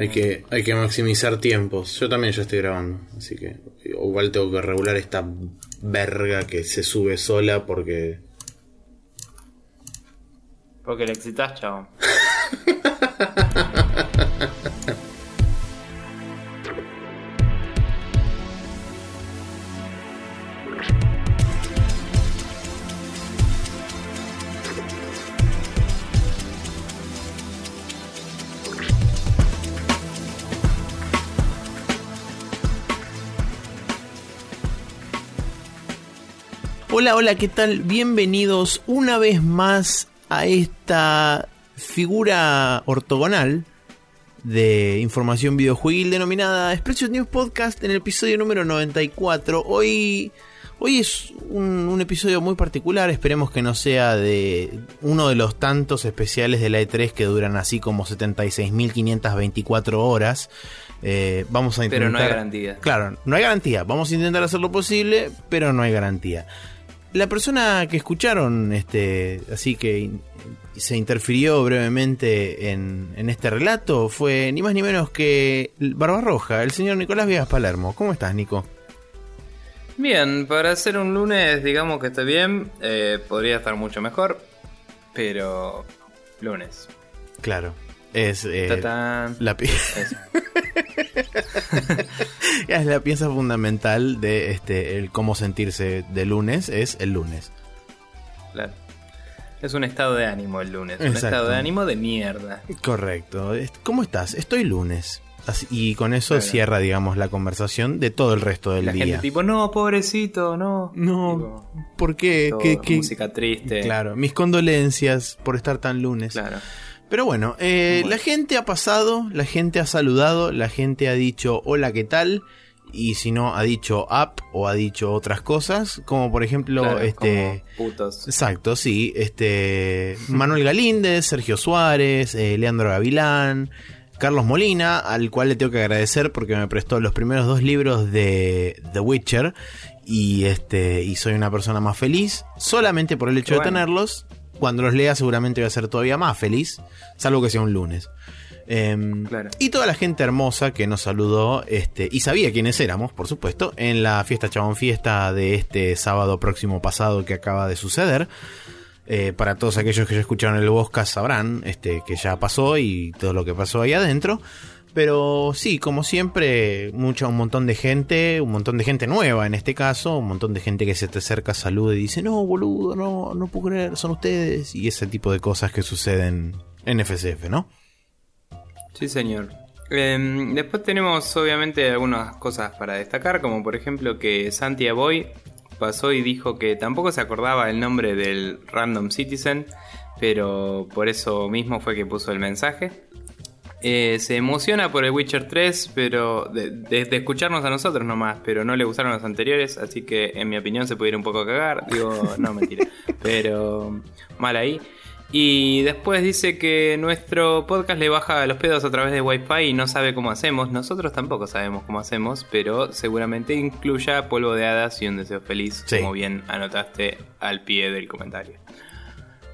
Hay que, hay que maximizar tiempos. Yo también ya estoy grabando, así que igual tengo que regular esta verga que se sube sola porque... Porque le excitas, chavo. Hola, hola, ¿qué tal? Bienvenidos una vez más a esta figura ortogonal de información videojuegil denominada Expression News Podcast en el episodio número 94. Hoy, hoy es un, un episodio muy particular, esperemos que no sea de uno de los tantos especiales de la E3 que duran así como 76.524 horas. Eh, vamos a intentar. Pero no hay garantía. Claro, no hay garantía. Vamos a intentar hacer lo posible, pero no hay garantía. La persona que escucharon, este, así que se interfirió brevemente en, en este relato, fue ni más ni menos que Barbarroja, el señor Nicolás Viegas Palermo. ¿Cómo estás, Nico? Bien, para hacer un lunes, digamos que estoy bien. eh, podría estar mucho mejor. Pero. Lunes. Claro. Es eh, la, pi- Eso. es la pieza fundamental de este el cómo sentirse de lunes, es el lunes. Claro. Es un estado de ánimo el lunes. Un estado de ánimo de mierda. Correcto. ¿Cómo estás? Estoy lunes. Así- y con eso Claro. cierra, digamos, la conversación de todo el resto del La día. gente tipo, no, pobrecito, no. No, Tipo, ¿por ¿Qué- qué- música triste. Claro, mis condolencias por estar tan lunes. Claro. Pero bueno, eh, Bueno. la gente ha pasado, la gente ha saludado, la gente ha dicho hola, ¿qué tal? Y si no, ha dicho up o ha dicho otras cosas, como por ejemplo, Claro, este... como putos. Exacto, sí, este... Manuel Galíndez, Sergio Suárez, eh, Leandro Gavilán, Carlos Molina, al cual le tengo que agradecer porque me prestó los primeros dos libros de The Witcher y este y soy una persona más feliz solamente por el hecho de tenerlos. Cuando los lea seguramente voy a ser todavía más feliz, salvo que sea un lunes. Em, Claro. Y toda la gente hermosa que nos saludó este, y sabía quiénes éramos, por supuesto, en la fiesta Chabón Fiesta de este sábado próximo pasado que acaba de suceder. Eh, para todos aquellos que ya escucharon el podcast sabrán este, que ya pasó y todo lo que pasó ahí adentro. Pero sí, como siempre, mucho, un montón de gente, un montón de gente nueva en este caso, un montón de gente que se te acerca, saluda y dice, no, boludo, no, no puedo creer, son ustedes. Y ese tipo de cosas que suceden en FCF, ¿no? Sí, señor. Em, después tenemos obviamente algunas cosas para destacar, como por ejemplo que Santi Aboy pasó y dijo que tampoco se acordaba el nombre del Random Citizen, pero por eso mismo fue que puso el mensaje. Eh, se emociona por el Witcher 3, pero de, de- de escucharnos a nosotros nomás, pero no le gustaron los anteriores, así que en mi opinión se puede ir un poco a cagar. Digo, no, mentira. Pero mal ahí. Y después dice que nuestro podcast le baja los pedos a través de Wi-Fi y no sabe cómo hacemos. Nosotros tampoco sabemos cómo hacemos, pero seguramente incluya polvo de hadas y un deseo feliz, Sí. como bien anotaste al pie del comentario.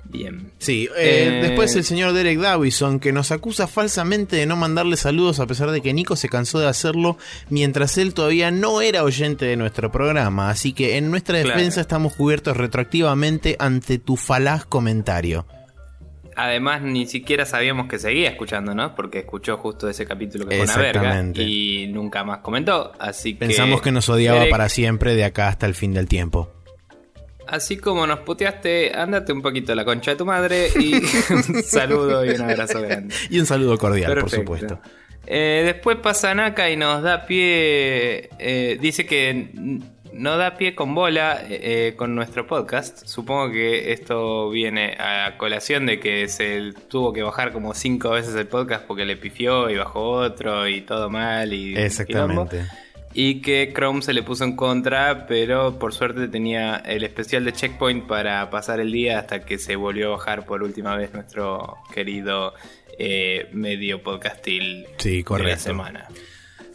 Bien. Sí, eh, Eh, después el señor Derek Davison que nos acusa falsamente de no mandarle saludos a pesar de que Nico se cansó de hacerlo mientras él todavía no era oyente de nuestro programa. Así que en nuestra Claro. defensa estamos cubiertos retroactivamente ante tu falaz comentario. Además, ni siquiera sabíamos que seguía escuchando, ¿no? Porque escuchó justo ese capítulo que fue una verga y nunca más comentó. Así que. Pensamos que nos odiaba Derek, para siempre de acá hasta el fin del tiempo. Así como nos puteaste, ándate un poquito a la concha de tu madre y un saludo y un abrazo grande. Y un saludo cordial, por supuesto. Eh, después pasa Naka y nos da pie. eh, dice que no da pie con bola eh, con nuestro podcast. Supongo que esto viene a colación de que se tuvo que bajar como cinco veces el podcast porque le pifió y bajó otro y todo mal y quilombo. Y que Chrome se le puso en contra, pero por suerte tenía el especial de Checkpoint para pasar el día hasta que se volvió a bajar por última vez nuestro querido eh, medio podcastil Sí, de la correcto. semana.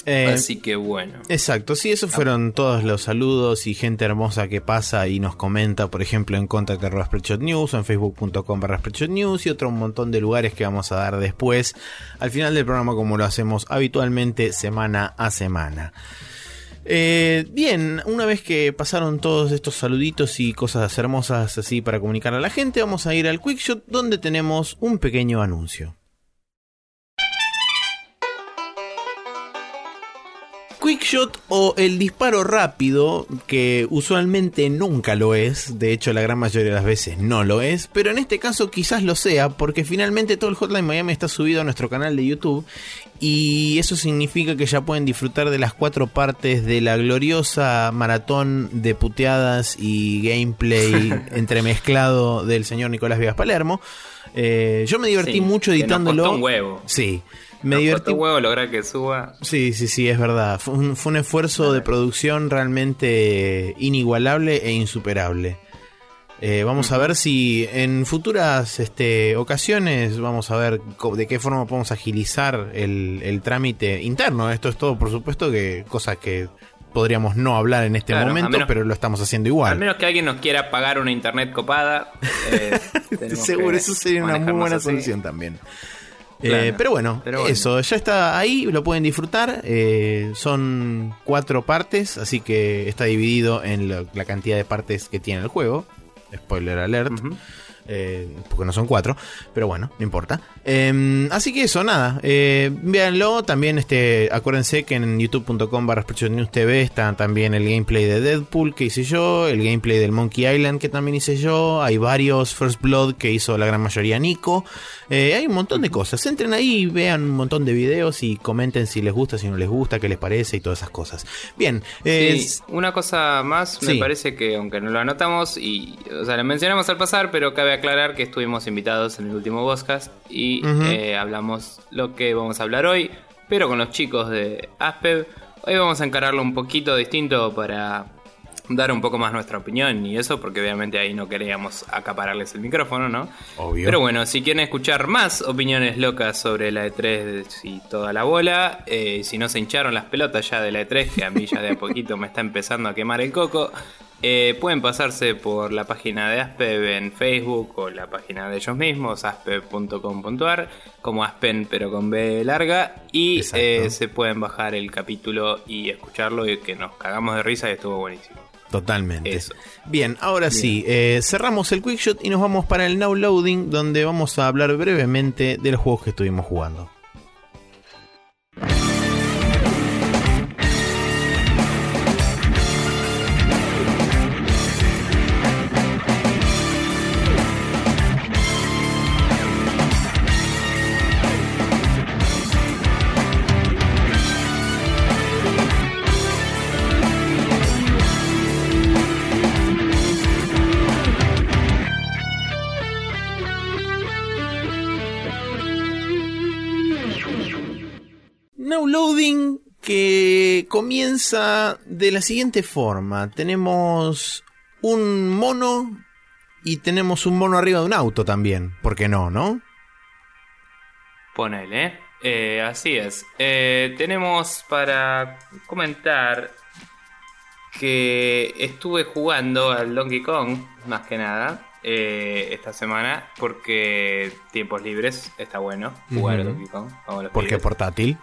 Eh, Así que bueno. Exacto, sí, esos fueron todos los saludos y gente hermosa que pasa y nos comenta, por ejemplo, en contact News o en facebook.com barra News y otro montón de lugares que vamos a dar después al final del programa como lo hacemos habitualmente semana a semana. Eh, bien, una vez que pasaron todos estos saluditos y cosas hermosas así para comunicar a la gente, vamos a ir al Quickshot donde tenemos un pequeño anuncio. Quickshot o el disparo rápido, que usualmente nunca lo es, de hecho la gran mayoría de las veces no lo es, pero en este caso quizás lo sea, porque finalmente todo el Hotline Miami está subido a nuestro canal de YouTube y eso significa que ya pueden disfrutar de las cuatro partes de la gloriosa maratón de puteadas y gameplay entremezclado del señor Nicolás Vivas Palermo. Eh, yo me divertí Sí, mucho que nos editándolo. costó un huevo. Sí. Me divertí huevo lograr que suba. Sí, sí, sí, es verdad. Fue un, fue un esfuerzo de producción realmente inigualable e insuperable. Eh, vamos a ver si en futuras este, ocasiones vamos a ver de qué forma podemos agilizar el, el trámite interno. Esto es todo, por supuesto, que cosas que podríamos no hablar en este Claro, momento, menos- pero lo estamos haciendo Al igual. menos que alguien nos quiera pagar una internet copada. eh, Seguro, que eso sería una muy buena así. solución también. Claro, Eh, pero, bueno, pero bueno. eso, ya está ahí, lo pueden disfrutar. eh, son cuatro partes, así que está dividido en la, la cantidad de partes que tiene el juego. Spoiler alert. Eh, porque no son cuatro, pero bueno, no importa. Eh, así que eso, nada, eh, véanlo. También este, acuérdense que en youtube.com barra News TV está también el gameplay de Deadpool que hice yo, el gameplay del Monkey Island que también hice yo. Hay varios First Blood que hizo la gran mayoría Nico. Eh, hay un montón de cosas. Entren ahí, vean un montón de videos y comenten si les gusta, si no les gusta, qué les parece y todas esas cosas. Bien, eh, Sí, una cosa más, Sí. me parece que aunque no lo anotamos y, o sea, lo mencionamos al pasar, pero cabe aclarar que estuvimos invitados en el último podcast y eh, hablamos lo que vamos a hablar hoy, pero con los chicos de Aspev. Hoy vamos a encararlo un poquito distinto para dar un poco más nuestra opinión y eso, porque obviamente ahí no queríamos acapararles el micrófono, ¿no? Obvio. Pero bueno, si quieren escuchar más opiniones locas sobre la E3 y toda la bola, eh, si no se hincharon las pelotas ya de la E3, que a mí ya de a poquito me está empezando a quemar el coco, eh, pueden pasarse por la página de Aspev en Facebook o la página de ellos mismos, aspev.com.ar, como Aspen pero con B larga, y eh, se pueden bajar el capítulo y escucharlo y que nos cagamos de risa y estuvo buenísimo. Totalmente. Eso. Bien, ahora sí, eh, cerramos el quickshot y nos vamos para el now loading donde vamos a hablar brevemente de los juegos que estuvimos jugando. Loading que comienza de la siguiente forma. Tenemos un mono y tenemos un mono arriba de un auto también. ¿Por qué no, no? Ponele. Eh, así es. Eh, tenemos para comentar que estuve jugando al Donkey Kong, más que nada, eh, esta semana, porque tiempos libres está bueno jugar al Ujú. Donkey Kong. los Porque pibes. portátil.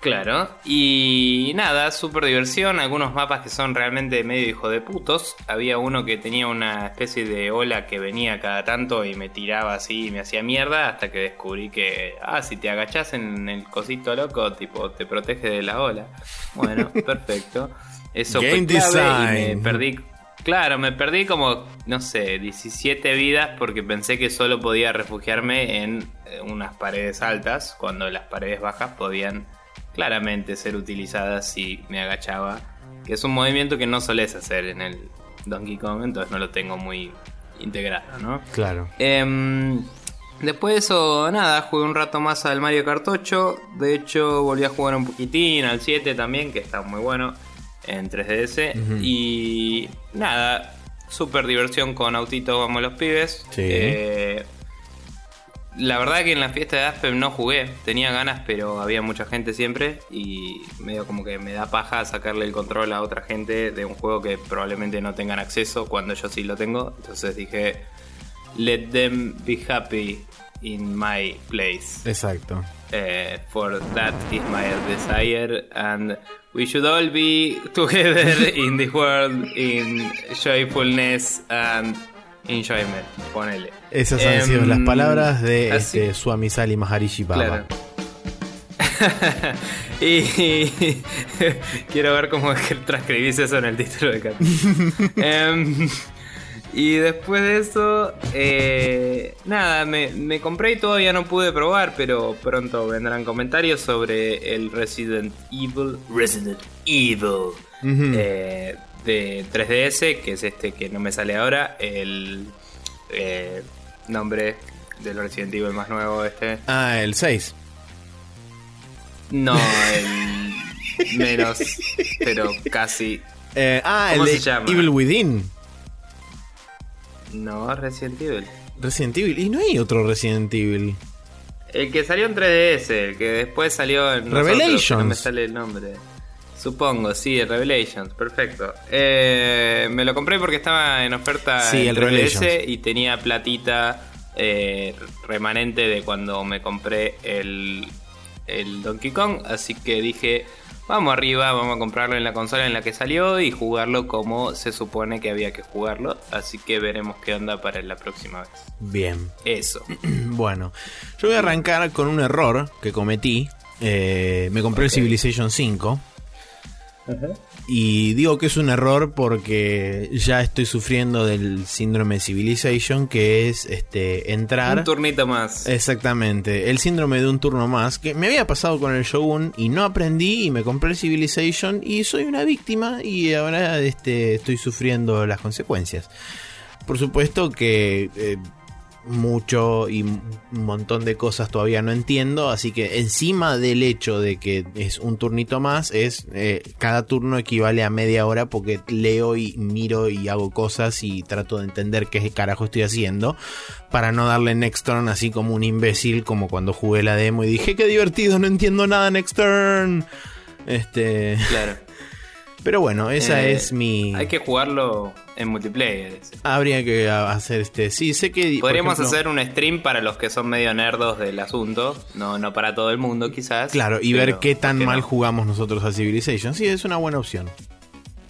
Claro, y nada, super diversión, algunos mapas que son realmente medio hijo de putos. Había uno que tenía una especie de ola que venía cada tanto y me tiraba así y me hacía mierda hasta que descubrí que, ah, si te agachás en el cosito loco, tipo, te protege de la ola. Bueno, perfecto. Eso Game fue clave y me perdí. Claro, me perdí como, no sé, 17 vidas porque pensé que solo podía refugiarme en eh, unas paredes altas, cuando las paredes bajas podían claramente ser utilizadas si me agachaba. Que es un movimiento que no solés hacer en el Donkey Kong, entonces no lo tengo muy integrado, ¿no? Claro. Em, después de eso, nada, jugué un rato más al Mario Kart 8. De hecho, volví a jugar un poquitín al 7 también, que está muy bueno en 3DS. Ujú. Y nada, super diversión con autitos, vamos los pibes. Sí. Eh, la verdad que en la fiesta de Aspen no jugué, tenía ganas, pero había mucha gente siempre y medio como que me da paja sacarle el control a otra gente de un juego que probablemente no tengan acceso cuando yo sí lo tengo. Entonces dije, let them be happy in my place. Exacto. Eh, for that is my desire and we should all be together in the world in joyfulness and enjoyment. Ponele. Esas han sido las Em, palabras de así- este, Swami Sali Maharishi Baba. Claro. y quiero ver cómo es que transcribís eso en el título de capítulo. Em, y después de eso, eh, nada, me, me compré y todavía no pude probar, pero pronto vendrán comentarios sobre el Resident Evil. Resident Evil. Eh, de 3DS, que es este que no me sale ahora. El eh, nombre del Resident Evil más nuevo este. Ah, el 6. No, el menos, pero casi. Eh, ah, el. Evil Within. No, Resident Evil. Resident Evil. Y no hay otro Resident Evil. El que salió en 3DS, el que después salió en. nosotros, Revelations. que No me sale el nombre. Supongo, sí, el Revelations, perfecto. Eh, me lo compré porque estaba en oferta Sí, en el 3DS Revelations. y tenía platita eh, remanente de cuando me compré el, el Donkey Kong. Así que dije, vamos arriba, vamos a comprarlo en la consola en la que salió y jugarlo como se supone que había que jugarlo. Así que veremos qué onda para la próxima vez. Bien. Eso. Bueno, yo voy a arrancar con un error que cometí. Eh, me compré el Civilization 5. Y digo que es un error porque ya estoy sufriendo del síndrome de Civilization, que es este entrar. Un turnito más. Exactamente, el síndrome de un turno más, que me había pasado con el Shogun y no aprendí y me compré el Civilization y soy una víctima y ahora este, estoy sufriendo las consecuencias. Por supuesto que eh, mucho y un montón de cosas todavía no entiendo, así que encima del hecho de que es un turnito más, es eh, cada turno equivale a media hora porque leo y miro y hago cosas y trato de entender qué carajo estoy haciendo para no darle next turn así como un imbécil como cuando jugué la demo y dije qué divertido, no entiendo nada next turn. Este, Claro. Pero bueno, esa Eh, es mi Hay que jugarlo en multiplayer. ese. habría que hacer este, sí, sé que Podríamos ejemplo- hacer un stream para los que son medio nerdos del asunto. No, no para todo el mundo, quizás. Claro, y ver qué tan ¿por mal no? jugamos nosotros a Civilization. Sí, es una buena opción.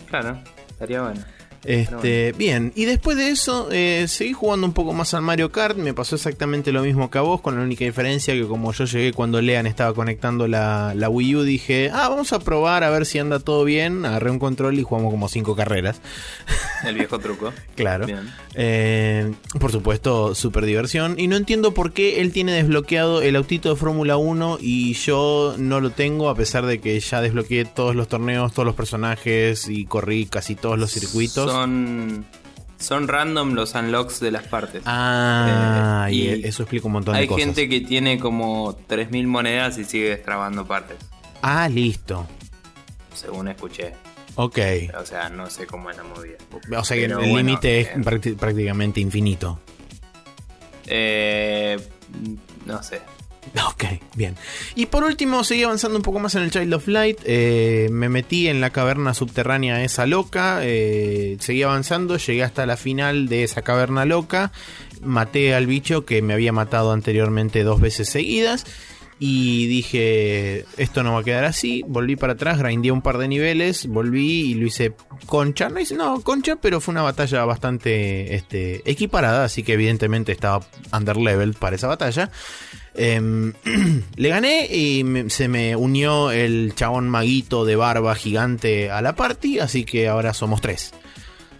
Claro, estaría bueno. Este, bien, y después de eso, eh, seguí jugando un poco más al Mario Kart. Me pasó exactamente lo mismo que a vos, con la única diferencia que como yo llegué cuando Lean estaba conectando la, la Wii U, dije, ah, vamos a probar a ver si anda todo bien. Agarré un control y jugamos como cinco carreras. El viejo truco. Claro. Eh, por supuesto, super diversión. Y no entiendo por qué él tiene desbloqueado el autito de Fórmula 1 y yo no lo tengo, a pesar de que ya desbloqueé todos los torneos, todos los personajes y corrí casi todos los circuitos. Son, son random los unlocks de las partes. Ah, Eh, y, y eso explica un montón de Hay cosas. gente que tiene como 3.000 monedas y sigue destrabando partes. Ah, listo. Según escuché. Ok. O sea, no sé cómo es la movida. O sea que el bueno, límite es prácti- prácticamente infinito. Eh, no sé. Ok, bien. Y por último, seguí avanzando un poco más en el Child of Light. eh, me metí en la caverna subterránea esa loca. eh, seguí avanzando, llegué hasta la final de esa caverna loca. Maté al bicho que me había matado anteriormente dos veces seguidas. Y dije, esto no va a quedar así. Volví para atrás, grindé un par de niveles, volví y lo hice concha. No hice, no, concha, pero fue una batalla bastante este, equiparada, así que evidentemente estaba underleveled para esa batalla. Em, le gané y me- se me unió el chabón maguito de barba gigante a la party, así que ahora somos tres.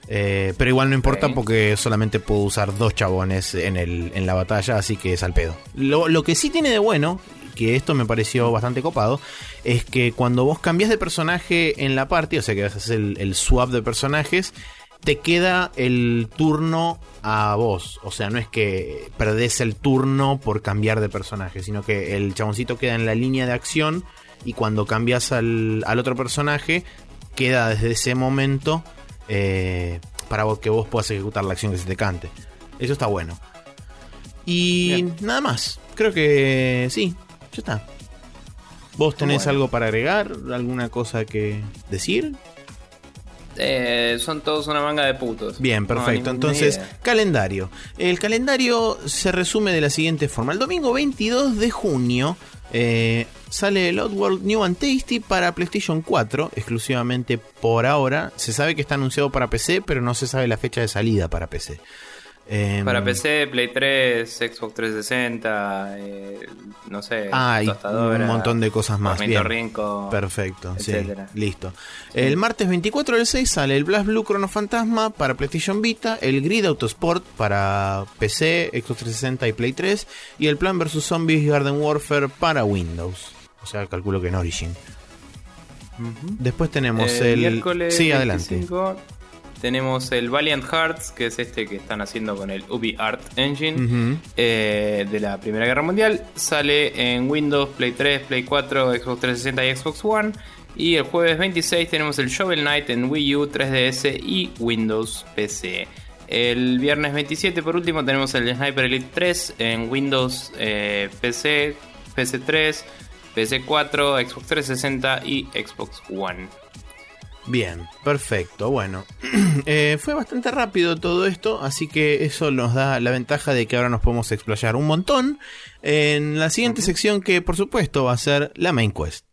Eh, pero igual no importa porque solamente puedo usar dos chabones en, el, en la batalla, así que es al pedo. Lo, lo que sí tiene de bueno, que esto me pareció bastante copado, es que cuando vos cambias de personaje en la party, o sea que haces el, el swap de personajes, te queda el turno a vos. O sea, no es que perdés el turno por cambiar de personaje, sino que el chaboncito queda en la línea de acción y cuando cambias al, al otro personaje, queda desde ese momento eh, para que vos puedas ejecutar la acción que se te cante. Eso está bueno. Y Bien. nada más. Creo que sí, ya está. ¿Vos tenés Bueno. algo para agregar? ¿Alguna cosa que decir? Eh, son todos una manga de putos. Bien, perfecto. Entonces, calendario. El calendario se resume de la siguiente forma. El domingo 22 de junio eh, sale el Oddworld New and Tasty para PlayStation 4, exclusivamente por ahora. Se sabe que está anunciado para PC, pero no se sabe la fecha de salida para PC. Em, Para PC, Play 3, Xbox 360, eh, no sé, Ah, y un montón de cosas más. Bien. Perfecto, sí, listo. El martes 24 del 6 sale el Blast Blue Chrono Fantasma para PlayStation Vita, el Grid Autosport para PC, Xbox 360 y Play 3 y el Plan vs Zombies Garden Warfare para Windows. O sea, calculo que en Origin. Después tenemos Eh, el... miércoles sí, adelante. 25, tenemos el Valiant Hearts, que es este que están haciendo con el Ubi Art Engine eh, de la Primera Guerra Mundial. Sale en Windows, Play 3, Play 4, Xbox 360 y Xbox One. Y el jueves 26 tenemos el Shovel Knight en Wii U, 3DS y Windows PC. El viernes 27 por último tenemos el Sniper Elite 3 en Windows eh, PC, PC3, PC4, Xbox 360 y Xbox One. Bien, perfecto. Bueno, eh, fue bastante rápido todo esto, así que eso nos da la ventaja de que ahora nos podemos explayar un montón en la siguiente sección que por supuesto va a ser la main quest.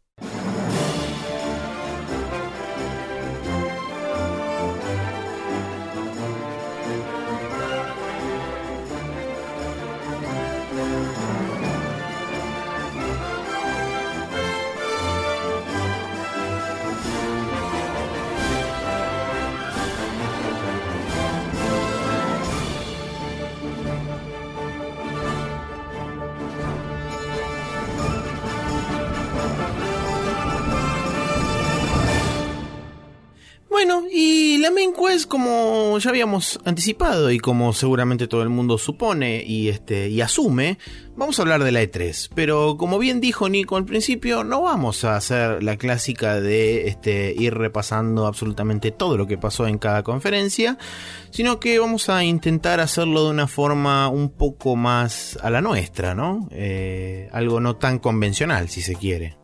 Ya habíamos anticipado y como seguramente todo el mundo supone y este y asume, vamos a hablar de la E3. Pero como bien dijo Nico al principio, no vamos a hacer la clásica de este ir repasando absolutamente todo lo que pasó en cada conferencia, sino que vamos a intentar hacerlo de una forma un poco más a la nuestra, ¿no? Eh, algo no tan convencional, si se quiere.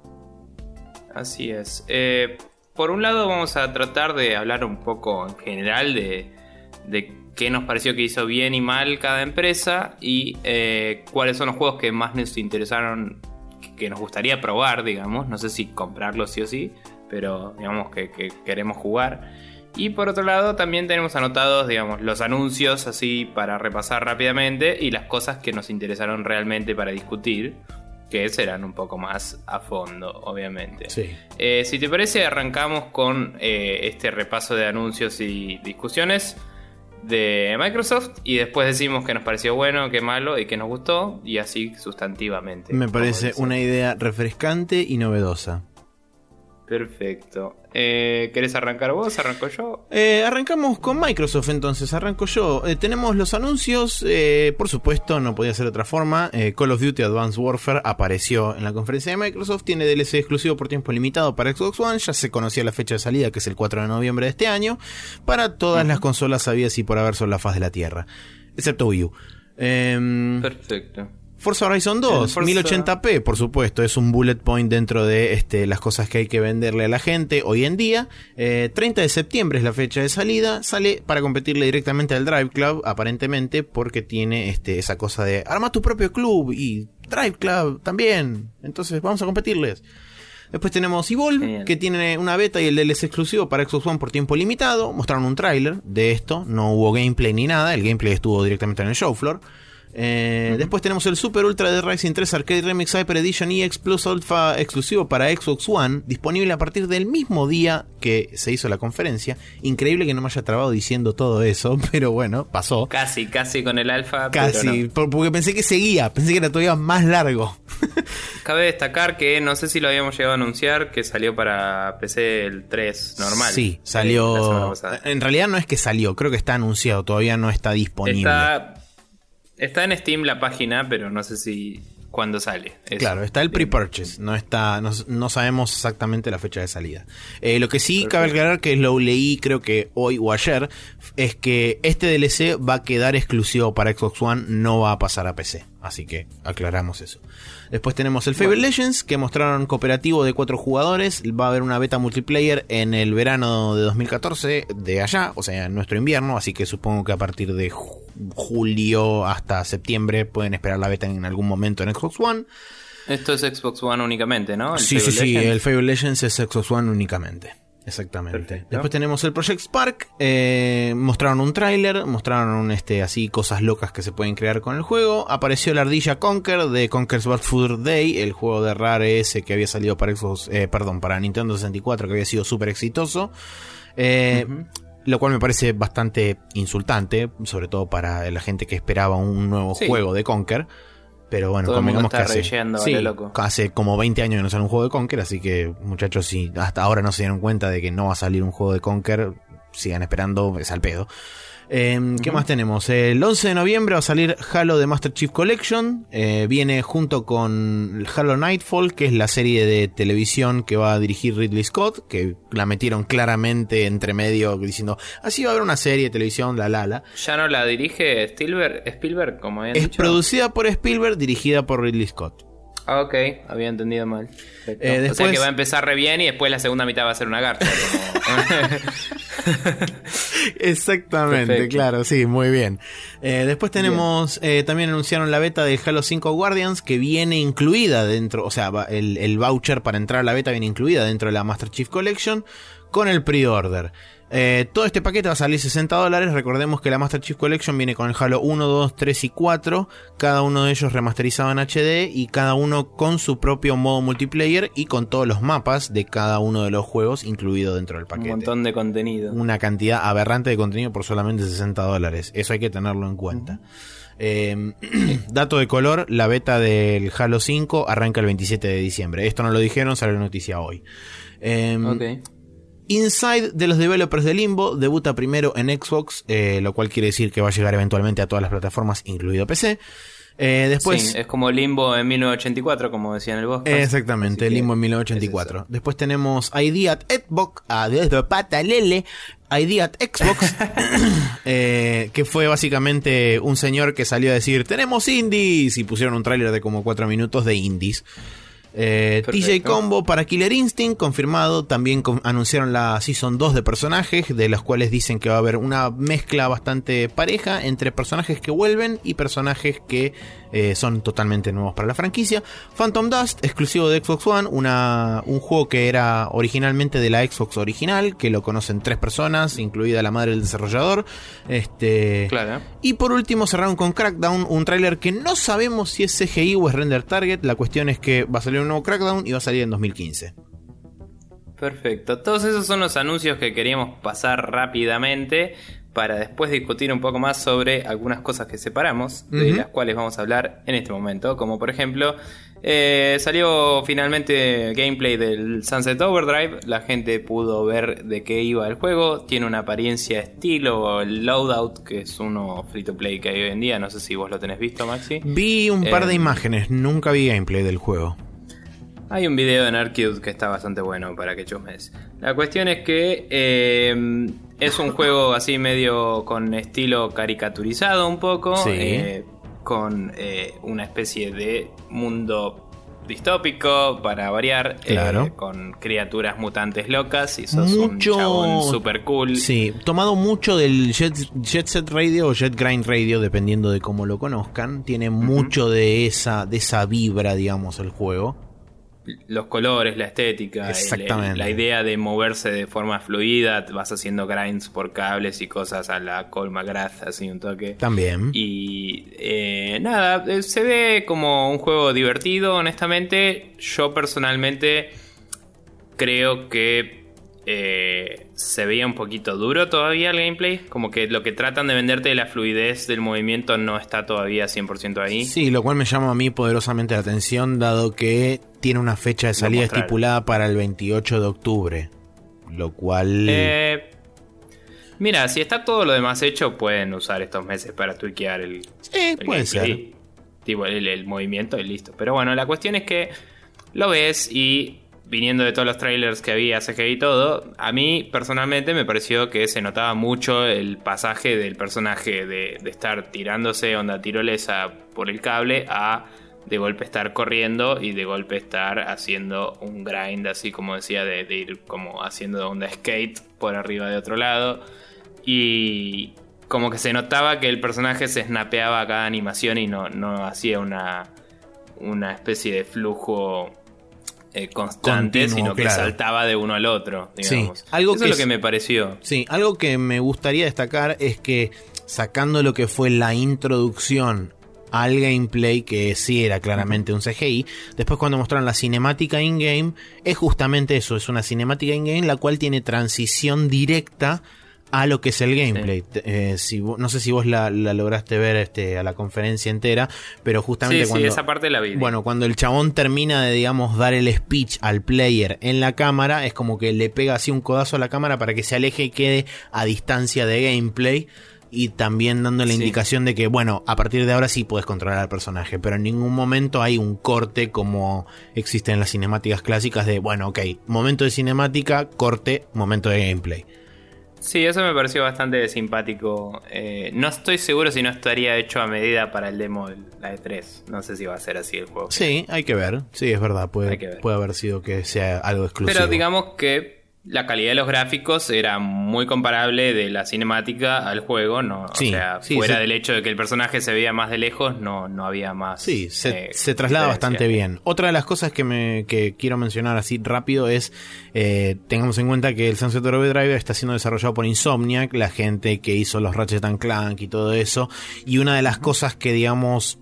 Así es. Eh, por un lado vamos a tratar de hablar un poco en general de, de qué nos pareció que hizo bien y mal cada empresa y eh, cuáles son los juegos que más nos interesaron, que- nos gustaría probar, digamos. No sé si comprarlos sí o sí, pero digamos que, que queremos jugar. Y por otro lado también tenemos anotados, digamos, los anuncios así para repasar rápidamente y las cosas que nos interesaron realmente para discutir, que serán un poco más a fondo, obviamente. Sí. Eh, si te parece, arrancamos con eh, este repaso de anuncios y discusiones de Microsoft y después decimos que nos pareció bueno, qué malo y qué nos gustó y así sustantivamente. Me parece una idea refrescante y novedosa. Perfecto. Eh, ¿Querés arrancar vos? ¿Arranco yo? Eh, arrancamos con Microsoft entonces, arranco yo. Eh, tenemos los anuncios, eh, por supuesto, no podía ser de otra forma. eh, Call of Duty Advanced Warfare apareció en la conferencia de Microsoft, tiene DLC exclusivo por tiempo limitado para Xbox One, ya se conocía la fecha de salida que es el 4 de noviembre de este año, para todas las consolas habidas y por haber sobre la faz de la Tierra, excepto Wii U. Em, Perfecto. Forza Horizon 2, El Forza- 1080p, por supuesto, es un bullet point dentro de este, las cosas que hay que venderle a la gente hoy en día. Eh, 30 de septiembre es la fecha de salida, sale para competirle directamente al Drive Club, aparentemente, porque tiene este, esa cosa de arma tu propio club y Drive Club también. Entonces vamos a competirles. Después tenemos Evolve, que tiene una beta y el DLC exclusivo para Xbox One por tiempo limitado. Mostraron un tráiler de esto, no hubo gameplay ni nada, el gameplay estuvo directamente en el show floor. Eh, Después tenemos el Super Ultra de Rising 3 Arcade Remix Hyper Edition EX Plus Alpha exclusivo para Xbox One, disponible a partir del mismo día que se hizo la conferencia. Increíble que no me haya trabado diciendo todo eso, pero bueno, pasó. Casi, casi con el alfa. pero Casi, no. porque pensé que seguía, pensé que era todavía más largo. Cabe destacar que no sé si lo habíamos llegado a anunciar que salió para PC el 3 normal. Sí, salió. En realidad no es que salió, creo que está anunciado, todavía no está disponible. Está, está en Steam la página, pero no sé si cuándo sale. Eso. Claro, está el pre-purchase, no está, no, no sabemos exactamente la fecha de salida. Eh, lo que sí cabe aclarar que lo leí creo que hoy o ayer, es que este DLC va a quedar exclusivo para Xbox One, no va a pasar a PC. Así que aclaramos eso. Después tenemos el Fable Legends, que mostraron cooperativo de cuatro jugadores. Va a haber una beta multiplayer en el verano de 2014 de allá, o sea, en nuestro invierno. Así que supongo que a partir de julio hasta septiembre pueden esperar la beta en algún momento en Xbox One. Esto es Xbox One únicamente, ¿no? sí, sí, sí, el Fable Legends es Xbox One únicamente. Exactamente. Después tenemos el Project Spark. Eh, mostraron un tráiler, mostraron este así cosas locas que se pueden crear con el juego. Apareció la ardilla Conker de Conker's Bad Food Day, el juego de Rare ese que había salido para Xbox, eh, perdón, para Nintendo 64 que había sido súper exitoso. Eh, lo cual me parece bastante insultante, sobre todo para la gente que esperaba un nuevo juego de Conker. Pero bueno, convengamos que hace, hace como 20 años que no sale un juego de Conker, así que muchachos, si hasta ahora no se dieron cuenta de que no va a salir un juego de Conker, sigan esperando, es al pedo. Em, ¿Qué más tenemos? El 11 de noviembre va a salir Halo de Master Chief Collection. Eh, viene junto con Halo Nightfall, que es la serie de televisión que va a dirigir Ridley Scott, que la metieron claramente entre medio diciendo, así va a haber una serie de televisión, la la la. ¿Ya no la dirige Spielberg, Spielberg como Es producida por Spielberg, dirigida por Ridley Scott. Ah, ok, había entendido mal. Eh, o sea que va a empezar re bien y después la segunda mitad va a ser una garza. Exactamente, claro, sí, muy bien. Eh, después tenemos, eh, también anunciaron la beta de Halo 5 Guardians que viene incluida dentro, o sea, el, el voucher para entrar a la beta viene incluida dentro de la Master Chief Collection con el pre-order. Eh, todo este paquete va a salir 60 dólares. Recordemos que la Master Chief Collection viene con el Halo 1, 2, 3 y 4. Cada uno de ellos remasterizado en HD y cada uno con su propio modo multiplayer y con todos los mapas de cada uno de los juegos incluido dentro del paquete. Un montón de contenido. Una cantidad aberrante de contenido por solamente 60 dólares. Eso hay que tenerlo en cuenta. Eh, dato de color, la beta del Halo 5 arranca el 27 de diciembre. Esto no lo dijeron, sale la noticia hoy. Eh, Inside de los developers de Limbo debuta primero en Xbox, eh, lo cual quiere decir que va a llegar eventualmente a todas las plataformas, incluido PC. Eh, después, sí, es como Limbo en 1984, como decía en el bosque. Exactamente, Limbo en 1984. Después tenemos ID at Xbox, a Patalele, ID at Xbox, eh, que fue básicamente un señor que salió a decir, tenemos indies, y pusieron un tráiler de como 4 minutos de indies. Eh, TJ Combo para Killer Instinct, confirmado. También anunciaron la Season 2 de personajes, de los cuales dicen que va a haber una mezcla bastante pareja entre personajes que vuelven y personajes que eh, son totalmente nuevos para la franquicia. Phantom Dust, exclusivo de Xbox One, una, un juego que era originalmente de la Xbox original, que lo conocen tres personas, incluida la madre del desarrollador. Este, claro. Y por último cerraron con Crackdown, un tráiler que no sabemos si es CGI o es render target. La cuestión es que va a salir un nuevo Crackdown y va a salir en 2015. Perfecto, todos esos son los anuncios que queríamos pasar rápidamente para después discutir un poco más sobre algunas cosas que separamos, de las cuales vamos a hablar en este momento, como por ejemplo, eh, salió finalmente gameplay del Sunset Overdrive, la gente pudo ver de qué iba el juego, tiene una apariencia estilo Loadout, que es uno free to play que hay hoy en día, no sé si vos lo tenés visto Maxi. Vi un par de eh, imágenes, nunca vi gameplay del juego. Hay un video en Arcade que está bastante bueno para que chusmes. La cuestión es que eh, es un juego así medio con estilo caricaturizado un poco. Eh, con eh, una especie de mundo distópico para variar. Claro. con criaturas mutantes locas y sos un chabón super cool. Sí, tomado mucho del Jet, Set Radio o Jet Grind Radio, dependiendo de cómo lo conozcan. Tiene mucho de esa, de esa vibra, digamos, el juego los colores, la estética, la idea de moverse de forma fluida, vas haciendo grinds por cables y cosas a la Cole McGrath, así un toque. También. Y eh, nada, eh, se ve como un juego divertido, honestamente. Yo personalmente creo que eh, se veía un poquito duro todavía el gameplay. Como que lo que tratan de venderte de la fluidez del movimiento no está todavía 100% ahí. Sí, lo cual me llama a mí poderosamente la atención, dado que tiene una fecha de salida estipulada para el 28 de octubre. Lo cual. Eh, mira, si está todo lo demás hecho, pueden usar estos meses para tweakear el. Sí, puede Tipo, el, el movimiento y listo. Pero bueno, la cuestión es que lo ves y viniendo de todos los trailers que había, CGI y todo, a mí personalmente me pareció que se notaba mucho el pasaje del personaje de, estar tirándose onda tirolesa por el cable a de golpe estar corriendo y de golpe estar haciendo un grind, así como decía, de, de ir como haciendo onda skate por arriba de otro lado. Y como que se notaba que el personaje se snapeaba a cada animación y no, no hacía una, una especie de flujo eh, constante, Continuo, sino que claro. saltaba de uno al otro. Digamos. Sí, algo Eso que es lo que me pareció. Sí, algo que me gustaría destacar es que sacando lo que fue la introducción al gameplay, que sí era claramente un CGI, después cuando mostraron la cinemática in-game, es justamente eso, es una cinemática in-game la cual tiene transición directa a lo que es el gameplay. Eh, si no sé si vos la, la lograste ver este, a la conferencia entera, pero justamente Sí, sí, cuando... esa parte la vi. Bueno, cuando el chabón termina de, digamos, dar el speech al player en la cámara, es como que le pega así un codazo a la cámara para que se aleje y quede a distancia de gameplay. Y también dando la Sí. indicación de que, bueno, a partir de ahora sí puedes controlar al personaje, pero en ningún momento hay un corte como existe en las cinemáticas clásicas de, bueno, ok, momento de cinemática, corte, momento de gameplay. Sí, eso me pareció bastante simpático. Eh, no estoy seguro si no estaría hecho a medida para el demo de la E3. No sé si va a ser así el juego. Sí, hay que ver, sí, es verdad, puede, Hay que ver. puede haber sido que sea algo exclusivo. Pero digamos que la calidad de los gráficos era muy comparable de la cinemática al juego. No, Sí, o sea, sí, fuera se- del hecho de que el personaje se veía más de lejos, no, no había más. Sí, se, eh, se traslada bastante bien. Otra de las cosas que, me, que quiero mencionar así rápido es, eh, tengamos en cuenta que el Sunset Overdrive está siendo desarrollado por Insomniac, la gente que hizo los Ratchet and Clank y todo eso. Y una de las cosas que, digamos,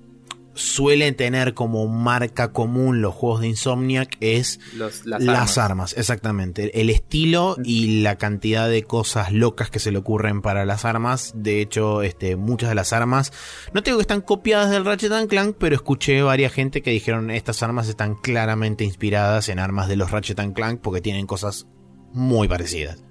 suele tener como marca común los juegos de Insomniac es Los- las, las, armas. armas. exactamente. El estilo y la cantidad de cosas locas que se le ocurren para las armas. De hecho, este, muchas de las armas, no tengo que están copiadas del Ratchet and Clank, pero escuché varias gente que dijeron estas armas están claramente inspiradas en armas de los Ratchet and Clank porque tienen cosas muy parecidas.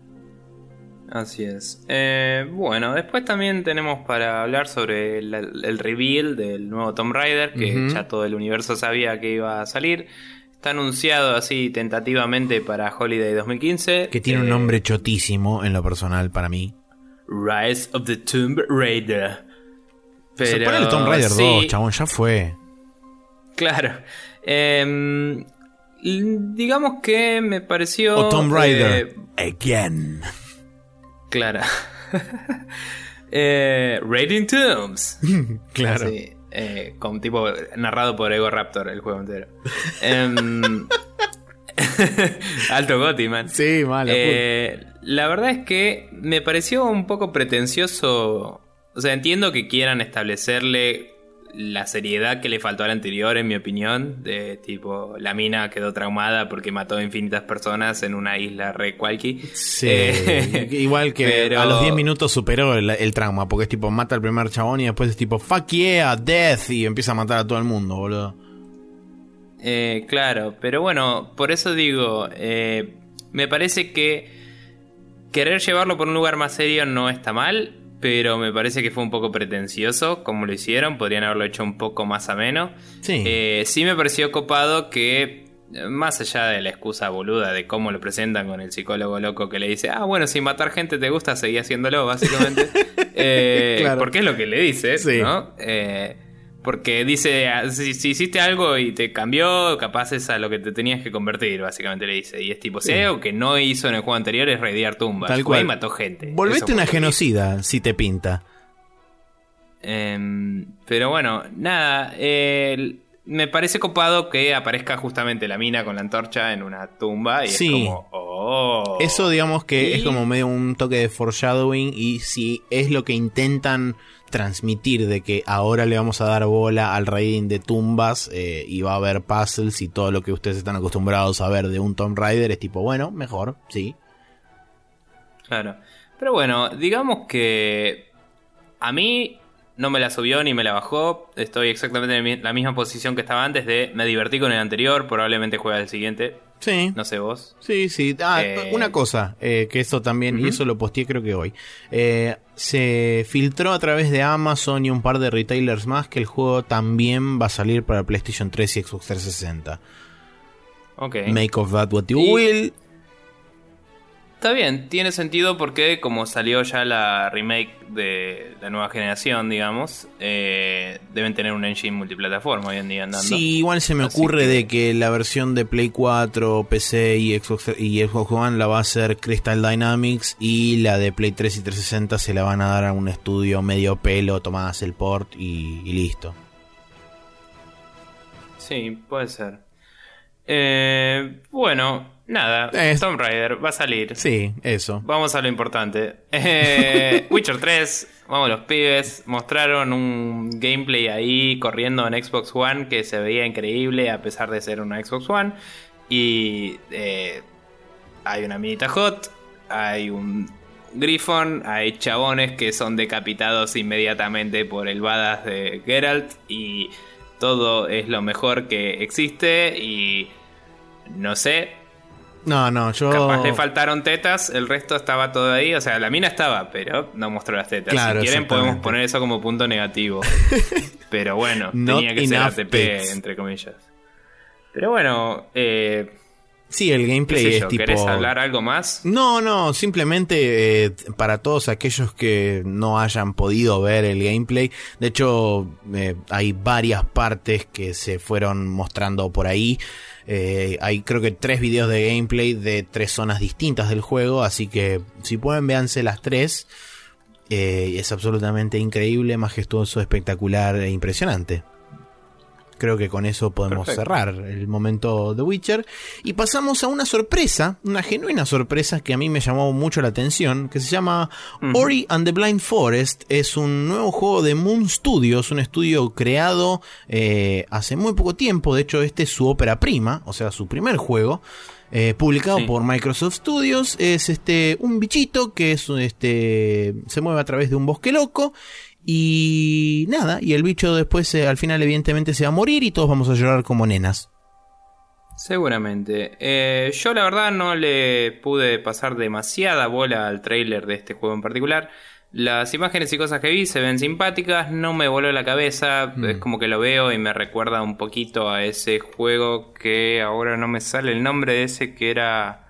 Así es. Eh, bueno, después también tenemos para hablar sobre el, el reveal del nuevo Tomb Raider, que ya todo el universo sabía que iba a salir. Está anunciado así tentativamente para Holiday 2015. Que tiene un Eh, nombre chotísimo en lo personal para mí. Rise of the Tomb Raider. Se pone el Tomb Raider sí, 2, chabón, ya fue. Claro. Em, digamos que me pareció. O Tomb Raider. eh, Again. Claro. eh, Raiding Tombs. Claro. Así, eh, con tipo narrado por Ego Raptor el juego entero. Em, Alto Goti, man. Sí, mala. Eh, la verdad es que me pareció un poco pretencioso. O sea, entiendo que quieran establecerle la seriedad que le faltó al anterior, en mi opinión. De tipo, la mina quedó traumada porque mató a infinitas personas en una isla re cualqui. Sí, Eh, igual que pero- a los 10 minutos superó el, el trauma, porque es tipo, mata al primer chabón y después es tipo, fuck yeah, death, y empieza a matar a todo el mundo, boludo. Eh, claro, pero bueno, por eso digo, eh, me parece que querer llevarlo por un lugar más serio no está mal, pero me parece que fue un poco pretencioso como lo hicieron, podrían haberlo hecho un poco más ameno. Sí. Eh, sí me pareció copado que, eh, más allá de la excusa boluda de cómo lo presentan con el psicólogo loco que le dice, ah, bueno, si matar gente te gusta, seguí haciéndolo, básicamente. Eh, Claro. Porque es lo que le dice, Sí. ¿no? Eh, porque dice, si, si hiciste algo y te cambió, capaz es a lo que te tenías que convertir, básicamente le dice. Y es tipo, si hay algo que no hizo en el juego anterior es raidear tumbas. Tal cual. y mató gente. Volvete Eso una genocida, si te pinta. Em, pero bueno, nada. me parece copado que aparezca justamente la mina con la antorcha en una tumba y Sí. es como, oh. Eso digamos que Y- es como medio un toque de foreshadowing y si es lo que intentan transmitir de que ahora le vamos a dar bola al raiding de tumbas eh, y va a haber puzzles y todo lo que ustedes están acostumbrados a ver de un Tomb Raider es tipo, bueno, mejor, sí. Claro. Pero bueno, digamos que a mí no me la subió ni me la bajó. Estoy exactamente en la misma posición que estaba antes de me divertí con el anterior, probablemente juegue el siguiente. Sí. No sé vos. Sí, sí. Ah, Eh, una cosa, eh, que esto también, y eso lo posteé creo que hoy. Eh, se filtró a través de Amazon y un par de retailers más que el juego también va a salir para PlayStation 3 y Xbox 360. Ok. Make of that what you Y- will. Está bien, tiene sentido porque como salió ya la remake de la nueva generación, digamos, eh, deben tener un engine multiplataforma hoy en día andando. Sí, igual se me Así ocurre que- de que la versión de Play 4, PC y Xbox, y Xbox One la va a hacer Crystal Dynamics y la de Play 3 y 360 se la van a dar a un estudio medio pelo, tomás el port y, y listo. Sí, puede ser. Eh, bueno, nada, Es- Tomb Raider va a salir. Sí, eso. Vamos a lo importante. Eh, Witcher 3, vamos los pibes, mostraron un gameplay ahí corriendo en Xbox One que se veía increíble a pesar de ser una Xbox One. Y eh, hay una minita hot, hay un Griffon, hay chabones que son decapitados inmediatamente por el badass de Geralt y todo es lo mejor que existe y no sé, No, no, yo. Capaz le faltaron tetas, el resto estaba todo ahí. O sea, la mina estaba, pero no mostró las tetas. Claro, si quieren, podemos poner eso como punto negativo. pero bueno, tenía que ser ATP, entre comillas. Pero bueno, eh, Sí, el gameplay es yo, tipo. ¿querés hablar algo más? No, no, simplemente eh, para todos aquellos que no hayan podido ver el gameplay, de hecho eh, hay varias partes que se fueron mostrando por ahí, Eh, hay creo que tres videos de gameplay de tres zonas distintas del juego, así que si pueden véanse las tres, Eh, es absolutamente increíble, majestuoso, espectacular e impresionante. Creo que con eso podemos Perfecto. cerrar el momento de Witcher. Y pasamos a una sorpresa, una genuina sorpresa que a mí me llamó mucho la atención, que se llama Ori and the Blind Forest. Es un nuevo juego de Moon Studios, un estudio creado eh, hace muy poco tiempo. De hecho, este es su ópera prima, o sea, su primer juego. eh, publicado Sí. por Microsoft Studios es este un bichito que es este se mueve a través de un bosque loco y nada, y el bicho después eh, al final evidentemente se va a morir y todos vamos a llorar como nenas. Seguramente. Eh, yo la verdad no le pude pasar demasiada bola al trailer de este juego en particular. Las imágenes y cosas que vi se ven simpáticas, no me voló la cabeza, es como que lo veo y me recuerda un poquito a ese juego que ahora no me sale el nombre de ese que era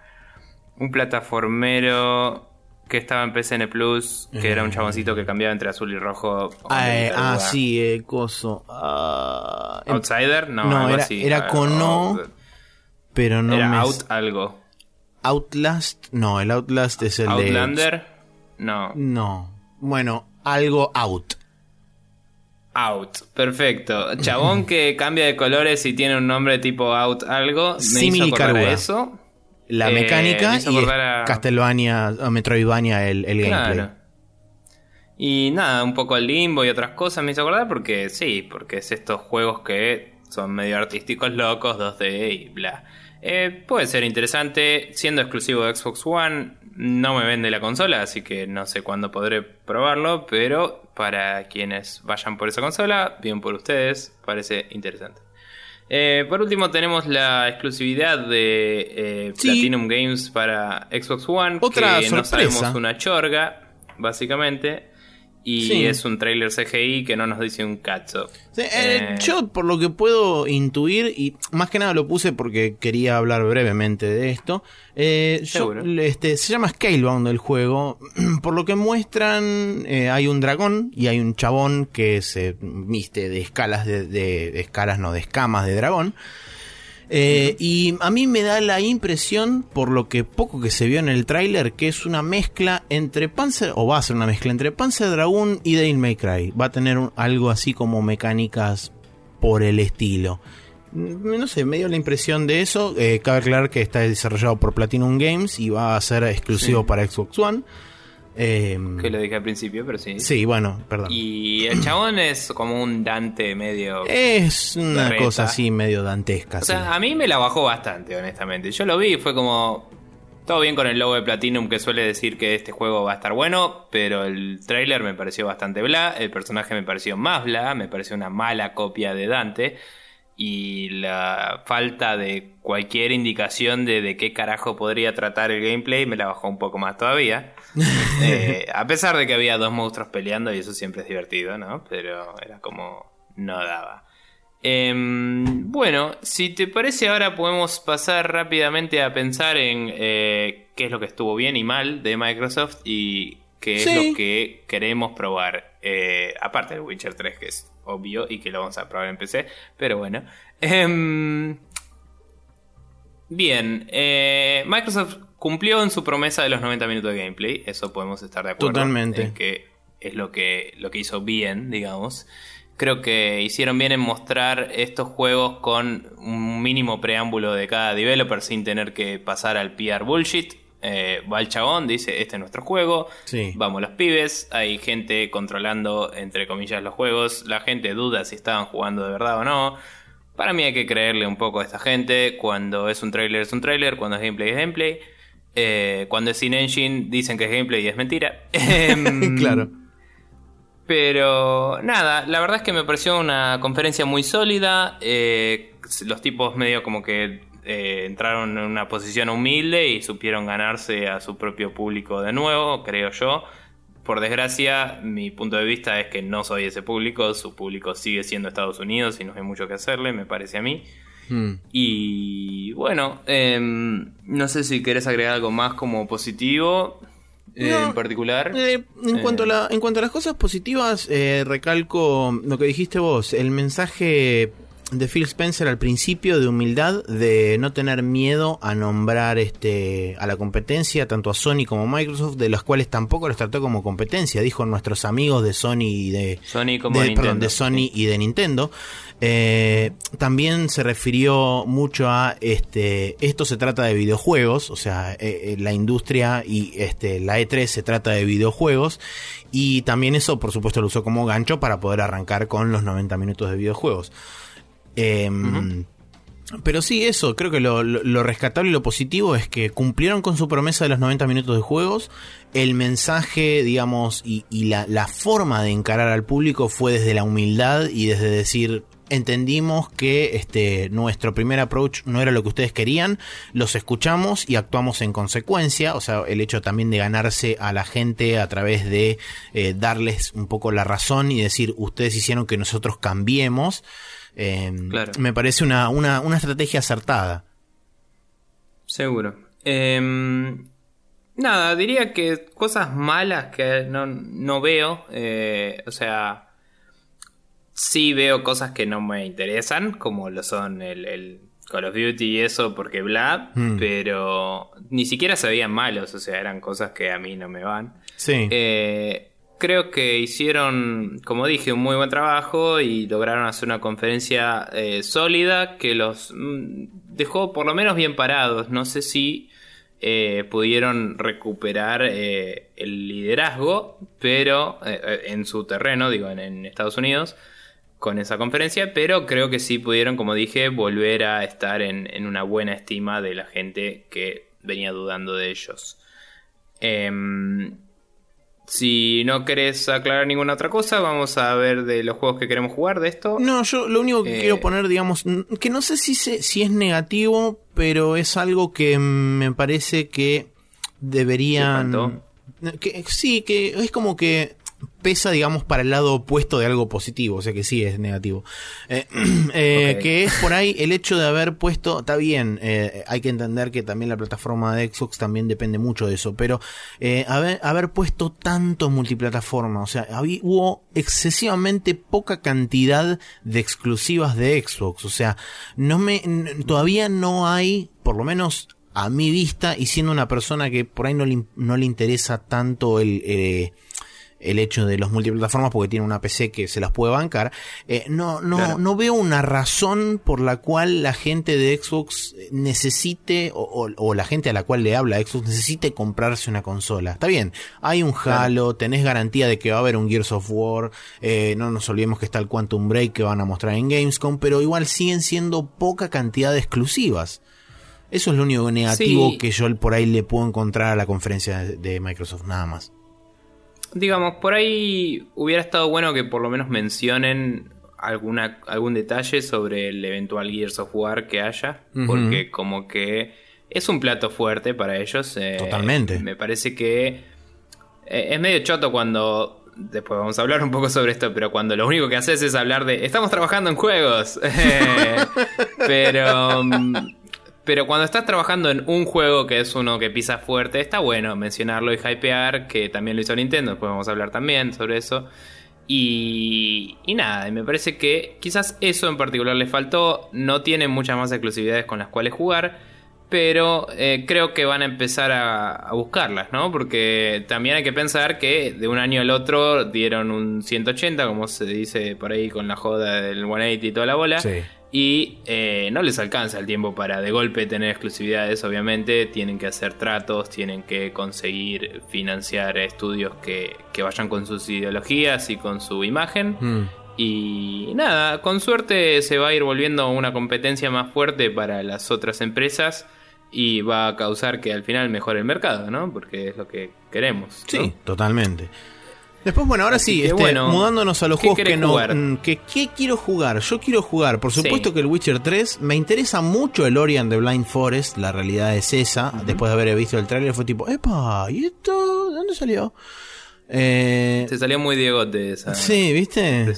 un plataformero que estaba en PSN Plus, que era un chaboncito que cambiaba entre azul y rojo. Ah, eh, ah, sí, eh, coso. ah, em- Outsider, no, No, algo era- así. era Ah, con o- O, pero no era me Out algo. Outlast, no, el Outlast es el de Outlander, no. No. Bueno, algo out. Out, perfecto. Chabón que cambia de colores y tiene un nombre tipo Out algo. Me hizo Caruga. eso. La Eh, mecánica me y a- Castlevania, o Metroidvania el, el gameplay. Y nada, un poco al limbo y otras cosas me hizo acordar porque sí, porque es estos juegos que son medio artísticos locos, 2D y bla. Eh, puede ser interesante, siendo exclusivo de Xbox One, no me vende la consola, así que no sé cuándo podré probarlo, pero para quienes vayan por esa consola, bien por ustedes, parece interesante. Eh, por último tenemos la exclusividad de eh, Sí. Platinum Games para Xbox One, Otra que no sorpresa. sabemos una chorga, básicamente. Y Sí. es un trailer CGI que no nos dice un cacho. Sí, eh, Eh, Yo, por lo que puedo intuir, y más que nada lo puse porque quería hablar brevemente de esto. eh, yo- este, se llama Scalebound el juego. Por lo que muestran, hay un dragón y hay un chabón que se viste de escalas de, de- de escalas, no, de escamas de dragón. Eh, y a mí me da la impresión, por lo que poco que se vio en el tráiler, que es una mezcla entre Panzer, o va a ser una mezcla entre Panzer Dragoon y Devil May Cry. Va a tener un- algo así como mecánicas por el estilo. Mm, No sé, me dio la impresión de eso. Eh, cabe aclarar que está desarrollado por Platinum Games y va a ser exclusivo Sí. para Xbox One. Eh, Que lo dije al principio, pero sí. sí, bueno, perdón. Y el chabón es como un Dante medio... Es una cosa así medio dantesca. o sí. sea, a mí me la bajó bastante, honestamente. Yo lo vi y fue como... Todo bien con el logo de Platinum que suele decir que este juego va a estar bueno, pero el trailer me pareció bastante bla, el personaje me pareció más bla, me pareció una mala copia de Dante y la falta de cualquier indicación de, de qué carajo podría tratar el gameplay me la bajó un poco más todavía. Eh, a pesar de que había dos monstruos peleando y eso siempre es divertido, ¿no? Pero era como no daba. Em, bueno, si te parece ahora podemos pasar rápidamente a pensar en eh, qué es lo que estuvo bien y mal de Microsoft y qué es lo que queremos probar. Eh, aparte del Witcher 3, que es obvio y que lo vamos a probar en PC, pero bueno. Em, bien, eh, Microsoft cumplió en su promesa de los 90 minutos de gameplay, eso podemos estar de acuerdo. Totalmente. en que es lo que, lo que hizo bien, digamos. Creo que hicieron bien en mostrar estos juegos con un mínimo preámbulo de cada developer sin tener que pasar al PR bullshit. Eh, va el chabón, dice, este es nuestro juego, Sí. vamos los pibes, hay gente controlando, entre comillas, los juegos, la gente duda si estaban jugando de verdad o no. Para mí hay que creerle un poco a esta gente, cuando es un trailer es un trailer, cuando es gameplay es gameplay. Eh, cuando es in engine dicen que es gameplay y es mentira. Em, claro. pero nada, la verdad es que me pareció una conferencia muy sólida. eh, los tipos medio como que eh, entraron en una posición humilde y supieron ganarse a su propio público de nuevo, creo yo. Por desgracia, mi punto de vista es que no soy ese público. Su público sigue siendo Estados Unidos y no hay mucho que hacerle, me parece a mí. Hmm. Y bueno, em, no sé si querés agregar algo más como positivo eh, No, en particular. Eh, en, Eh. cuanto a la- en cuanto a las cosas positivas, eh, recalco lo que dijiste vos, el mensaje de Phil Spencer al principio de humildad, de no tener miedo a nombrar este a la competencia, tanto a Sony como a Microsoft, de los cuales tampoco los trató como competencia, dijo nuestros amigos de Sony y de, Sony como de, Nintendo. perdón, de Sony y de Nintendo. Eh, también se refirió mucho a este esto se trata de videojuegos, o sea, eh, eh, la industria y este la E3 se trata de videojuegos y también eso por supuesto lo usó como gancho para poder arrancar con los 90 minutos de videojuegos. Em, Pero sí, eso, creo que lo, lo- lo rescatable y lo positivo es que cumplieron con su promesa de los 90 minutos de juegos. El mensaje, digamos, y, y la, la forma de encarar al público fue desde la humildad y desde decir, entendimos que este, nuestro primer approach no era lo que ustedes querían, los escuchamos y actuamos en consecuencia. O sea, el hecho también de ganarse a la gente a través de eh, darles un poco la razón y decir, ustedes hicieron que nosotros cambiemos. Eh, Claro. Me parece una, una, una estrategia acertada. Seguro. Em, nada, diría que cosas malas que no, no veo. eh, o sea, sí veo cosas que no me interesan, como lo son el, el Call of Duty y eso, porque bla, Mm. pero ni siquiera se veían malos, o sea, eran cosas que a mí no me van. Sí. Eh, creo que hicieron, como dije, un muy buen trabajo y lograron hacer una conferencia eh, sólida que los mm, dejó por lo menos bien parados. No sé si eh, pudieron recuperar eh, el liderazgo, pero eh, en su terreno, digo, en, en Estados Unidos, con esa conferencia, pero creo que sí pudieron, como dije, volver a estar en, en una buena estima de la gente que venía dudando de ellos. Em, si no querés aclarar ninguna otra cosa, vamos a ver de los juegos que queremos jugar de esto. No, yo lo único que Eh, quiero poner, digamos, que no sé si, se- si es negativo, pero es algo que me parece que deberían... Sí, que es como que pesa, digamos, para el lado opuesto de algo positivo, o sea que sí es negativo. Eh, eh. Que es por ahí el hecho de haber puesto, está bien, eh, hay que entender que también la plataforma de Xbox también depende mucho de eso, pero haber, haber puesto tanto multiplataforma, o sea, hubo excesivamente poca cantidad de exclusivas de Xbox, o sea, no me, todavía no hay, por lo menos a mi vista, y siendo una persona que por ahí no le, no le interesa tanto el, el hecho de los multiplataformas porque tiene una PC que se las puede bancar, eh, no, no, Claro. no veo una razón por la cual la gente de Xbox necesite, o, o- o la gente a la cual le habla Xbox necesite comprarse una consola. Está bien, hay un Halo, tenés garantía de que va a haber un Gears of War, eh, no nos olvidemos que está el Quantum Break que van a mostrar en Gamescom, pero igual siguen siendo poca cantidad de exclusivas. Eso es lo único negativo Sí. que yo por ahí le puedo encontrar a la conferencia de Microsoft, nada más. Digamos, por ahí hubiera estado bueno que por lo menos mencionen alguna, algún detalle sobre el eventual Gears of War que haya. Porque como que es un plato fuerte para ellos. eh, Totalmente. Me parece que eh, es medio choto cuando después vamos a hablar un poco sobre esto, pero cuando lo único que haces es hablar de estamos trabajando en juegos. Eh, pero mm, pero cuando estás trabajando en un juego que es uno que pisa fuerte, está bueno mencionarlo y hypear, que también lo hizo Nintendo, después vamos a hablar también sobre eso. Y, y nada, me parece que quizás eso en particular le faltó, no tiene muchas más exclusividades con las cuales jugar pero eh, creo que van a empezar a, buscarlas, ¿no? Porque también hay que pensar que de un año al otro dieron un 180, como se dice por ahí con la joda del 180 y toda la bola. Y eh, no les alcanza el tiempo para de golpe tener exclusividades, obviamente. Tienen que hacer tratos, tienen que conseguir financiar estudios que, vayan con sus ideologías y con su imagen. Mm. Y nada, con suerte se va a ir volviendo una competencia más fuerte para las otras empresas y va a causar que al final mejore el mercado, ¿no? Porque es lo que queremos. Sí, totalmente. Después, bueno, ahora sí, este, mudándonos a los juegos que no. Mm, que, ¿Qué quiero jugar? Yo quiero jugar, por supuesto que el Witcher 3. Me interesa mucho el Orient de Blind Forest. La realidad es esa. Después de haber visto el trailer, fue tipo, ¡epa! ¿Y esto? ¿De dónde salió? Eh, Se salió muy Diego de esa. Sí, ¿viste?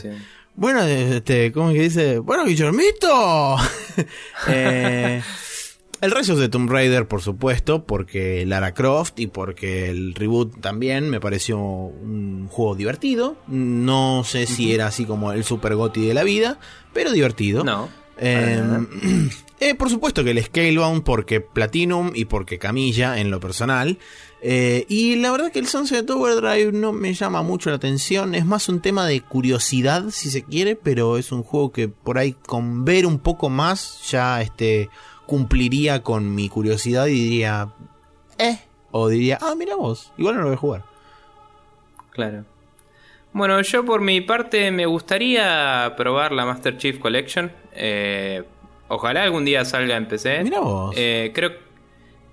Bueno, este, ¿cómo es que dice? Bueno, Guillermito. eh. El Rise of the Tomb Raider, por supuesto, porque Lara Croft y porque el reboot también me pareció un juego divertido. No sé si era así como el super goti de la vida, pero divertido. No. Em, eh, por supuesto que el Scalebound porque Platinum y porque Camilla en lo personal. Eh, y la verdad que el Sunset Overdrive no me llama mucho la atención. Es más un tema de curiosidad, si se quiere, pero es un juego que por ahí con ver un poco más ya este cumpliría con mi curiosidad y diría, eh, o diría, ah, mira vos, igual no lo voy a jugar. Claro. Bueno, yo por mi parte me gustaría probar la Master Chief Collection. Eh, ojalá algún día salga en PC. Mira vos. Eh, creo,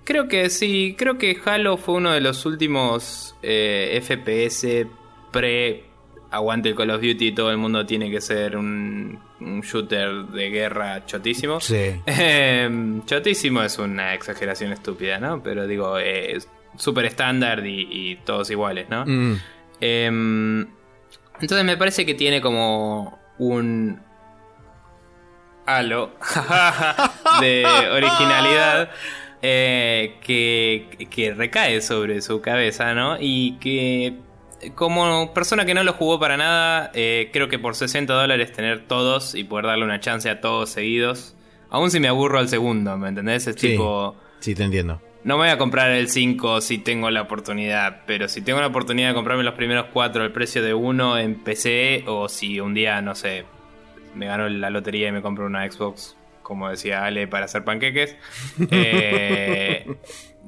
creo que sí, creo que Halo fue uno de los últimos eh, FPS pre aguante el Call of Duty, todo el mundo tiene que ser un, shooter de guerra chotísimo. Sí. Em, chotísimo es una exageración estúpida, ¿no? Pero digo, es súper estándar y, todos iguales, ¿no? Mm. Em, entonces me parece que tiene como un halo de originalidad. Eh, que, que recae sobre su cabeza, ¿no? Y que como persona que no lo jugó para nada, eh, creo que por 60 dólares tener todos y poder darle una chance a todos seguidos. Aún si me aburro al segundo, ¿me entendés? Es tipo. Sí, te entiendo. No me voy a comprar el 5 si tengo la oportunidad, pero si tengo la oportunidad de comprarme los primeros 4 al precio de uno en PC, o si un día, no sé, me gano la lotería y me compro una Xbox, como decía Ale, para hacer panqueques. eh,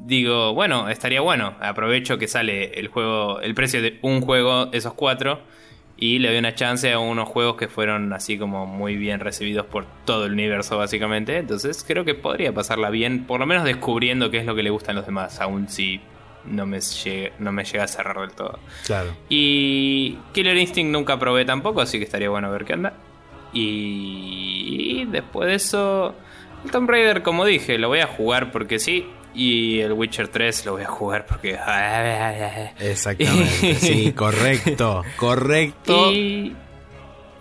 digo, bueno, estaría bueno. Aprovecho que sale el juego, el precio de un juego, esos cuatro, y le doy una chance a unos juegos que fueron así como muy bien recibidos por todo el universo, básicamente. Entonces creo que podría pasarla bien, por lo menos descubriendo qué es lo que le gustan los demás, aun si no me, llega, no me llega a cerrar del todo. Claro. Y Killer Instinct nunca probé tampoco, así que estaría bueno ver qué anda. Y después de eso, el Tomb Raider, como dije, lo voy a jugar porque sí. Y el Witcher 3 lo voy a jugar porque. Exactamente, sí, correcto, correcto. Y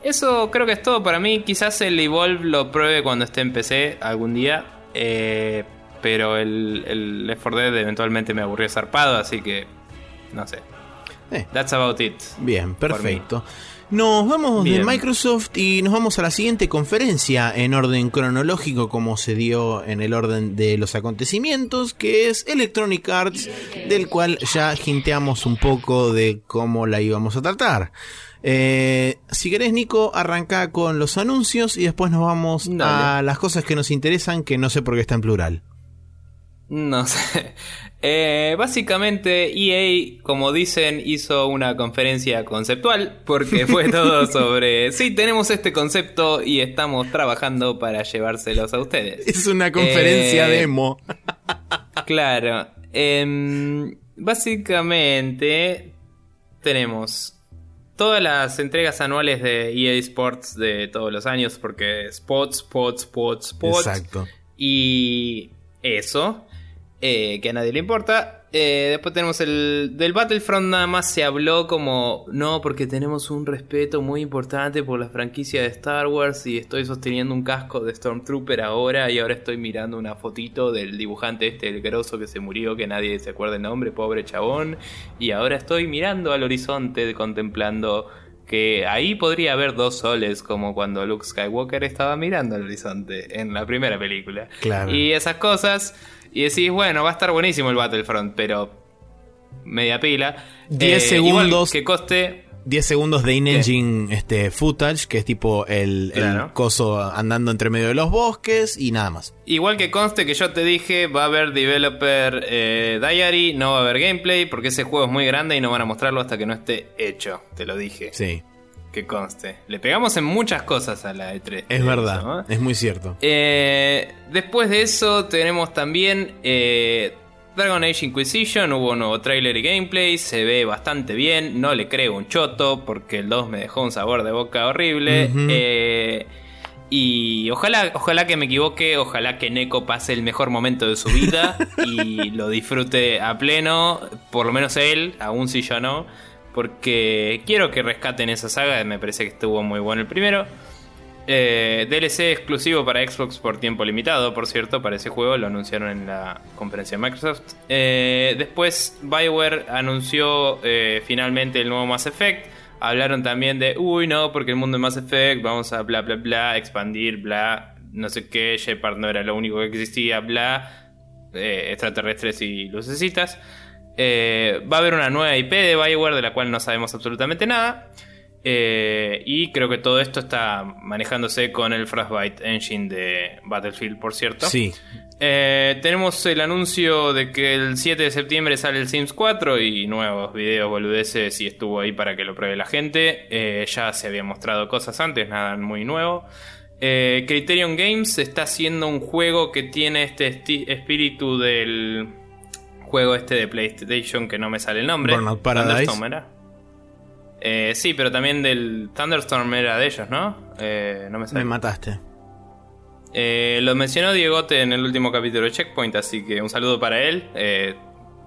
eso creo que es todo para mí. Quizás el Evolve lo pruebe cuando esté en PC algún día. Eh, pero el, el Left 4 Dead eventualmente me aburrió zarpado, así que. No sé. Eh. That's about it. Bien, perfecto. Nos vamos de Microsoft y nos vamos a la siguiente conferencia en orden cronológico como se dio en el orden de los acontecimientos, que es Electronic Arts, del cual ya hinteamos un poco de cómo la íbamos a tratar. Eh, si querés, Nico, arranca con los anuncios y después nos vamos a las cosas que nos interesan, que no sé por qué está en plural. No sé. Eh, básicamente EA, como dicen, hizo una conferencia conceptual porque fue todo sobre, sí, tenemos este concepto y estamos trabajando para llevárselos a ustedes. Es una conferencia eh, demo. claro. Em, básicamente tenemos todas las entregas anuales de EA Sports de todos los años porque Sports, Sports, Sports, Sports. Exacto. Y eso. Eh, que a nadie le importa. Eh, después tenemos el del Battlefront nada más se habló como no porque tenemos un respeto muy importante por la franquicia de Star Wars y estoy sosteniendo un casco de Stormtrooper ahora y ahora estoy mirando una fotito del dibujante este el grosso que se murió que nadie se acuerda el nombre pobre chabón y ahora estoy mirando al horizonte contemplando que ahí podría haber dos soles como cuando Luke Skywalker estaba mirando al horizonte en la primera película Claro. y esas cosas y decís, bueno, va a estar buenísimo el Battlefront, pero media pila. 10 igual segundos. que coste. 10 segundos de in-engine este, footage, que es tipo el, coso andando entre medio de los bosques y nada más. Igual que conste que yo te dije, va a haber developer eh, diary, no va a haber gameplay, porque ese juego es muy grande y no van a mostrarlo hasta que no esté hecho. Te lo dije. Sí, Que conste. Le pegamos en muchas cosas a la E3. es verdad, eso, ¿no? es muy cierto. Eh, después de eso tenemos también eh, Dragon Age Inquisition, hubo un nuevo trailer y gameplay, se ve bastante bien, no le creo un choto porque el 2 me dejó un sabor de boca horrible. Eh, y ojalá, ojalá que me equivoque, ojalá que Neko pase el mejor momento de su vida y lo disfrute a pleno, por lo menos él, aún si yo no, porque quiero que rescaten esa saga, me parece que estuvo muy bueno el primero. Eh, DLC exclusivo para Xbox por tiempo limitado, por cierto, para ese juego, lo anunciaron en la conferencia de Microsoft. Eh, después Bioware anunció eh, finalmente el nuevo Mass Effect. Hablaron también de, uy, no, porque el mundo de Mass Effect, vamos a bla, bla, bla, expandir, bla, no sé qué, Shepard no era lo único que existía, bla, extraterrestres y lucecitas. Eh, va a haber una nueva IP de Bioware de la cual no sabemos absolutamente nada. Eh, y creo que todo esto está manejándose con el Frostbite Engine de Battlefield, por cierto. Sí, Eh, tenemos el anuncio de que el 7 de septiembre sale el Sims 4 y nuevos videos boludeces y estuvo ahí para que lo pruebe la gente. Eh, ya se había mostrado cosas antes, nada muy nuevo. Criterion Games está haciendo un juego que tiene este espíritu del juego este de PlayStation que no me sale el nombre. Burnout Paradise. Thunderstorm era. Eh, sí, pero también del Thunderstorm era de ellos, ¿no? Eh, no me sale. me mataste. Eh, lo mencionó Diegote en el último capítulo de Checkpoint, así que un saludo para él.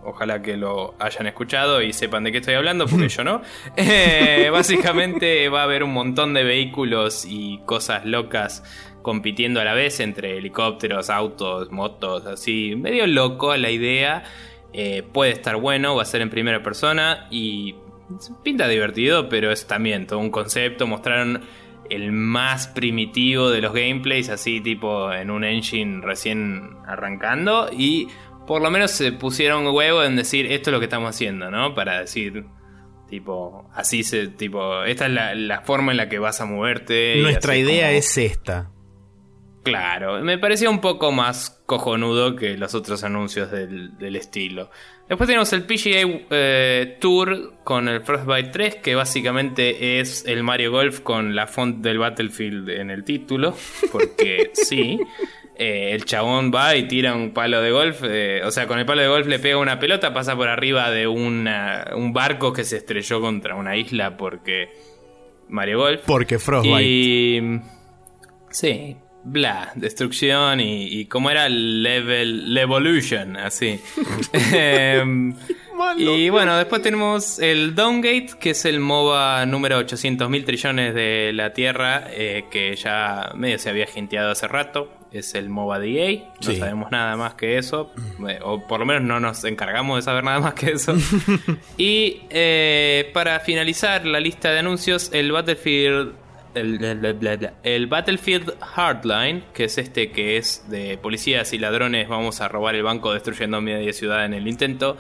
Ojalá que lo hayan escuchado y sepan de qué estoy hablando, porque yo no. Básicamente va a haber un montón de vehículos y cosas locas compitiendo a la vez entre helicópteros, autos, motos, así. Medio loco la idea. Eh, puede estar bueno, va a ser en primera persona y pinta divertido, pero es también todo un concepto. Mostraron el más primitivo de los gameplays, así tipo en un engine recién arrancando. Y por lo menos se pusieron huevo en decir esto es lo que estamos haciendo, ¿no? Para decir, tipo, así se, tipo, esta es la, la forma en la que vas a moverte. Nuestra idea como- es esta. Claro, me parecía un poco más cojonudo que los otros anuncios del, del estilo. Después tenemos el PGA eh, Tour con el Frostbite 3, que básicamente es el Mario Golf con la font del Battlefield en el título, porque sí. eh, el chabón va y tira un palo de golf, eh, o sea, con el palo de golf le pega una pelota, pasa por arriba de una- un barco que se estrelló contra una isla porque Mario Golf. Porque Frostbite. Y. Sí, bla, destrucción y, y como era level. Levolution, así. Em, y bueno, después tenemos el Downgate, que es el MOBA número 800 mil trillones de la Tierra, eh, que ya medio se había jinteado hace rato. Es el MOBA de EA, no Sí. sabemos nada más que eso, eh, o por lo menos no nos encargamos de saber nada más que eso. y eh, para finalizar la lista de anuncios, el Battlefield el, el- el Battlefield Hardline, que es este que es de policías y ladrones, vamos a robar el banco destruyendo media ciudad en el intento.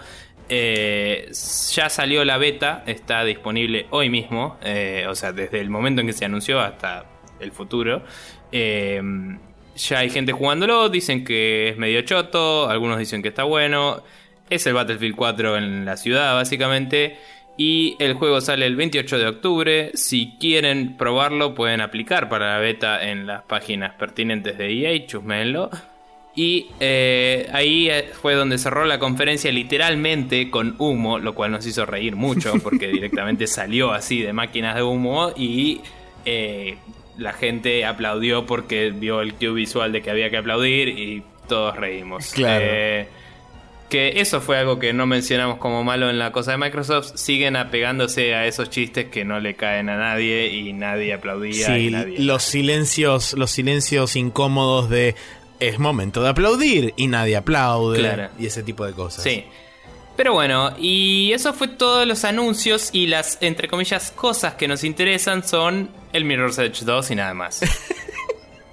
eh, ya salió la beta, está disponible hoy mismo, eh, o sea, desde el momento en que se anunció hasta el futuro. Eh, ya hay gente jugándolo, dicen que es medio choto, algunos dicen que está bueno. Es el Battlefield 4 en la ciudad, básicamente. Y el juego sale el 28 de octubre. Si quieren probarlo, pueden aplicar para la beta en las páginas pertinentes de EA, chusmenlo. Y eh, ahí eh, fue donde cerró la conferencia literalmente con humo, lo cual nos hizo reír mucho porque directamente salió así de máquinas de humo y eh, la gente aplaudió porque vio el cue visual de que había que aplaudir y todos reímos. Claro. Eh, Que eso fue algo que no mencionamos como malo en la cosa de Microsoft. Siguen apegándose a esos chistes que no le caen a nadie y nadie aplaudía. Sí, y nadie- los silencios, los silencios incómodos de es momento de aplaudir y nadie aplaude Claro. y ese tipo de cosas. Sí. Pero bueno, y eso fue todos los anuncios y las, entre comillas, cosas que nos interesan son el Mirror's Edge 2 y nada más.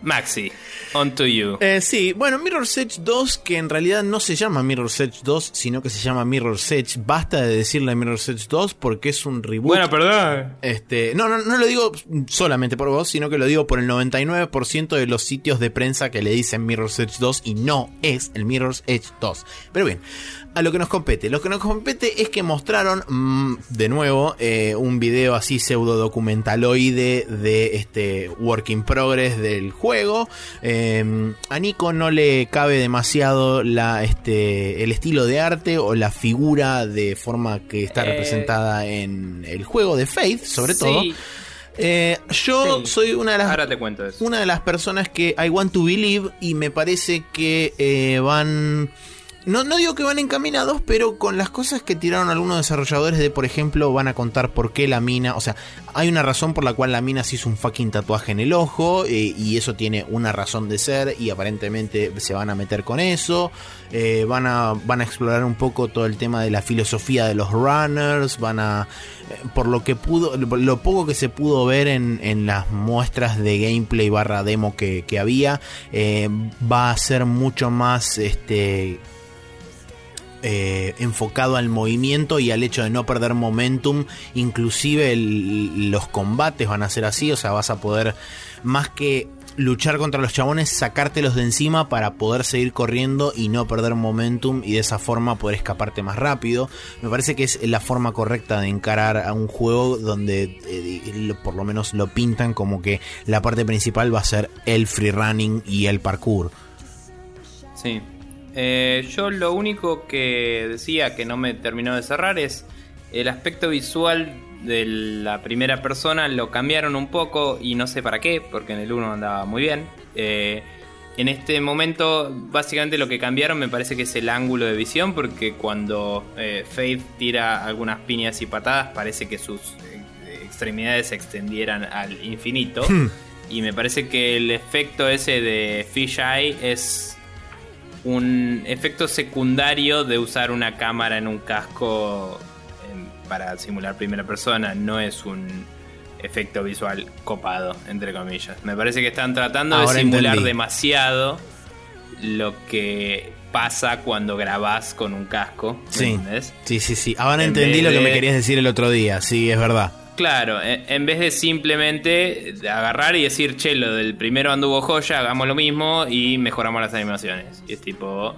Maxi, on to you. Eh, sí, bueno, Mirror's Edge 2, que en realidad no se llama Mirror's Edge 2, sino que se llama Mirror's Edge. Basta de decirle Mirror's Edge 2 porque es un reboot. Bueno, perdón. Este, no, no, no lo digo solamente por vos, sino que lo digo por el 99% de los sitios de prensa que le dicen Mirror's Edge 2 y no es el Mirror's Edge 2. Pero bien, a lo que nos compete. Lo que nos compete es que mostraron mm, de nuevo eh, un video así pseudo documentaloide de este work in progress del juego. Eh, a Nico no le cabe demasiado la, este, el estilo de arte o la figura de forma que está Eh, representada en el juego de Faith, sobre Sí, todo. Eh, yo Sí. soy una de las Ahora te cuento eso. una de las personas que I want to believe y me parece que eh, van... No, no digo que van encaminados, pero con las cosas que tiraron algunos desarrolladores de, por ejemplo, van a contar por qué la mina, o sea, hay una razón por la cual la mina se hizo un fucking tatuaje en el ojo eh, y eso tiene una razón de ser y aparentemente se van a meter con eso. Eh, van, a, van a explorar un poco todo el tema de la filosofía de los runners, van a, eh, por lo que pudo, lo poco que se pudo ver en, en las muestras de gameplay barra demo que, que había, va a ser mucho más este eh, enfocado al movimiento y al hecho de no perder momentum. Inclusive los combates van a ser así, o sea, vas a poder más que luchar contra los chabones, sacártelos de encima para poder seguir corriendo y no perder momentum y de esa forma poder escaparte más rápido. Me parece que es la forma correcta de encarar a un juego donde eh, por lo menos lo pintan como que la parte principal va a ser el free running y el parkour. Sí. Eh, yo lo único que decía que no me terminó de cerrar es el aspecto visual de la primera persona lo cambiaron un poco y no sé para qué, porque en el 1 andaba muy bien. Eh, en este momento, básicamente lo que cambiaron me parece que es el ángulo de visión, porque cuando eh, Faith tira algunas piñas y patadas, parece que sus eh, extremidades se extendieran al infinito. Y me parece que el efecto ese de Fish Eye es un efecto secundario de usar una cámara en un casco em, para simular primera persona. No es un efecto visual copado, entre comillas. Me parece que están tratando Ahora de simular entendí. demasiado lo que pasa cuando grabás con un casco. ¿me Sí, entendés? sí, sí, sí. Ahora En entendí lo que me querías decir el otro día. Sí, es verdad. Claro, en en vez de simplemente agarrar y decir, che, lo del primero anduvo joya, hagamos lo mismo y mejoramos las animaciones. Y es tipo,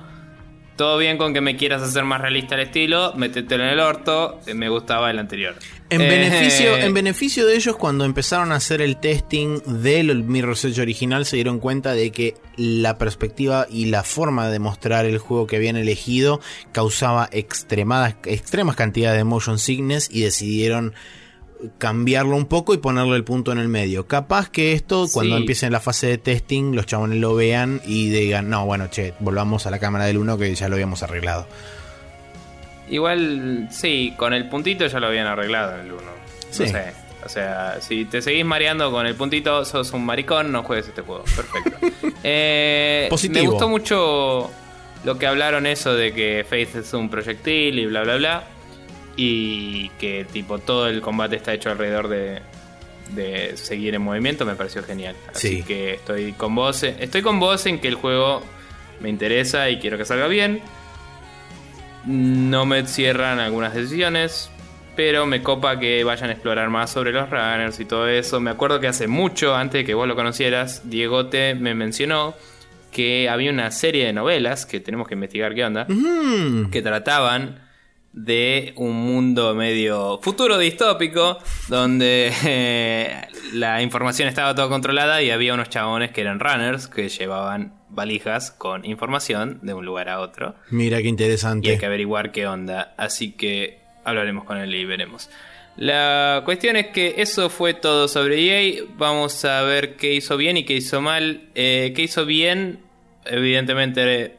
todo bien con que me quieras hacer más realista el estilo, métetelo en el orto, eh, me gustaba el anterior. En, Eh, beneficio, en beneficio de ellos, cuando empezaron a hacer el testing del Mirror's Edge original, se dieron cuenta de que la perspectiva y la forma de mostrar el juego que habían elegido causaba extremadas, extremas cantidades de motion sickness y decidieron cambiarlo un poco y ponerle el punto en el medio. Capaz que esto, cuando Sí. empiece la fase de testing, los chabones lo vean y digan, no, bueno, che, volvamos a la cámara del 1 que ya lo habíamos arreglado. Igual, sí, con el puntito ya lo habían arreglado en el 1. Sí. No sé. O sea, si te seguís mareando con el puntito, sos un maricón, no juegues este juego. Perfecto. Eh, Positivo. Me gustó mucho lo que hablaron eso de que Faith es un proyectil y bla bla bla. Y que tipo todo el combate está hecho alrededor de, de seguir en movimiento, me pareció genial. Así Sí. que estoy con vos. Estoy con vos en que el juego me interesa y quiero que salga bien. No me cierran algunas decisiones, pero me copa que vayan a explorar más sobre los runners y todo eso. Me acuerdo que hace mucho, antes de que vos lo conocieras, Diegote me mencionó que había una serie de novelas que tenemos que investigar qué onda, Mm, que trataban de un mundo medio futuro distópico donde eh, la información estaba todo controlada y había unos chabones que eran runners que llevaban valijas con información de un lugar a otro mira qué y interesante. hay que averiguar qué onda. Así que hablaremos con él y veremos. La cuestión es que eso fue todo sobre EA. Vamos a ver qué hizo bien y qué hizo mal. Eh, qué hizo bien, evidentemente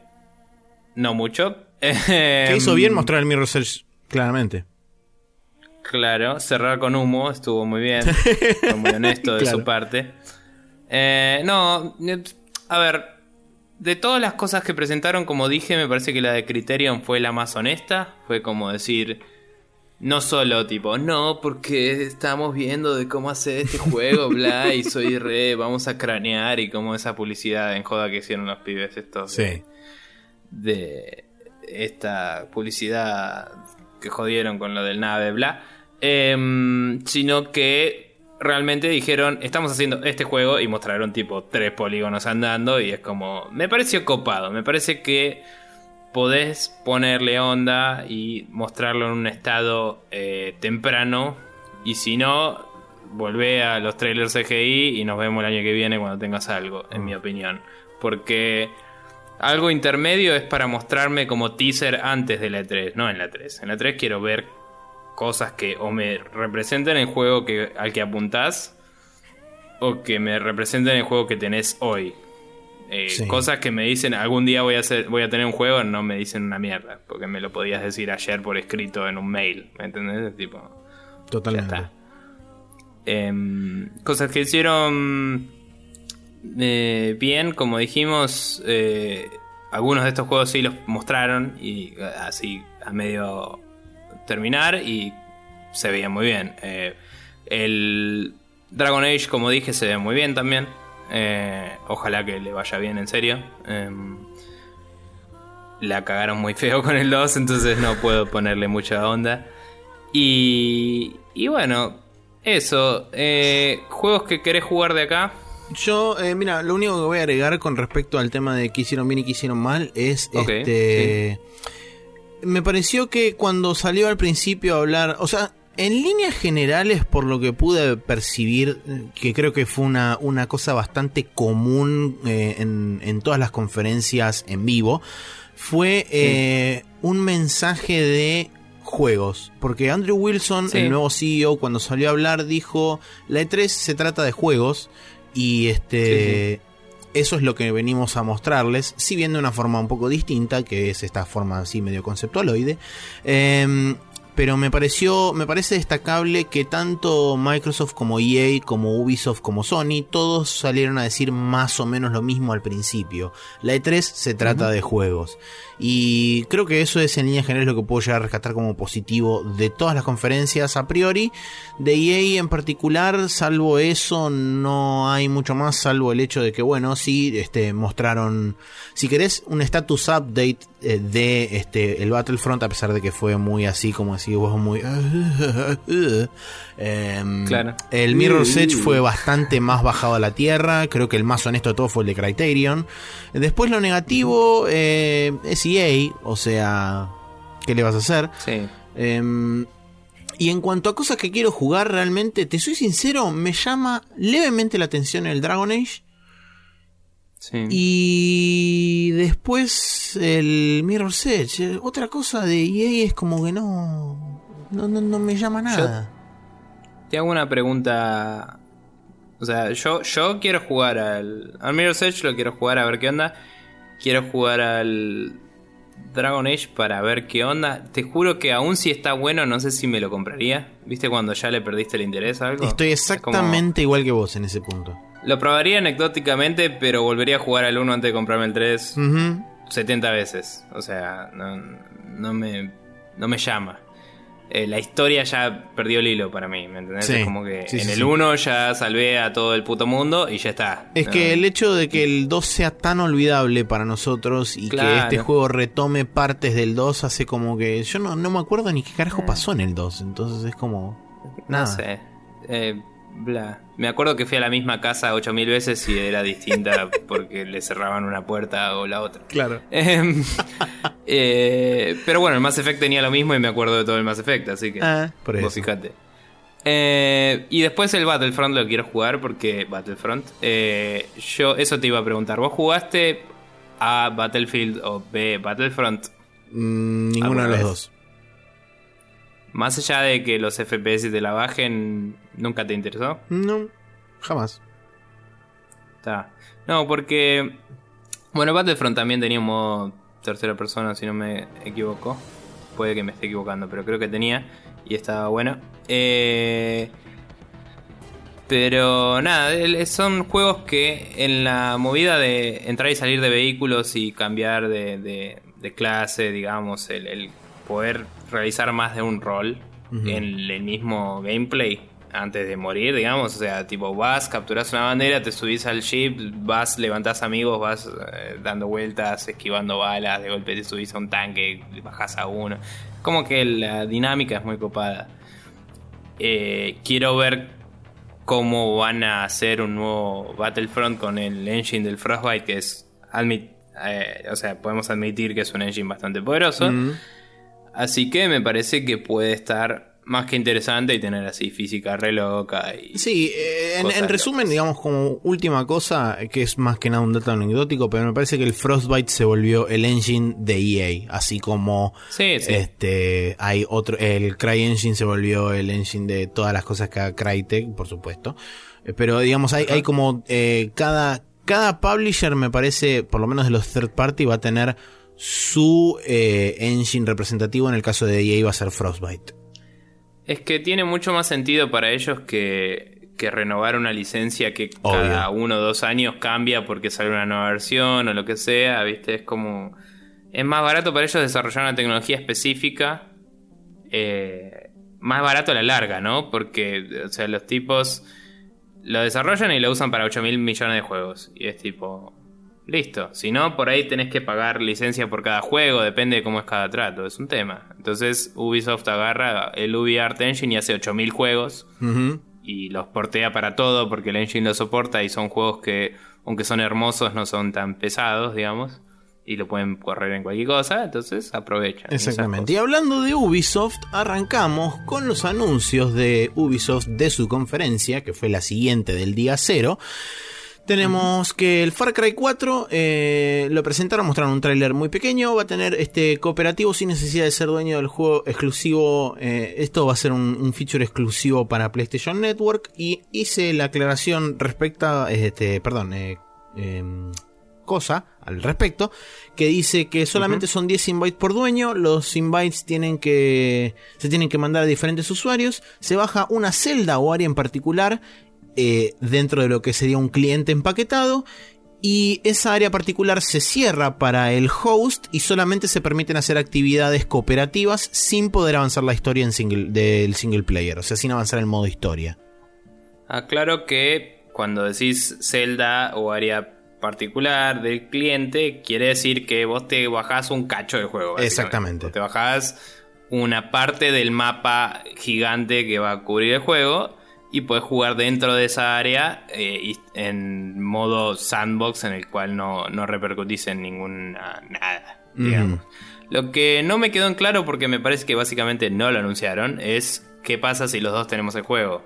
no mucho. Que hizo bien mostrar el Mirror Edge claramente. Claro, cerrar con humo estuvo muy bien. Fue muy honesto de Claro. su parte. Eh, no, eh, a ver, de todas las cosas que presentaron, como dije, me parece que la de Criterion fue la más honesta. Fue como decir, no solo tipo, no, porque estamos viendo de cómo hacer este juego, bla, y soy re, vamos a cranear y como esa publicidad en joda que hicieron los pibes estos. Sí. de esta publicidad que jodieron con lo del nave, bla. Em, sino que realmente dijeron, estamos haciendo este juego y mostraron tipo tres polígonos andando y es como, me pareció copado, me parece que podés ponerle onda y mostrarlo en un estado eh, temprano y si no, volvé a los trailers CGI y nos vemos el año que viene cuando tengas algo, en mi opinión. Porque algo intermedio es para mostrarme como teaser antes de la E3, no en la 3. En la 3 quiero ver cosas que o me representen el juego que, al que apuntás o que me representen el juego que tenés hoy. Eh, Sí. Cosas que me dicen algún día voy a hacer, voy a tener un juego, no me dicen una mierda, porque me lo podías decir ayer por escrito en un mail, ¿me entendés? Tipo, ya Totalmente. está. Em, cosas que hicieron eh, bien, como dijimos, eh, algunos de estos juegos sí los mostraron y eh, así a medio terminar y se veían muy bien. El Dragon Age, como dije, se ve muy bien también. Ojalá que le vaya bien en serio. Em, la cagaron muy feo con el 2, entonces no puedo ponerle mucha onda. Y, y bueno, eso. juegos que querés jugar de acá. Yo, eh, mira, lo único que voy a agregar con respecto al tema de qué hicieron bien y qué hicieron mal es este. Me pareció que cuando salió al principio a hablar. O sea, en líneas generales, por lo que pude percibir, que creo que fue una, una cosa bastante común eh, en, en todas las conferencias en vivo, fue eh, un mensaje de juegos. Porque Andrew Wilson, Sí. el nuevo CEO, cuando salió a hablar, dijo: La E3 se trata de juegos. Y este. Eso es lo que venimos a mostrarles, si bien de una forma un poco distinta, que es esta forma así medio conceptualoide. Em, pero me pareció, me parece destacable que tanto Microsoft como EA, como Ubisoft, como Sony, todos salieron a decir más o menos lo mismo al principio. La E3 se trata de juegos. Y creo que eso es en líneas generales lo que puedo llegar a rescatar como positivo de todas las conferencias a priori. De EA en particular, salvo eso, no hay mucho más, salvo el hecho de que, bueno, sí, este, mostraron, si querés, un status update eh, de este, el Battlefront, a pesar de que fue muy así, como decís vos, muy... Em, Claro. El Mirror's Edge fue bastante más bajado a la tierra, creo que el más honesto de todo fue el de Criterion. Después lo negativo eh, es EA, o sea, ¿qué le vas a hacer? Sí. Em, y en cuanto a cosas que quiero jugar realmente, te soy sincero, me llama levemente la atención el Dragon Age. Sí. Y después el Mirror's Edge. Eh, Otra cosa de EA es como que no, no, no, no me llama nada. Te hago una pregunta. O sea, yo, yo quiero jugar al. Al Mirror's Edge lo quiero jugar a ver qué onda. Quiero jugar al Dragon Age para ver qué onda. Te juro que aún si está bueno, no sé si me lo compraría. ¿Viste cuando ya le perdiste el interés a algo? Estoy Es como- exactamente igual que vos en ese punto. Lo probaría anecdóticamente, pero volvería a jugar al 1 antes de comprarme el 3 Ujú. 70 veces. O sea, no, no me, no me llama. Eh, la historia ya perdió el hilo para mí, ¿me entendés? Sí, Es como que sí, en sí, el sí. 1 ya salvé a todo el puto mundo y ya está. Es No, que el hecho de que el 2 sea tan olvidable para nosotros y que este juego retome partes del 2 hace como que yo no, no me acuerdo ni qué carajo Eh. pasó en el 2, entonces es como nada. No sé. Eh, bla. Me acuerdo que fui a la misma casa 8000 veces y era distinta porque le cerraban una puerta o la otra. Claro. Em, eh, pero bueno, el Mass Effect tenía lo mismo y me acuerdo de todo el Mass Effect, así que Ah, por vos eso. fíjate. Eh, y después el Battlefront lo quiero jugar porque Battlefront. eh, yo eso te iba a preguntar. ¿Vos jugaste a Battlefield o B Battlefront? Mm, ninguno ¿Alguna de los vez? dos. Más allá de que los FPS te la bajen, ¿nunca te interesó? No, jamás. Está. No, porque. Bueno, Battlefront también tenía un modo tercera persona, si no me equivoco. Puede que me esté equivocando, pero creo que tenía y estaba bueno. Eh, pero nada, son juegos que en la movida de entrar y salir de vehículos y cambiar de, de- de clase, digamos, el, el poder realizar más de un rol en el mismo gameplay antes de morir, digamos, o sea, tipo vas, capturas una bandera, te subís al jeep, vas, levantás amigos, vas eh, dando vueltas, esquivando balas, de golpe te subís a un tanque, bajás a uno. Como que la dinámica es muy copada. Eh, quiero ver cómo van a hacer un nuevo Battlefront con el engine del Frostbite, que es, admit- eh, o sea, podemos admitir que es un engine bastante poderoso. Así que me parece que puede estar más que interesante y tener así física re loca. Y... Sí, eh, en, en resumen, locas. digamos, como última cosa, que es más que nada un dato anecdótico, pero me parece que el Frostbite se volvió el engine de EA, así como Sí, sí. este hay otro, el CryEngine se volvió el engine de todas las cosas que haga Crytek, por supuesto. Eh, Pero digamos, hay, hay como eh, cada, cada publisher, me parece, por lo menos de los third party, va a tener su eh, engine representativo. En el caso de EA va a ser Frostbite. Es que tiene mucho más sentido para ellos que, que renovar una licencia que Obvio. cada uno o dos años cambia porque sale una nueva versión o lo que sea, ¿viste? Es como... Es más barato para ellos desarrollar una tecnología específica. eh, más barato a la larga, ¿no? Porque, o sea, los tipos lo desarrollan y lo usan para 8 mil millones de juegos. Y es tipo... Listo. Si no, por ahí tenés que pagar licencia por cada juego, depende de cómo es cada trato, es un tema. Entonces Ubisoft agarra el UbiArt Engine y hace 8000 juegos y los portea para todo porque el engine lo soporta y son juegos que, aunque son hermosos, no son tan pesados, digamos, y lo pueden correr en cualquier cosa, entonces aprovechan. Exactamente. Y hablando de Ubisoft, arrancamos con los anuncios de Ubisoft de su conferencia, que fue la siguiente del día cero. Tenemos que el Far Cry 4 eh, lo presentaron, mostraron un tráiler muy pequeño, va a tener este cooperativo sin necesidad de ser dueño del juego exclusivo. eh, esto va a ser un, un feature exclusivo para PlayStation Network y hice la aclaración respecto, este, perdón, eh, em, cosa al respecto que dice que solamente son 10 invites por dueño, los invites tienen que se tienen que mandar a diferentes usuarios, se baja una celda o área en particular eh, dentro de lo que sería un cliente empaquetado y esa área particular se cierra para el host y solamente se permiten hacer actividades cooperativas sin poder avanzar la historia en single, del single player, o sea, sin avanzar el modo historia. Aclaro que cuando decís celda o área particular del cliente, quiere decir que vos te bajás un cacho del juego. Exactamente. Te bajás una parte del mapa gigante que va a cubrir el juego y puedes jugar dentro de esa área eh, y en modo sandbox en el cual no, no repercutís en ninguna nada. digamos. Lo que no me quedó en claro porque me parece que básicamente no lo anunciaron es qué pasa si los dos tenemos el juego.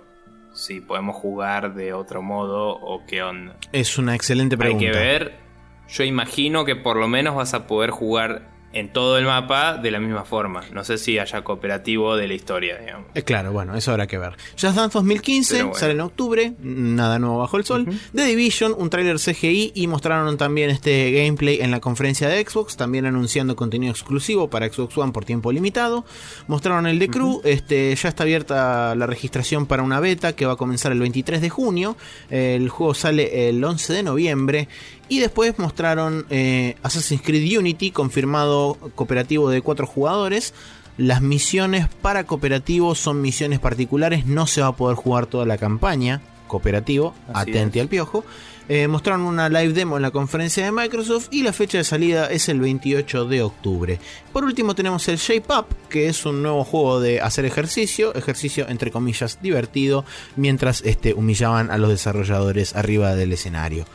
Si podemos jugar de otro modo o qué onda. Es una excelente pregunta. Hay que ver. Yo imagino que por lo menos vas a poder jugar en todo el mapa de la misma forma. No sé si haya cooperativo de la historia, digamos. Eh, claro, bueno, eso habrá que ver. Just Dance 2015 Pero bueno. sale en octubre, nada nuevo bajo el sol. The Division, un tráiler CGI y mostraron también este gameplay en la conferencia de Xbox, también anunciando contenido exclusivo para Xbox One por tiempo limitado. Mostraron el de Crew, este ya está abierta la registración para una beta que va a comenzar el 23 de junio. El juego sale el 11 de noviembre y después mostraron eh, Assassin's Creed Unity, confirmado cooperativo de cuatro jugadores. Las misiones para cooperativo son misiones particulares, no se va a poder jugar toda la campaña cooperativo, Así atente al piojo. Eh, mostraron una live demo en la conferencia de Microsoft y la fecha de salida es el 28 de octubre. Por último tenemos el Shape Up, que es un nuevo juego de hacer ejercicio, ejercicio entre comillas divertido, mientras este, humillaban a los desarrolladores arriba del escenario.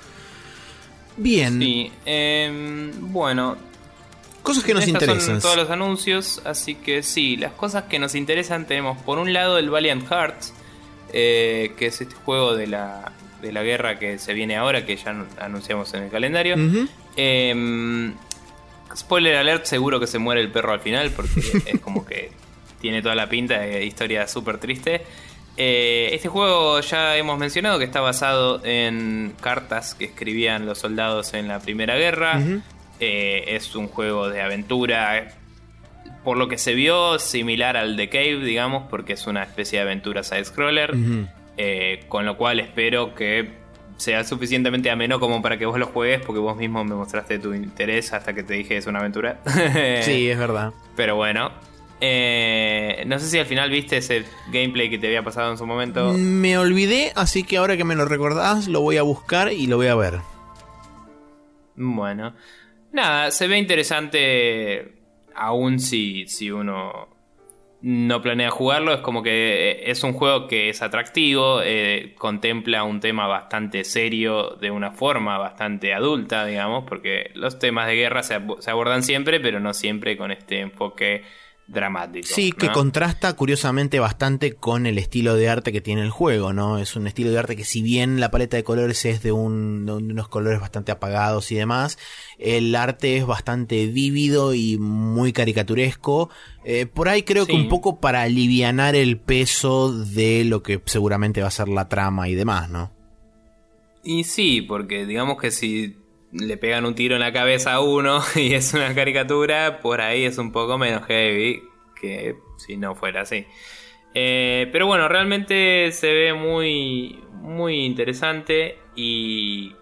Bien, Sí, em, bueno, cosas que nos Estas interesan. son todos los anuncios, así que sí, las cosas que nos interesan tenemos por un lado el Valiant Hearts, eh, que es este juego de la, de la guerra que se viene ahora, que ya anu- anunciamos en el calendario. Em, spoiler alert, seguro que se muere el perro al final, porque es como que tiene toda la pinta de historia súper triste. Eh, este juego ya hemos mencionado que está basado en cartas que escribían los soldados en la Primera Guerra. Eh, es un juego de aventura. Por lo que se vio, similar al The Cave, digamos, porque es una especie de aventura side-scroller. Eh, con lo cual espero que sea suficientemente ameno como para que vos lo juegues, porque vos mismo me mostraste tu interés hasta que te dije es una aventura. sí, es verdad. Pero bueno. Eh, no sé si al final viste ese gameplay que te había pasado en su momento. Me olvidé, así que ahora que me lo recordás, lo voy a buscar y lo voy a ver. Bueno. Nada, se ve interesante aún si, si uno no planea jugarlo, es como que eh, es un juego que es atractivo, eh, contempla un tema bastante serio de una forma bastante adulta, digamos, porque los temas de guerra se, se abordan siempre, pero no siempre con este enfoque dramático. Sí, que contrasta curiosamente bastante con el estilo de arte que tiene el juego, ¿no? Es un estilo de arte que si bien la paleta de colores es de, un, de unos colores bastante apagados y demás, el arte es bastante vívido y muy caricaturesco. Eh, por ahí creo que un poco para alivianar el peso de lo que seguramente va a ser la trama y demás, ¿no? Y sí, porque digamos que si le pegan un tiro en la cabeza a uno y es una caricatura, por ahí es un poco menos heavy que si no fuera así. Eh, pero bueno, realmente se ve muy, muy interesante y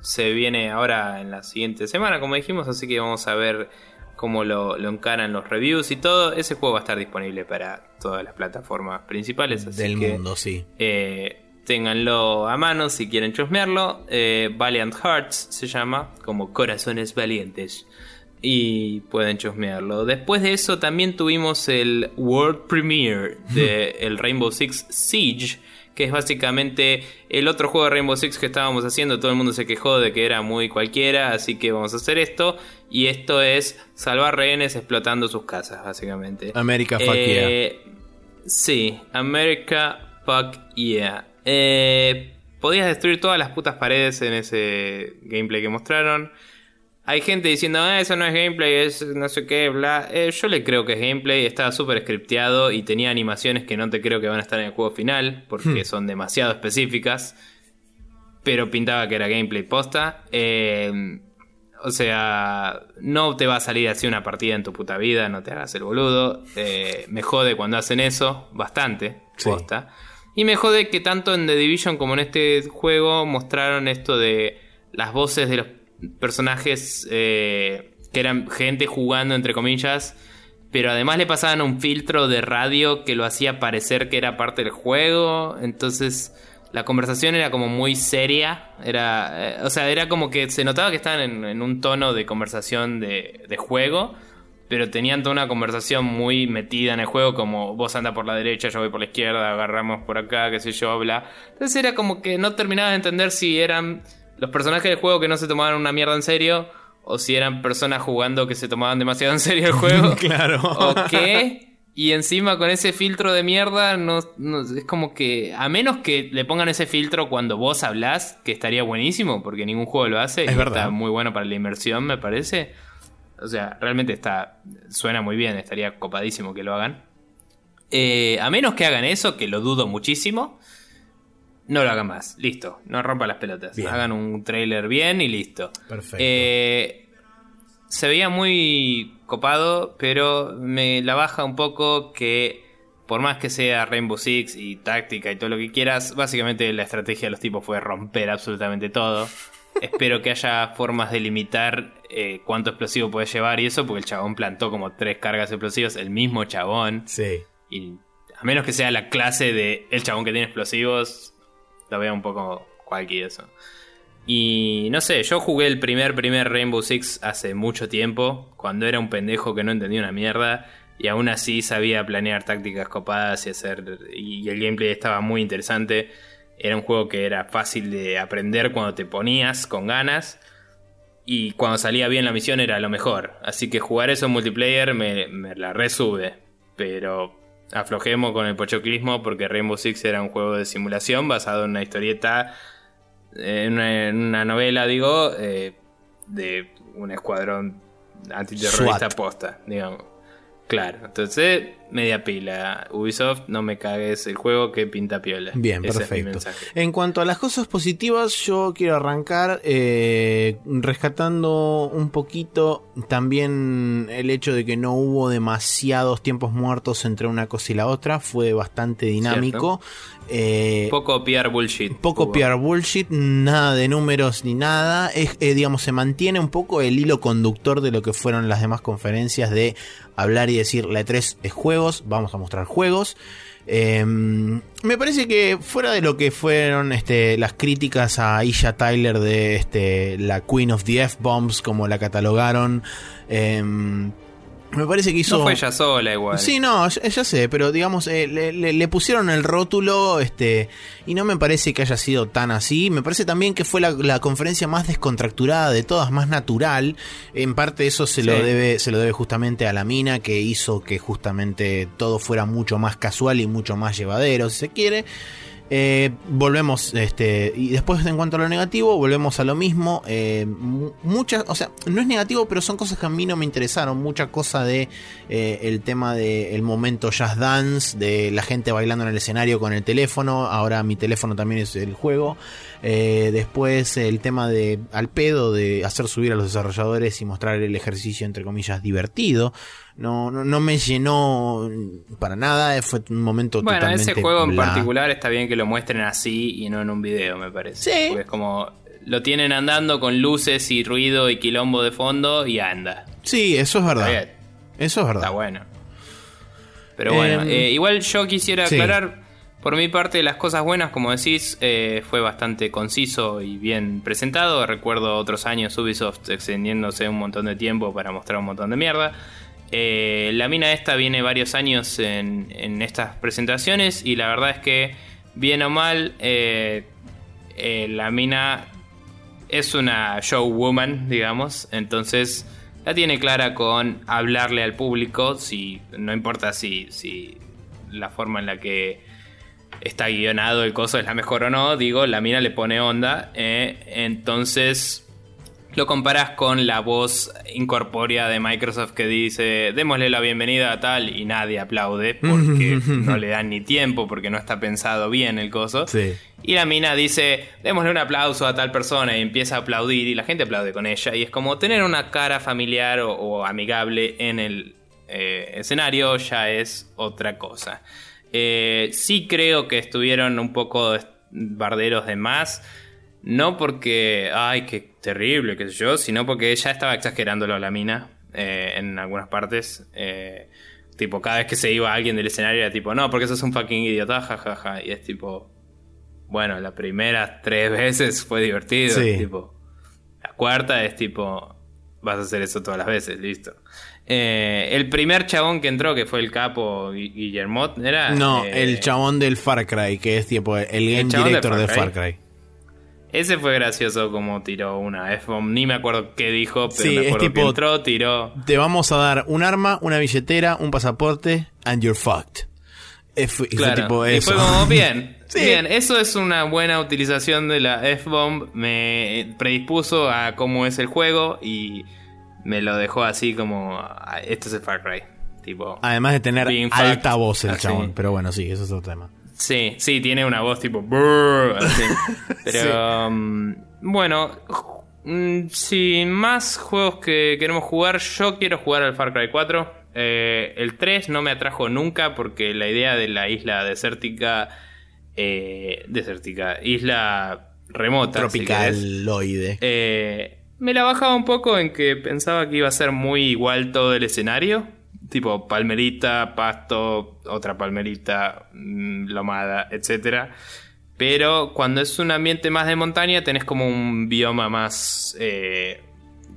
se viene ahora en la siguiente semana, como dijimos, así que vamos a ver cómo lo, encaran los reviews y todo. Ese juego va a estar disponible para todas las plataformas principales. Del mundo, sí. Eh, ténganlo a mano si quieren chusmearlo. Eh, Valiant Hearts se llama, como corazones valientes. Y pueden chusmearlo. Después de eso también tuvimos el World Premiere de el Rainbow Six Siege. Que es básicamente el otro juego de Rainbow Six que estábamos haciendo. Todo el mundo se quejó de que era muy cualquiera. Así que vamos a hacer esto. Y esto es salvar rehenes explotando sus casas, básicamente. America Fuck eh, Yeah. Sí, America Fuck Yeah. Eh, podías destruir todas las putas paredes en ese gameplay que mostraron. Hay gente diciendo, ah, eso no es gameplay, es no sé qué, bla. Eh, yo le creo que es gameplay, estaba súper scripteado y tenía animaciones que no te creo que van a estar en el juego final, porque hmm. son demasiado específicas. Pero pintaba que era gameplay posta. Eh, o sea, no te va a salir así una partida en tu puta vida, no te hagas el boludo. Eh, me jode cuando hacen eso, bastante, posta. Y me jode que tanto en The Division como en este juego mostraron esto de las voces de los personajes eh, que eran gente jugando, entre comillas. Pero además le pasaban un filtro de radio que lo hacía parecer que era parte del juego. Entonces la conversación era como muy seria. Era, eh, o sea, era como que se notaba que estaban en, un tono de conversación de, de juego pero tenían toda una conversación muy metida en el juego, como vos anda por la derecha, yo voy por la izquierda, agarramos por acá, qué sé yo, bla. Entonces era como que no terminaba de entender si eran los personajes del juego que no se tomaban una mierda en serio, o si eran personas jugando que se tomaban demasiado en serio el juego. claro. O qué. Y encima con ese filtro de mierda, no, es como que, a menos que le pongan ese filtro cuando vos hablás, que estaría buenísimo, porque ningún juego lo hace. Es verdad. Está muy bueno para la inmersión, me parece. O sea, realmente está. Suena muy bien, estaría copadísimo que lo hagan. Eh, a menos que hagan eso, que lo dudo muchísimo. No lo hagan más. Listo. No rompan las pelotas. Hagan un trailer bien y listo. Perfecto. Eh, se veía muy copado, pero me la baja un poco que. Por más que sea Rainbow Six y táctica y todo lo que quieras, básicamente la estrategia de los tipos fue romper absolutamente todo. Espero que haya formas de limitar eh, cuánto explosivo puede llevar y eso, porque el chabón plantó como tres cargas explosivas, el mismo chabón. Sí. Y a menos que sea la clase de el chabón que tiene explosivos, lo veo un poco cualquier eso. Y no sé, yo jugué el primer, primer Rainbow Six hace mucho tiempo, cuando era un pendejo que no entendía una mierda, y aún así sabía planear tácticas copadas y hacer. Y el gameplay estaba muy interesante. Era un juego que era fácil de aprender cuando te ponías con ganas. Y cuando salía bien la misión era lo mejor. Así que jugar eso en multiplayer me, la resube. Pero aflojemos con el pochoclismo porque Rainbow Six era un juego de simulación basado en una historieta, en una, novela, digo, eh, de un escuadrón antiterrorista posta, digamos. Claro, entonces media pila. Ubisoft, no me cagues el juego que pinta piola. Bien, Ese perfecto. En cuanto a las cosas positivas, yo quiero arrancar eh, rescatando un poquito también el hecho de que no hubo demasiados tiempos muertos entre una cosa y la otra. Fue bastante dinámico. Eh, Poco PR bullshit. poco hubo. PR bullshit, nada de números ni nada. Es, eh, digamos, se mantiene un poco el hilo conductor de lo que fueron las demás conferencias de hablar y decir la E3 es vamos a mostrar juegos. Eh, me parece que fuera de lo que fueron este, las críticas a Isha Tyler de este, la Queen of the F-Bombs, como la catalogaron, eh, me parece que hizo... No fue ella sola igual. Sí, no, ya, ya sé, pero digamos, eh, le, le- le pusieron el rótulo, este, y no me parece que haya sido tan así. Me parece también que fue la, la conferencia más descontracturada de todas, más natural. En parte eso se lo debe, se lo debe justamente a la mina que hizo que justamente todo fuera mucho más casual y mucho más llevadero, si se quiere. Eh, volvemos, este, y después en cuanto a lo negativo, volvemos a lo mismo. eh, mu- muchas, o sea, no es negativo, pero son cosas que a mí no me interesaron. Mucha cosa de eh, el tema del momento jazz dance, de la gente bailando en el escenario con el teléfono. Ahora mi teléfono también es el juego. Eh, después el tema de al pedo de hacer subir a los desarrolladores y mostrar el ejercicio entre comillas divertido. No, no, no me llenó para nada. Fue un momento Bueno, totalmente ese juego en particular está bien que lo muestren así y no en un video, me parece. Sí. Porque es como. Lo tienen andando con luces y ruido y quilombo de fondo y anda. Sí, eso es verdad. Eso es verdad. Está bueno. Pero bueno, Em, eh, igual yo quisiera sí. Por mi parte, las cosas buenas, como decís, eh, fue bastante conciso y bien presentado. Recuerdo otros años Ubisoft extendiéndose un montón de tiempo para mostrar un montón de mierda. Eh, la mina esta viene varios años en, estas presentaciones y la verdad es que, bien o mal, eh, la mina es una showwoman, digamos, entonces la tiene clara con hablarle al público, si no importa si, si la forma en la que está guionado el coso es la mejor o no, digo, la mina le pone onda, eh, entonces lo comparas con la voz incorpórea de Microsoft que dice, démosle la bienvenida a tal y nadie aplaude porque no le dan ni tiempo, porque no está pensado bien el coso. Sí. Y la mina dice, démosle un aplauso a tal persona y empieza a aplaudir y la gente aplaude con ella. Y es como tener una cara familiar o, o amigable en el eh, escenario ya es otra cosa. Eh, sí creo que estuvieron un poco barderos de más. No porque, ay, qué terrible, qué sé yo, sino porque ya estaba exagerándolo la mina eh, en algunas partes. Eh, tipo, cada vez que se iba alguien del escenario era tipo, no, porque sos un fucking idiota, jajaja. Y es tipo, bueno, las primeras tres veces fue divertido. Sí. Tipo, la cuarta es tipo, vas a hacer eso todas las veces, listo. Eh, el primer chabón que entró, que fue el capo Gui- Guillermot, era. No, eh, el chabón del Far Cry, que es tipo el game director de Far Far Cry. Ese fue gracioso como tiró una F-bomb. Ni me acuerdo qué dijo, pero Sí, me es acuerdo tipo- que entró, tiró. Te vamos a dar un arma, una billetera, un pasaporte, and you're fucked. Eh, y fue Claro. tipo y eso. fue como bien. Sí. Bien, eso es una buena utilización de la F-bomb. Me predispuso a cómo es el juego y me lo dejó así como. ah, Esto es el Far Cry. Tipo. Además de tener alta fucked. voz el Así. chabón. Pero bueno, sí, eso es otro tema. Sí, sí, tiene una voz tipo. Así. Pero. um, bueno. mm, Sin más juegos que queremos jugar, yo quiero jugar al Far Cry 4. Eh, el 3 no me atrajo nunca porque la idea de la isla desértica. eh, desértica, isla remota. si Tropicaloide. eh, me la bajaba un poco en que pensaba que iba a ser muy igual todo el escenario. Tipo palmerita, pasto, otra palmerita, mm, lomada, etc. Pero cuando es un ambiente más de montaña tenés como un bioma más eh,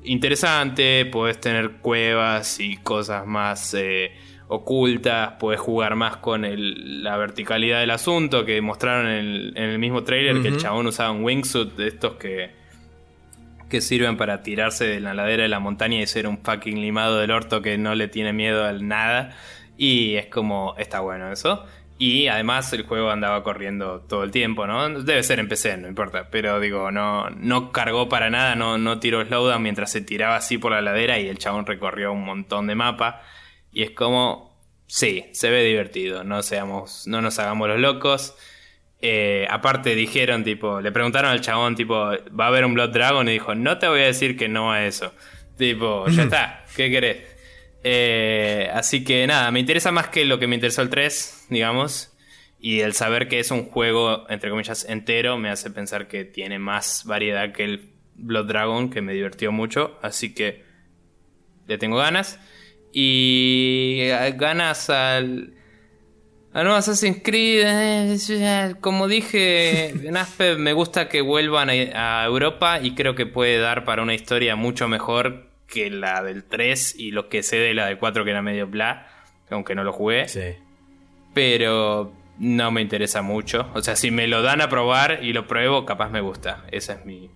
interesante, podés tener cuevas y cosas más eh, ocultas, podés jugar más con el- la verticalidad del asunto que mostraron en el, en el mismo trailer que el chabón usaba un wingsuit de estos que que sirven para tirarse de la ladera de la montaña y ser un fucking limado del orto que no le tiene miedo al nada. Y es como, está bueno eso. Y además el juego andaba corriendo todo el tiempo, ¿no? Debe ser en PC, no importa. Pero digo, no, no cargó para nada, no, no tiró slowdown mientras se tiraba así por la ladera y el chabón recorrió un montón de mapa. Y es como, sí, se ve divertido, no seamos, no nos hagamos los locos. Eh, aparte dijeron, tipo, le preguntaron al chabón, tipo, ¿va a haber un Blood Dragon? Y dijo, no te voy a decir que no a eso. Tipo, ya está, ¿qué querés? Eh, así que nada, me interesa más que lo que me interesó el 3, digamos. Y el saber que es un juego, entre comillas, entero, me hace pensar que tiene más variedad que el Blood Dragon, que me divirtió mucho. Así que le tengo ganas. Y eh, ganas al, al nuevo Assassin's Creed. eh, Como dije en Aspe, me gusta que vuelvan a, a Europa y creo que puede dar para una historia mucho mejor que la del 3 y lo que sé de la del 4 que era medio bla, aunque no lo jugué Sí. pero no me interesa mucho. O sea, si me lo dan a probar y lo pruebo, capaz me gusta. Esa es mi,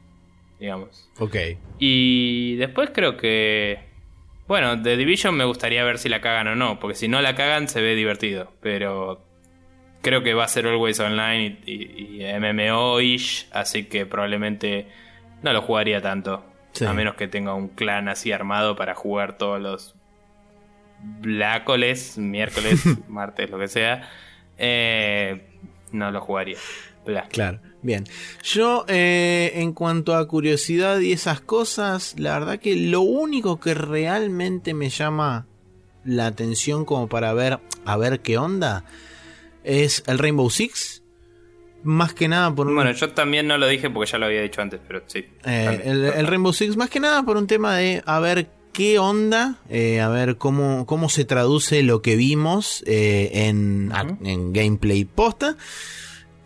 digamos. Ok. Y después creo que, bueno, The Division me gustaría ver si la cagan o no, porque si no la cagan se ve divertido, pero creo que va a ser Always Online y, y- y MMO-ish, así que probablemente no lo jugaría tanto. Sí. A menos que tenga un clan así armado para jugar todos los blácoles, miércoles, martes, lo que sea. Eh, no lo jugaría. Bla. Claro, bien. Yo, eh, en cuanto a curiosidad y esas cosas, la verdad que lo único que realmente me llama la atención como para ver, a ver qué onda, es el Rainbow Six. Más que nada por un... Bueno, yo también no lo dije porque ya lo había dicho antes, pero sí. Eh, el, el Rainbow Six, más que nada por un tema de a ver qué onda, eh, a ver cómo, cómo se traduce lo que vimos eh, en, en gameplay posta.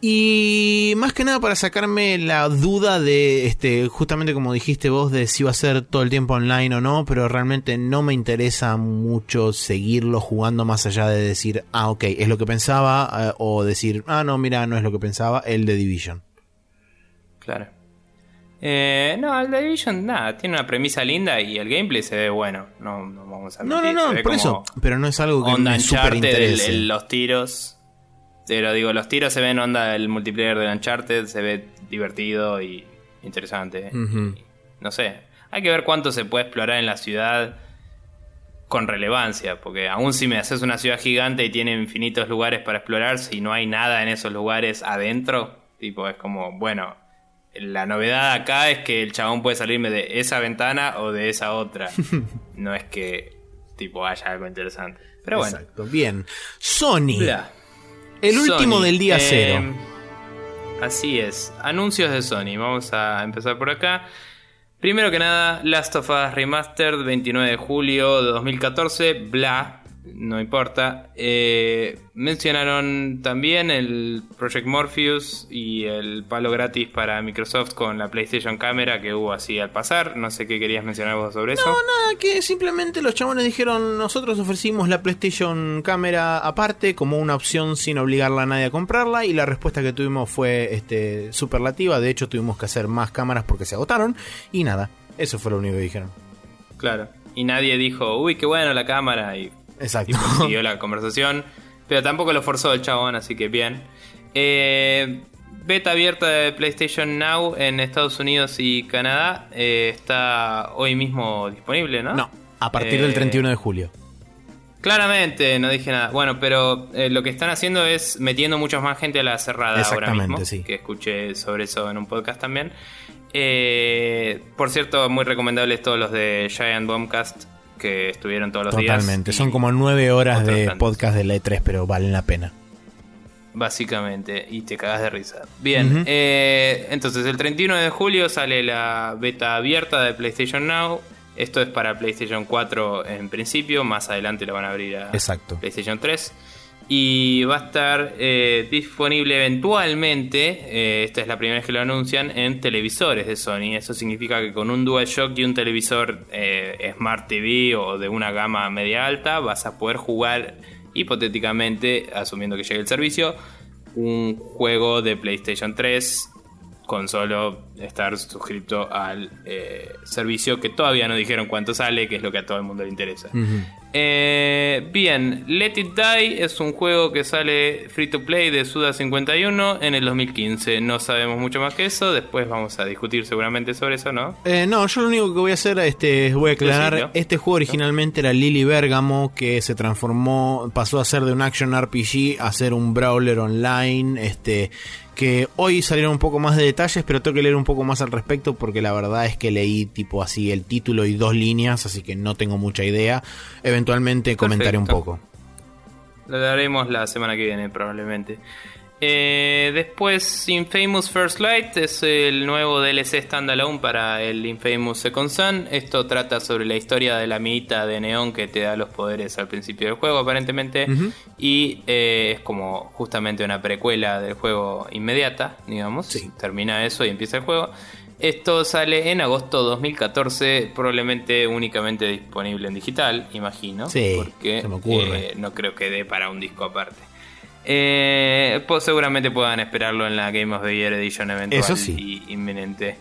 Y más que nada para sacarme la duda de, este, justamente como dijiste vos, de si va a ser todo el tiempo online o no, pero realmente no me interesa mucho seguirlo jugando más allá de decir, ah, ok, es lo que pensaba, eh, o decir, ah, no, mira, no es lo que pensaba, el de Division. Claro. Eh, no, el The Division, nada, tiene una premisa linda y el gameplay se ve bueno. No, no vamos a No, no, mentir, se no, ve por eso, pero no es algo que me super Uncharted, el- interese. el- los tiros. Pero digo, los tiros se ven onda el multiplayer de Uncharted, se ve divertido y interesante. No sé, hay que ver cuánto se puede explorar en la ciudad con relevancia, porque aún si me haces una ciudad gigante y tiene infinitos lugares para explorar, si no hay nada en esos lugares adentro, tipo es como, bueno, la novedad acá es que el chabón puede salirme de esa ventana o de esa otra. no es que tipo haya algo interesante. Pero bueno. Exacto, bien. Sony, Bla. El último Sony, del día eh, cero. Así es. Anuncios de Sony. Vamos a empezar por acá. Primero que nada, Last of Us Remastered, 29 de julio de 2014. Bla, no importa. Eh, mencionaron también el Project Morpheus y el palo gratis para Microsoft con la PlayStation Camera que hubo así al pasar. No sé qué querías mencionar vos sobre eso. No, nada, que simplemente los chabones dijeron, nosotros ofrecimos la PlayStation cámara aparte como una opción sin obligarla a nadie a comprarla y la respuesta que tuvimos fue este superlativa, de hecho tuvimos que hacer más cámaras porque se agotaron y nada, eso fue lo único que dijeron. Claro. Y nadie dijo, uy, qué bueno la cámara. Y Exacto. Tipo, siguió la conversación. Pero tampoco lo forzó el chabón, así que bien. Eh, beta abierta de PlayStation Now en Estados Unidos y Canadá. eh, está hoy mismo disponible, ¿no? No, a partir del Eh, 31 de julio. Claramente, no dije nada. Bueno, pero eh, lo que están haciendo es metiendo muchos más gente a la cerrada ahora Exactamente, mismo. sí. Que escuché sobre eso en un podcast también. Eh, por cierto, muy recomendables todos los de Giant Bombcast que estuvieron todos los días. Totalmente, son como nueve horas de tantos. podcast de la E3, pero valen la pena. Básicamente, y te cagas de risa. Bien, eh, entonces el 31 de julio sale la beta abierta de PlayStation Now. Esto es para PlayStation 4 en principio, más adelante lo van a abrir a Exacto. PlayStation 3. Y va a estar eh, disponible eventualmente, eh, esta es la primera vez que lo anuncian, en televisores de Sony. Eso significa que con un DualShock y un televisor eh, Smart TV o de una gama media alta vas a poder jugar hipotéticamente, asumiendo que llegue el servicio, un juego de PlayStation 3 con solo estar suscrito al eh, servicio que todavía no dijeron cuánto sale, que es lo que a todo el mundo le interesa. Eh, bien, Let It Die es un juego que sale free to play de Suda 51 en el 2015. No sabemos mucho más que eso. Después vamos a discutir seguramente sobre eso, ¿no? Eh, no, yo lo único que voy a hacer este, voy a aclarar. Este juego originalmente era Lily Bergamo, que se transformó, pasó a ser de un action RPG a ser un brawler online. Este, que hoy salieron un poco más de detalles, pero tengo que leer un poco más al respecto porque la verdad es que leí tipo así el título y dos líneas, así que no tengo mucha idea. Eventualmente comentaré un poco. Lo daremos la semana que viene, probablemente. Eh, después, Infamous First Light es el nuevo DLC standalone para el Infamous Second Son. Esto trata sobre la historia de la minita de neón que te da los poderes al principio del juego, aparentemente. Y eh, es como justamente una precuela del juego inmediata, digamos. Sí. Termina eso y empieza el juego. Esto sale en agosto 2014, probablemente únicamente disponible en digital, imagino. Sí, porque se me ocurre. eh, no creo que dé para un disco aparte. Eh, pues seguramente puedan esperarlo en la Game of the Year Edition eventual Eso sí. y inminente.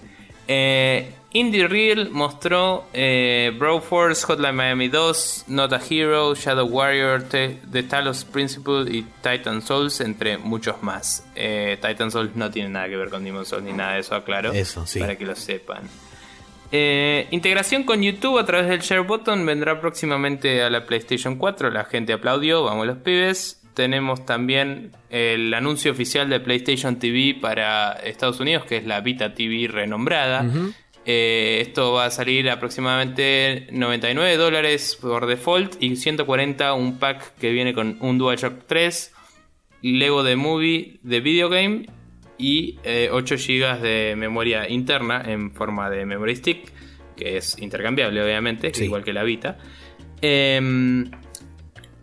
Eh, Indie Real mostró eh, Broforce, Hotline Miami 2, Not a Hero, Shadow Warrior, Te- The Talos Principle y Titan Souls, entre muchos más. Eh, Titan Souls no tiene nada que ver con Demon Souls ni nada de eso, aclaro. Eso, sí. Para que lo sepan. Eh, integración con YouTube a través del Share Button vendrá próximamente a la PlayStation 4. La gente aplaudió, vamos los pibes. Tenemos también el anuncio oficial de PlayStation TV para Estados Unidos, que es la Vita TV renombrada. Eh, esto va a salir aproximadamente 99 dólares por default y 140 un pack que viene con un DualShock 3, Lego de Movie de Video Game y eh, 8 GB de memoria interna en forma de memory stick, que es intercambiable obviamente, Sí. igual que la Vita. Em,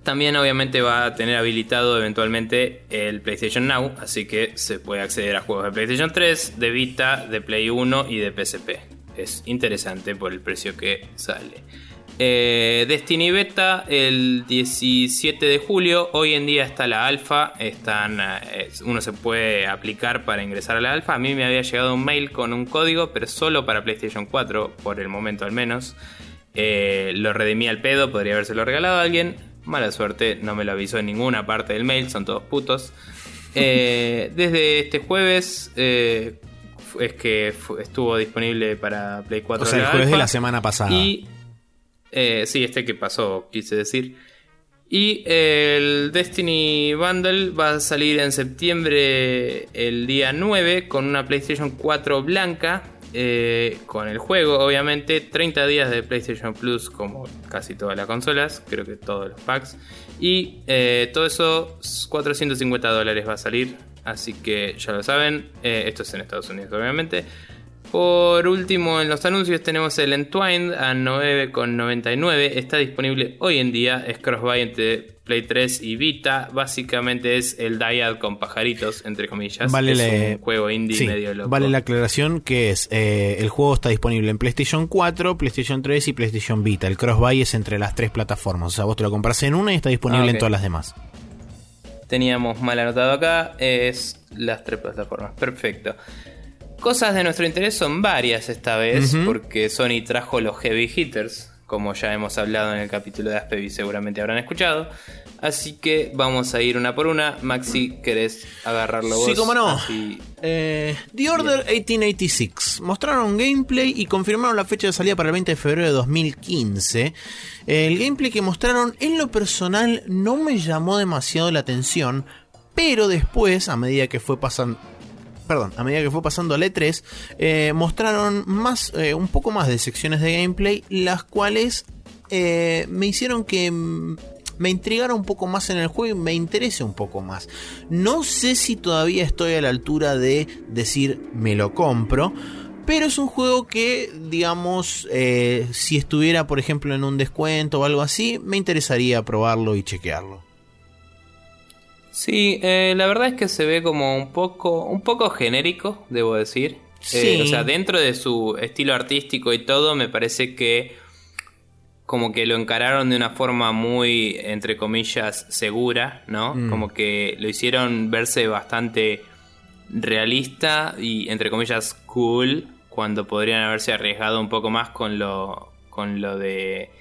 también obviamente va a tener habilitado eventualmente el PlayStation Now, así que se puede acceder a juegos de PlayStation 3, de Vita, de Play 1 y de PSP. Es interesante por el precio que sale. Eh, Destiny Beta el 17 de julio. Hoy en día está la alfa. Están, eh, uno se puede aplicar para ingresar a la alfa. A mí me había llegado un mail con un código, pero solo para PlayStation 4, por el momento al menos. Eh, lo redimí al pedo, podría habérselo regalado a alguien. Mala suerte, no me lo avisó en ninguna parte del mail, son todos putos. Eh, desde este jueves eh, es que estuvo disponible para Play 4. O sea, el jueves de la semana pasada. Y eh, sí, este que pasó, quise decir. Y el Destiny Bundle va a salir en septiembre el día 9 con una PlayStation 4 blanca. Eh, con el juego, obviamente, 30 días de PlayStation Plus, como casi todas las consolas, creo que todos los packs. Y eh, todo eso, 450 dólares va a salir. Así que ya lo saben, eh, esto es en Estados Unidos, obviamente. Por último, en los anuncios tenemos el Entwined a 9,99. Está disponible hoy en día. Es crossbuy entre Play 3 y Vita. Básicamente es el Dyad con pajaritos, entre comillas. Vale es la- un juego indie Sí, medio loco. Vale la aclaración que es, eh, el juego está disponible en PlayStation 4, PlayStation 3 y PlayStation Vita. El cross-buy es entre las tres plataformas. O sea, vos te lo compras en una y está disponible Ah, en todas las demás. Teníamos mal anotado acá. Es las tres plataformas. Perfecto. Cosas de nuestro interés son varias esta vez, porque Sony trajo los heavy hitters, como ya hemos hablado en el capítulo de Aspevi, seguramente habrán escuchado. Así que vamos a ir una por una. Maxi, ¿querés agarrarlo vos? Sí, cómo no. Así- Eh, The Order 1886. Mostraron gameplay y confirmaron la fecha de salida para el 20 de febrero de 2015. El gameplay que mostraron en lo personal no me llamó demasiado la atención, pero después, a medida que fue pasando... Perdón, a medida que fue pasando al E3, eh, mostraron más, eh, un poco más de secciones de gameplay, las cuales eh, me hicieron que mm, me intrigara un poco más en el juego y me interese un poco más. No sé si todavía estoy a la altura de decir me lo compro. Pero es un juego que, digamos, si estuviera, por ejemplo, en un descuento o algo así, me interesaría probarlo y chequearlo. Sí, eh, la verdad es que se ve como un poco, un poco genérico, debo decir. Sí. Eh, o sea, dentro de su estilo artístico y todo, me parece que como que lo encararon de una forma muy, entre comillas, segura, ¿no? Mm. Como que lo hicieron verse bastante realista y, entre comillas, cool, cuando podrían haberse arriesgado un poco más con lo, con lo de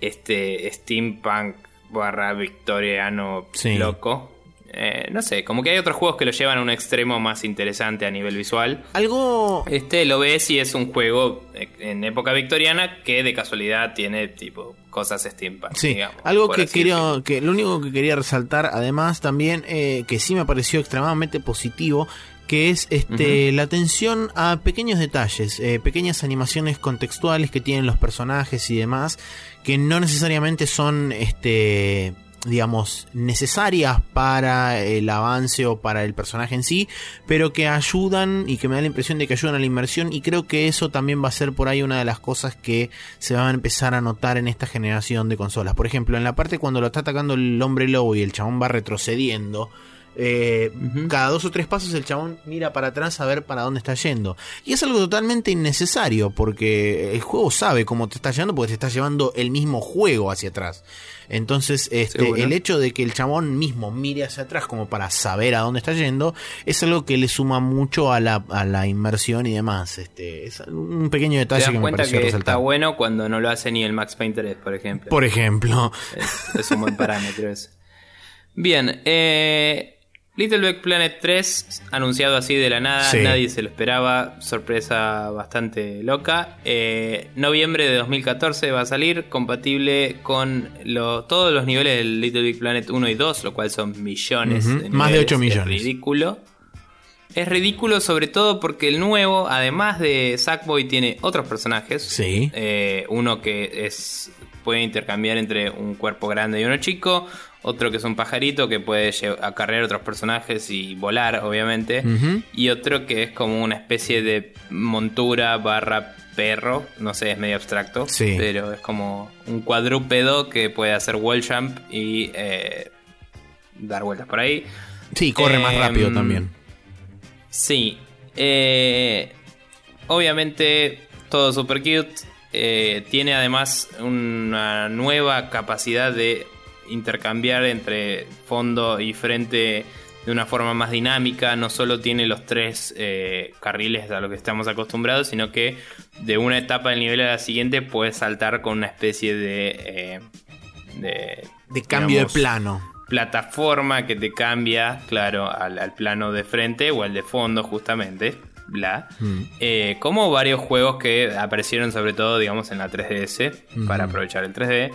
este steampunk barra victoriano Sí. loco. Eh, no sé, como que hay otros juegos que lo llevan a un extremo más interesante a nivel visual. Algo Este lo ves y es un juego eh, en época victoriana que de casualidad tiene tipo cosas steampunk. Sí, digamos, algo que quería, que lo único que quería resaltar, además, también, eh, que sí me pareció extremadamente positivo, que es este la atención a pequeños detalles, eh, pequeñas animaciones contextuales que tienen los personajes y demás, que no necesariamente son este digamos, necesarias para el avance o para el personaje en sí, pero que ayudan y que me da la impresión de que ayudan a la inmersión y creo que eso también va a ser por ahí una de las cosas que se van a empezar a notar en esta generación de consolas. Por ejemplo, en la parte cuando lo está atacando el hombre lobo y el chabón va retrocediendo, eh, cada dos o tres pasos el chabón mira para atrás a ver para dónde está yendo. Y es algo totalmente innecesario porque el juego sabe cómo te está llevando porque te está llevando el mismo juego hacia atrás. Entonces, este, Seguro. el hecho de que el chabón mismo mire hacia atrás como para saber a dónde está yendo es algo que le suma mucho a la, a la inmersión y demás. Este, es un pequeño detalle que me pareció que resaltar. está bueno cuando no lo hace ni el Max Payne 3, por ejemplo. Por ejemplo. Es, es un buen parámetro ese. Bien, eh, Little Big Planet 3, anunciado así de la nada, Sí. nadie se lo esperaba, sorpresa bastante loca. Eh, noviembre de 2014 va a salir, compatible con lo- todos los niveles del Little Big Planet 1 y 2, lo cual son millones. De más de niveles. 8 millones. Es ridículo. Es ridículo sobre todo porque el nuevo, además de Sackboy, tiene otros personajes. Sí. Eh, uno que es puede intercambiar entre un cuerpo grande y uno chico. Otro que es un pajarito que puede acarrear otros personajes y volar, obviamente. Y otro que es como una especie de montura barra perro. No sé, es medio abstracto. Sí. Pero es como un cuadrúpedo que puede hacer wall jump y eh, dar vueltas por ahí. Sí, corre más Em, rápido también. Sí. eh, obviamente, todo super cute. eh, tiene además una nueva capacidad de intercambiar entre fondo y frente de una forma más dinámica. No solo tiene los tres eh, carriles a lo que estamos acostumbrados, sino que de una etapa del nivel a la siguiente puedes saltar con una especie de. eh, de, De cambio digamos, de plano. plataforma que te cambia, claro, al, al plano de frente o al de fondo, justamente. Bla. Mm. Eh, como varios juegos que aparecieron, sobre todo, digamos, en la 3DS, para aprovechar el 3D.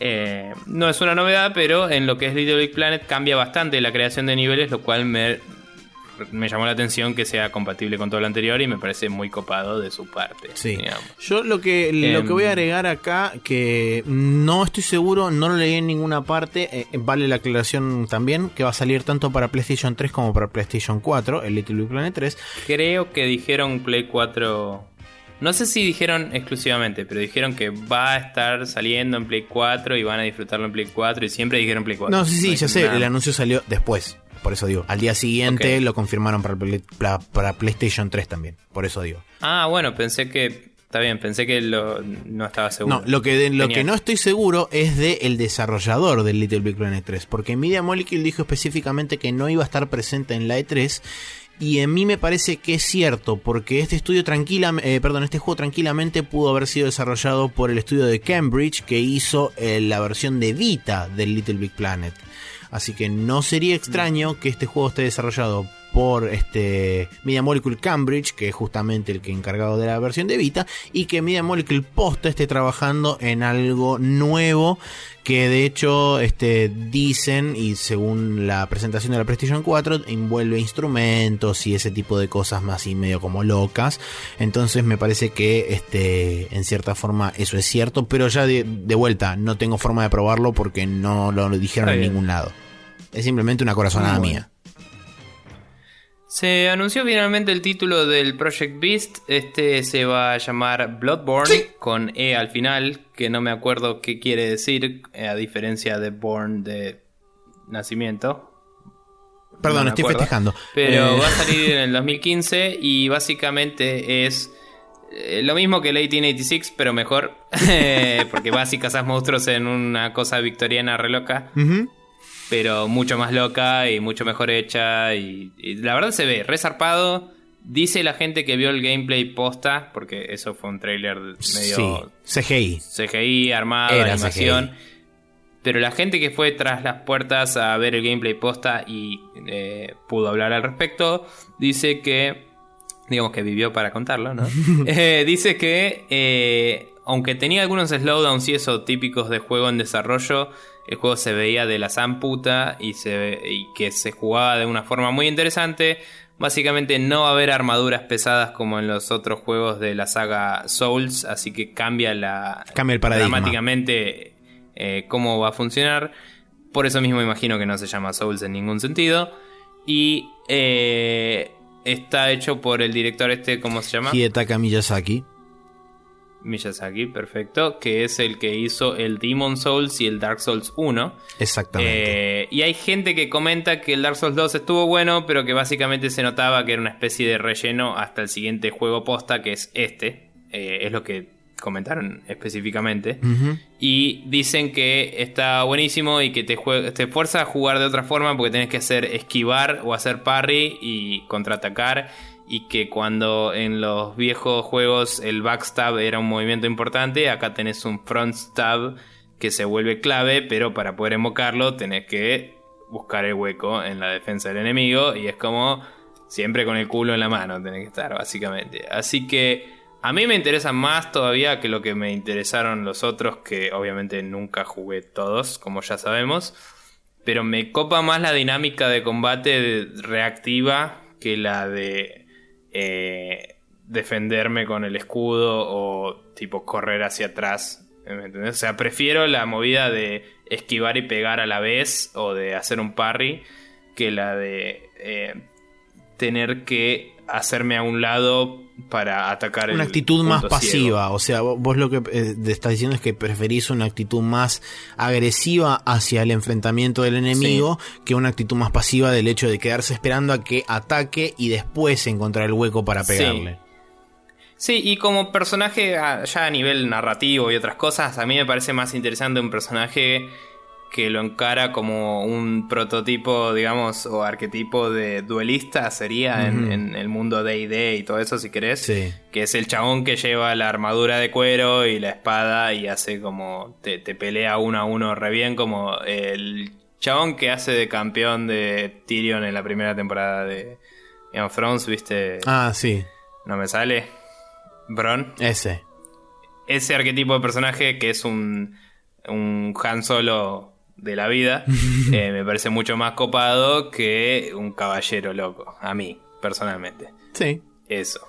Eh, no es una novedad, pero en lo que es Little Big Planet cambia bastante la creación de niveles, lo cual me, me llamó la atención que sea compatible con todo lo anterior y me parece muy copado de su parte. Sí. digamos. Yo lo que, lo Em, que voy a agregar acá, que no estoy seguro, no lo leí en ninguna parte, eh, vale la aclaración también, que va a salir tanto para PlayStation 3 como para PlayStation 4, el Little Big Planet 3. Creo que dijeron Play 4. No sé si dijeron exclusivamente, pero dijeron que va a estar saliendo en Play 4 y van a disfrutarlo en Play 4 y siempre dijeron Play 4. No, sí, sí, ya dijeron sé, nada. el anuncio salió después, por eso digo. Al día siguiente lo confirmaron para, Play- para, para PlayStation 3 también, por eso digo. Ah, bueno, pensé que. Está bien, pensé que lo- no estaba seguro. No, lo que, de- lo que no estoy seguro es de el desarrollador del Little Big Planet 3, porque Media Molecule dijo específicamente que no iba a estar presente en la E3 y a mí me parece que es cierto, porque este estudio tranquila, eh, perdón, este juego tranquilamente pudo haber sido desarrollado por el estudio de Cambridge que hizo eh, la versión de Vita del Little Big Planet. Así que no sería extraño que este juego esté desarrollado por este Media Molecule Cambridge, que es justamente el que encargado de la versión de Vita, y que Media Molecule posta esté trabajando en algo nuevo que de hecho este, dicen, y según la presentación de la PlayStation 4, envuelve instrumentos y ese tipo de cosas más y medio como locas. Entonces me parece que este, en cierta forma eso es cierto, pero ya de, de vuelta no tengo forma de probarlo porque no lo dijeron en ningún lado. Es simplemente una corazonada mía. Se anunció finalmente el título del Project Beast. Este se va a llamar Bloodborne con E al final, que no me acuerdo qué quiere decir, eh, a diferencia de Born de nacimiento. Perdón, No estoy acuerdo. festejando. Pero Eh, va a salir en el 2015 y básicamente es eh, lo mismo que el 1886, pero mejor. Porque vas y cazas monstruos en una cosa victoriana re loca, ujú. Pero mucho más loca y mucho mejor hecha. Y, y la verdad se ve resarpado. Dice la gente que vio el gameplay posta, porque eso fue un trailer medio sí, CGI. CGI, armado, animación. Pero la gente que fue tras las puertas a ver el gameplay posta y eh, pudo hablar al respecto, dice que, digamos que vivió para contarlo, ¿no? Eh, dice que, eh, aunque tenía algunos slowdowns y eso típicos de juego en desarrollo, el juego se veía de la zamputa y, se, y que se jugaba de una forma muy interesante. Básicamente no va a haber armaduras pesadas como en los otros juegos de la saga Souls, así que cambia la cambia el paradigma. dramáticamente eh, cómo va a funcionar. Por eso mismo imagino que no se llama Souls en ningún sentido. Y eh, está hecho por el director este, ¿cómo se llama? Hidetaka Miyazaki. Miyazaki, perfecto, que es el que hizo el Demon Souls y el Dark Souls 1. Exactamente. Eh, y hay gente que comenta que el Dark Souls 2 estuvo bueno, pero que básicamente se notaba que era una especie de relleno hasta el siguiente juego posta, que es este. es lo que comentaron específicamente. Y dicen que está buenísimo y que te, te fuerza a jugar de otra forma porque tenés que hacer esquivar o hacer parry y contraatacar. Y que cuando en los viejos juegos el backstab era un movimiento importante, acá tenés un front stab que se vuelve clave, pero para poder invocarlo tenés que buscar el hueco en la defensa del enemigo. Y es como siempre con el culo en la mano tenés que estar, básicamente. Así que a mí me interesa más todavía que lo que me interesaron los otros, que obviamente nunca jugué todos, como ya sabemos. Pero me copa más la dinámica de combate reactiva que la de eh, defenderme con el escudo o tipo correr hacia atrás. ¿Me O sea, prefiero la movida de esquivar y pegar a la vez o de hacer un parry que la de eh, tener que hacerme a un lado para atacar una actitud más pasiva o sea vos lo que eh, estás diciendo es que preferís una actitud más agresiva hacia el enfrentamiento del enemigo que una actitud más pasiva del hecho de quedarse esperando a que ataque y después encontrar el hueco para pegarle. Sí. y como personaje ah, ya a nivel narrativo y otras cosas a mí me parece más interesante un personaje que lo encara como un prototipo, digamos, o arquetipo de duelista sería en, el mundo de ID y todo eso, si querés. Que es el chabón que lleva la armadura de cuero y la espada y hace como. te, pelea uno a uno re bien, como el chabón que hace de campeón de Tyrion en la primera temporada de Game of Thrones, ¿viste? Ah, sí. No me sale. Bron. Ese. Ese arquetipo de personaje que es un. Un Han Solo de la vida, eh, me parece mucho más copado que un caballero loco, a mí, personalmente. Sí. Eso.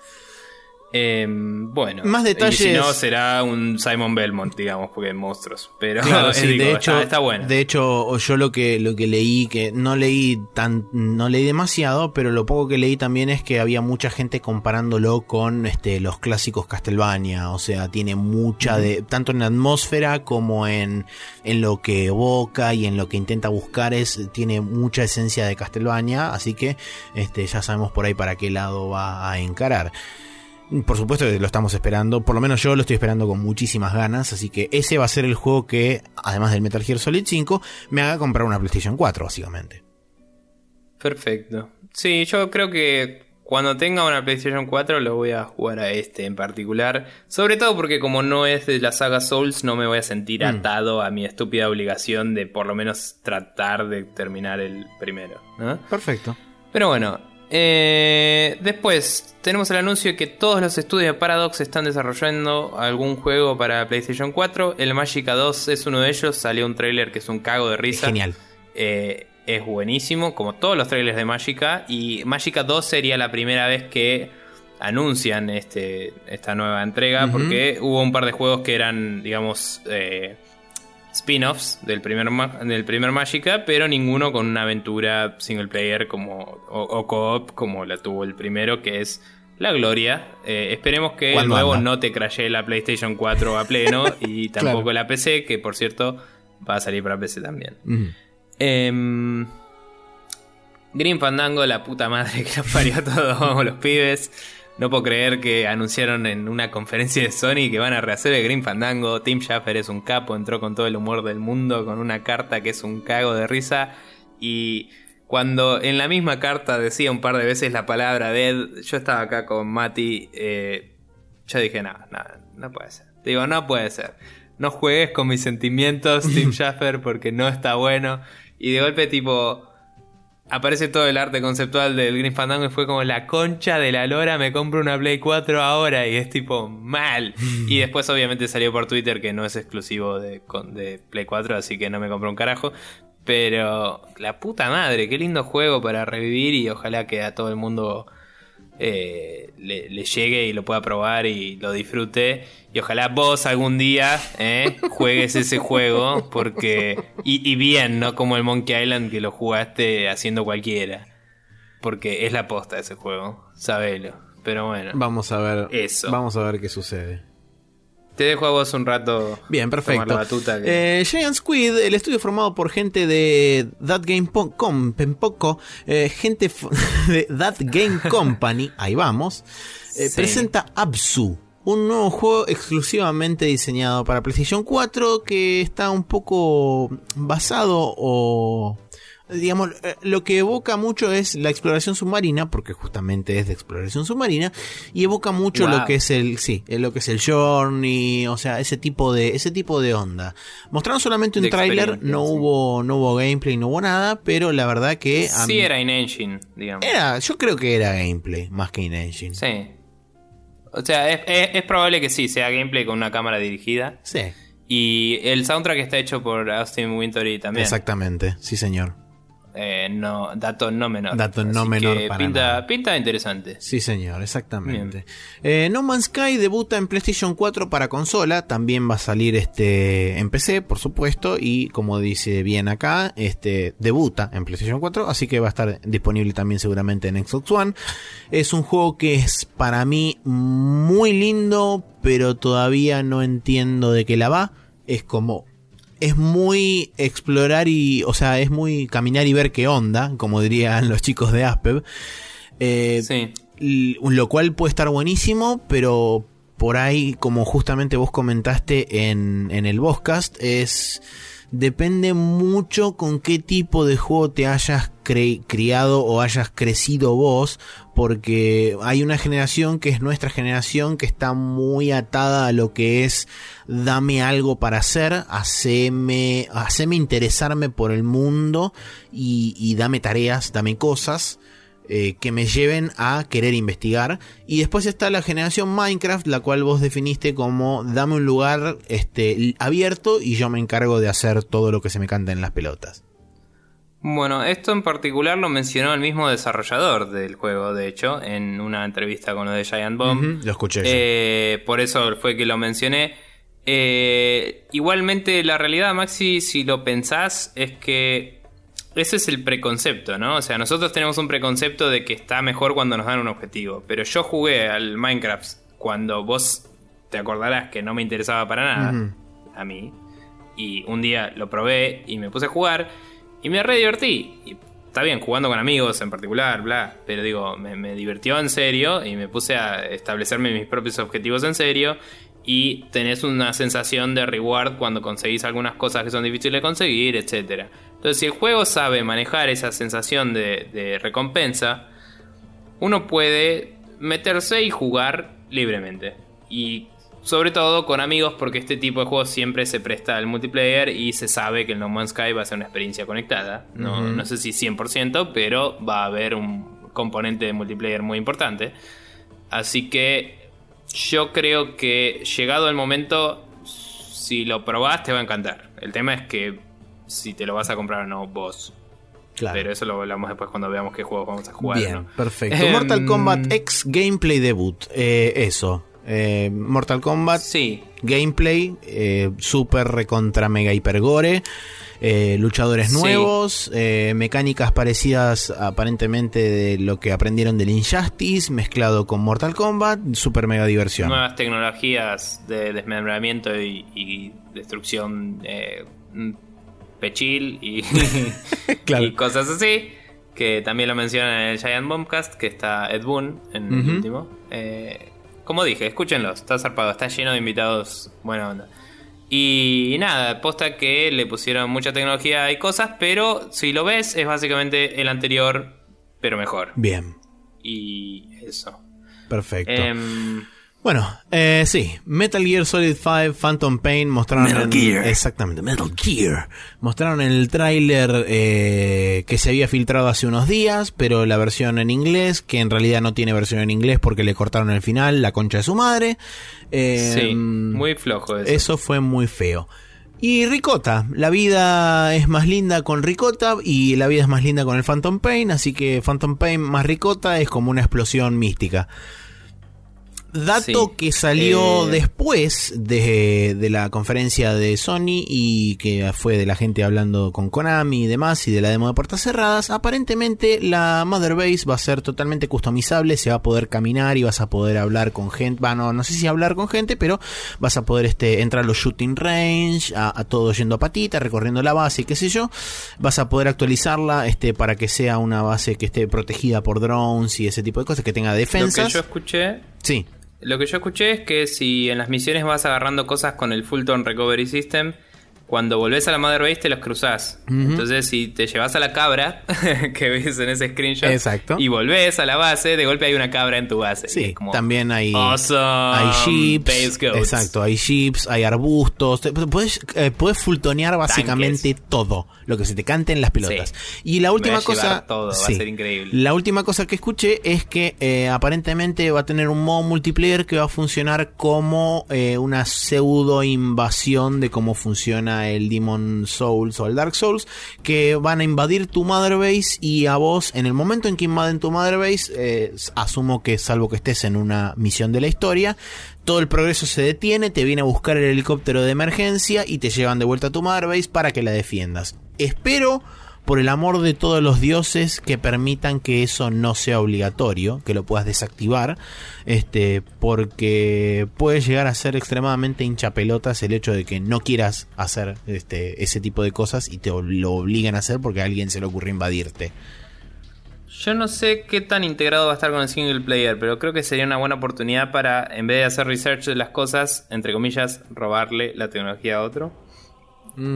Em, bueno, más detalles. si no, será un Simon Belmont, digamos, porque monstruos. Pero de hecho, está, bueno. De hecho, yo lo que, lo que leí, que no leí tan, no leí demasiado, pero lo poco que leí también es que había mucha gente comparándolo con este, los clásicos Castlevania. O sea, tiene mucha de. tanto en atmósfera como en, en lo que evoca y en lo que intenta buscar. Es, tiene mucha esencia de Castlevania. Así que este, ya sabemos por ahí para qué lado va a encarar. Por supuesto que lo estamos esperando, por lo menos yo lo estoy esperando con muchísimas ganas, así que ese va a ser el juego que, además del Metal Gear Solid 5, me haga comprar una PlayStation 4, básicamente. Perfecto. Sí, yo creo que cuando tenga una PlayStation 4 lo voy a jugar a este en particular. Sobre todo porque como no es de la saga Souls, no me voy a sentir mm. atado a mi estúpida obligación de por lo menos tratar de terminar el primero. Perfecto. Pero bueno, eh, después tenemos el anuncio de que todos los estudios de Paradox están desarrollando algún juego para PlayStation 4. El Magica 2 es uno de ellos. Salió un trailer que es un cago de risa. Genial. Eh, es buenísimo, como todos los trailers de Magica. Y Magica 2 sería la primera vez que anuncian este, esta nueva entrega. Porque hubo un par de juegos que eran, digamos, eh, spin-offs del primer, del primer Magica, pero ninguno con una aventura single player como, o, co-op como la tuvo el primero, que es la gloria. Eh, esperemos que el nuevo no te crashee la PlayStation 4 a pleno y tampoco la PC, que por cierto va a salir para PC también. Em, Green Fandango, la puta madre que nos parió a todos los pibes. No puedo creer que anunciaron en una conferencia de Sony que van a rehacer el Green Fandango. Tim Schafer es un capo, entró con todo el humor del mundo, con una carta que es un cago de risa. Y cuando en la misma carta decía un par de veces la palabra dead, yo estaba acá con Mati, eh, yo dije, no, no, no puede ser. Digo, no puede ser. No juegues con mis sentimientos, Tim Schafer, porque no está bueno. Y de golpe, tipo, aparece todo el arte conceptual del Green Fandango y fue como la concha de la lora, me compro una Play 4 ahora y es tipo mal. y después obviamente salió por Twitter que no es exclusivo de, de Play 4, así que no me compro un carajo. Pero la puta madre, qué lindo juego para revivir y ojalá que a todo el mundo eh, le, llegue y lo pueda probar y lo disfrute. Y ojalá vos algún día eh, juegues ese juego porque y, bien, no como el Monkey Island que lo jugaste haciendo cualquiera. Porque es la posta de ese juego, sabelo. Pero bueno. Vamos a ver. Eso. Vamos a ver qué sucede. Te dejo a vos un rato. Bien, perfecto. Eh, Giant Squid, el estudio formado por gente de That Game Com, eh, gente de That Game Company, ahí vamos, eh, presenta Absu. Un nuevo juego exclusivamente diseñado para PlayStation 4 que está un poco basado o digamos, eh, lo que evoca mucho es la exploración submarina, porque justamente es de exploración submarina, y evoca mucho lo que es el, sí, eh, lo que es el Journey, o sea, ese tipo de, ese tipo de onda. Mostraron solamente un tráiler, no hubo, no hubo gameplay, no hubo nada, pero la verdad que sí era in engine, digamos. Era, yo creo que era gameplay, más que in engine. Sí. O sea, es, es probable que sí, sea gameplay con una cámara dirigida. Sí. Y el soundtrack está hecho por Austin Wintory también. Exactamente, sí señor. Eh, no, dato no menor. Dato no menor pinta, pinta interesante. Sí, señor, exactamente. Eh, no Man's Sky debuta en PlayStation 4 para consola. También va a salir este en PC, por supuesto. Y como dice bien acá, este debuta en PlayStation 4. Así que va a estar disponible también seguramente en Xbox One. Es un juego que es para mí muy lindo, pero todavía no entiendo de qué la va. Es como es muy explorar y, o sea, es muy caminar y ver qué onda, como dirían los chicos de Aspev. Eh, sí. Lo cual puede estar buenísimo, pero por ahí, como justamente vos comentaste en, en el Boscast, es depende mucho con qué tipo de juego te hayas criado o hayas crecido vos, porque hay una generación que es nuestra generación que está muy atada a lo que es dame algo para hacer, haceme, haceme interesarme por el mundo y, y dame tareas, dame cosas. Eh, que me lleven a querer investigar. Y después está la generación Minecraft, la cual vos definiste como dame un lugar este, abierto y yo me encargo de hacer todo lo que se me canta en las pelotas. Bueno, esto en particular lo mencionó el mismo desarrollador del juego, de hecho, en una entrevista con lo de Giant Bomb. lo escuché. Eh, por eso fue que lo mencioné. Eh, igualmente, la realidad, Maxi, si lo pensás, es que ese es el preconcepto, ¿no? O sea, nosotros tenemos un preconcepto de que está mejor cuando nos dan un objetivo. Pero yo jugué al Minecraft cuando vos te acordarás que no me interesaba para nada. A mí. Y un día lo probé y me puse a jugar. Y me re divertí. Y está bien, jugando con amigos en particular, bla. Pero digo, me, me divirtió en serio. Y me puse a establecerme mis propios objetivos en serio y tenés una sensación de reward cuando conseguís algunas cosas que son difíciles de conseguir, etc. Entonces, si el juego sabe manejar esa sensación de, recompensa, uno puede meterse y jugar libremente. Y sobre todo con amigos, porque este tipo de juegos siempre se presta al multiplayer y se sabe que el No Man's Sky va a ser una experiencia conectada. No, no sé si 100%, pero va a haber un componente de multiplayer muy importante. Así que yo creo que llegado el momento, si lo probás te va a encantar. El tema es que si te lo vas a comprar o no vos. Claro. Pero eso lo hablamos después cuando veamos qué juegos vamos a jugar. Bien, perfecto. Mortal Kombat X Gameplay Debut. Eh, eso. Eh, Mortal Kombat. Sí. Gameplay. Eh, super recontra mega hiper gore. Luchadores nuevos, mecánicas parecidas aparentemente de lo que aprendieron del Injustice, mezclado con Mortal Kombat, super mega diversión. Nuevas tecnologías de desmembramiento y, destrucción pechil y, y cosas así que también lo mencionan en el Giant Bombcast, que está Ed Boon en el último. como dije, escúchenlo, está zarpado, está lleno de invitados buena onda. Y nada, posta que le pusieron mucha tecnología y cosas, pero si lo ves es básicamente el anterior, pero mejor. Bien, Y eso. perfecto. Em, Bueno, eh, sí, Metal Gear Solid 5 Phantom Pain mostraron Metal en- Gear. exactamente Metal Gear mostraron en el tráiler eh, que se había filtrado hace unos días, pero la versión en inglés que en realidad no tiene versión en inglés porque le cortaron el final, la concha de su madre. Eh, sí, muy flojo eso. eso fue muy feo. Y Ricota, la vida es más linda con Ricota y la vida es más linda con el Phantom Pain, así que Phantom Pain más Ricota es como una explosión mística. Dato Sí. que salió Eh, después de, de la conferencia de Sony y que fue de la gente hablando con Konami y demás y de la demo de puertas cerradas, aparentemente la Mother Base va a ser totalmente customizable, se va a poder caminar y vas a poder hablar con gente, bueno, no sé si hablar con gente, pero vas a poder este, entrar a los shooting range, a, a todo yendo a patita, recorriendo la base y qué sé yo, vas a poder actualizarla este, para que sea una base que esté protegida por drones y ese tipo de cosas, que tenga Lo que defensas. yo escuché Sí. Lo que yo escuché es que si en las misiones vas agarrando cosas con el Fulton Recovery System, cuando volvés a la Mother Base te los cruzás. Entonces, si te llevas a la cabra, que ves en ese screenshot, Exacto. y volvés a la base, de golpe hay una cabra en tu base. Sí, como, también hay, Awesome. hay goats. Exacto, hay jeeps, hay arbustos. Puedes, eh, puedes fultonear básicamente todo lo que se te cante en las pelotas. Y la última cosa. todo, va a ser increíble. La última cosa que escuché es que eh, aparentemente va a tener un modo multiplayer que va a funcionar como eh, una pseudo invasión de cómo funciona el Demon Souls o el Dark Souls, que van a invadir tu Mother Base y a vos, en el momento en que invaden tu Mother Base, eh, asumo que salvo que estés en una misión de la historia, todo el progreso se detiene, te viene a buscar el helicóptero de emergencia y te llevan de vuelta a tu Mother Base para que la defiendas. Espero por el amor de todos los dioses que permitan que eso no sea obligatorio, que lo puedas desactivar, este, porque puede llegar a ser extremadamente hinchapelotas el hecho de que no quieras hacer este, ese tipo de cosas y te lo obligan a hacer porque a alguien se le ocurre invadirte. Yo no sé qué tan integrado va a estar con el single player, pero creo que sería una buena oportunidad para, en vez de hacer research de las cosas, entre comillas, robarle la tecnología a otro.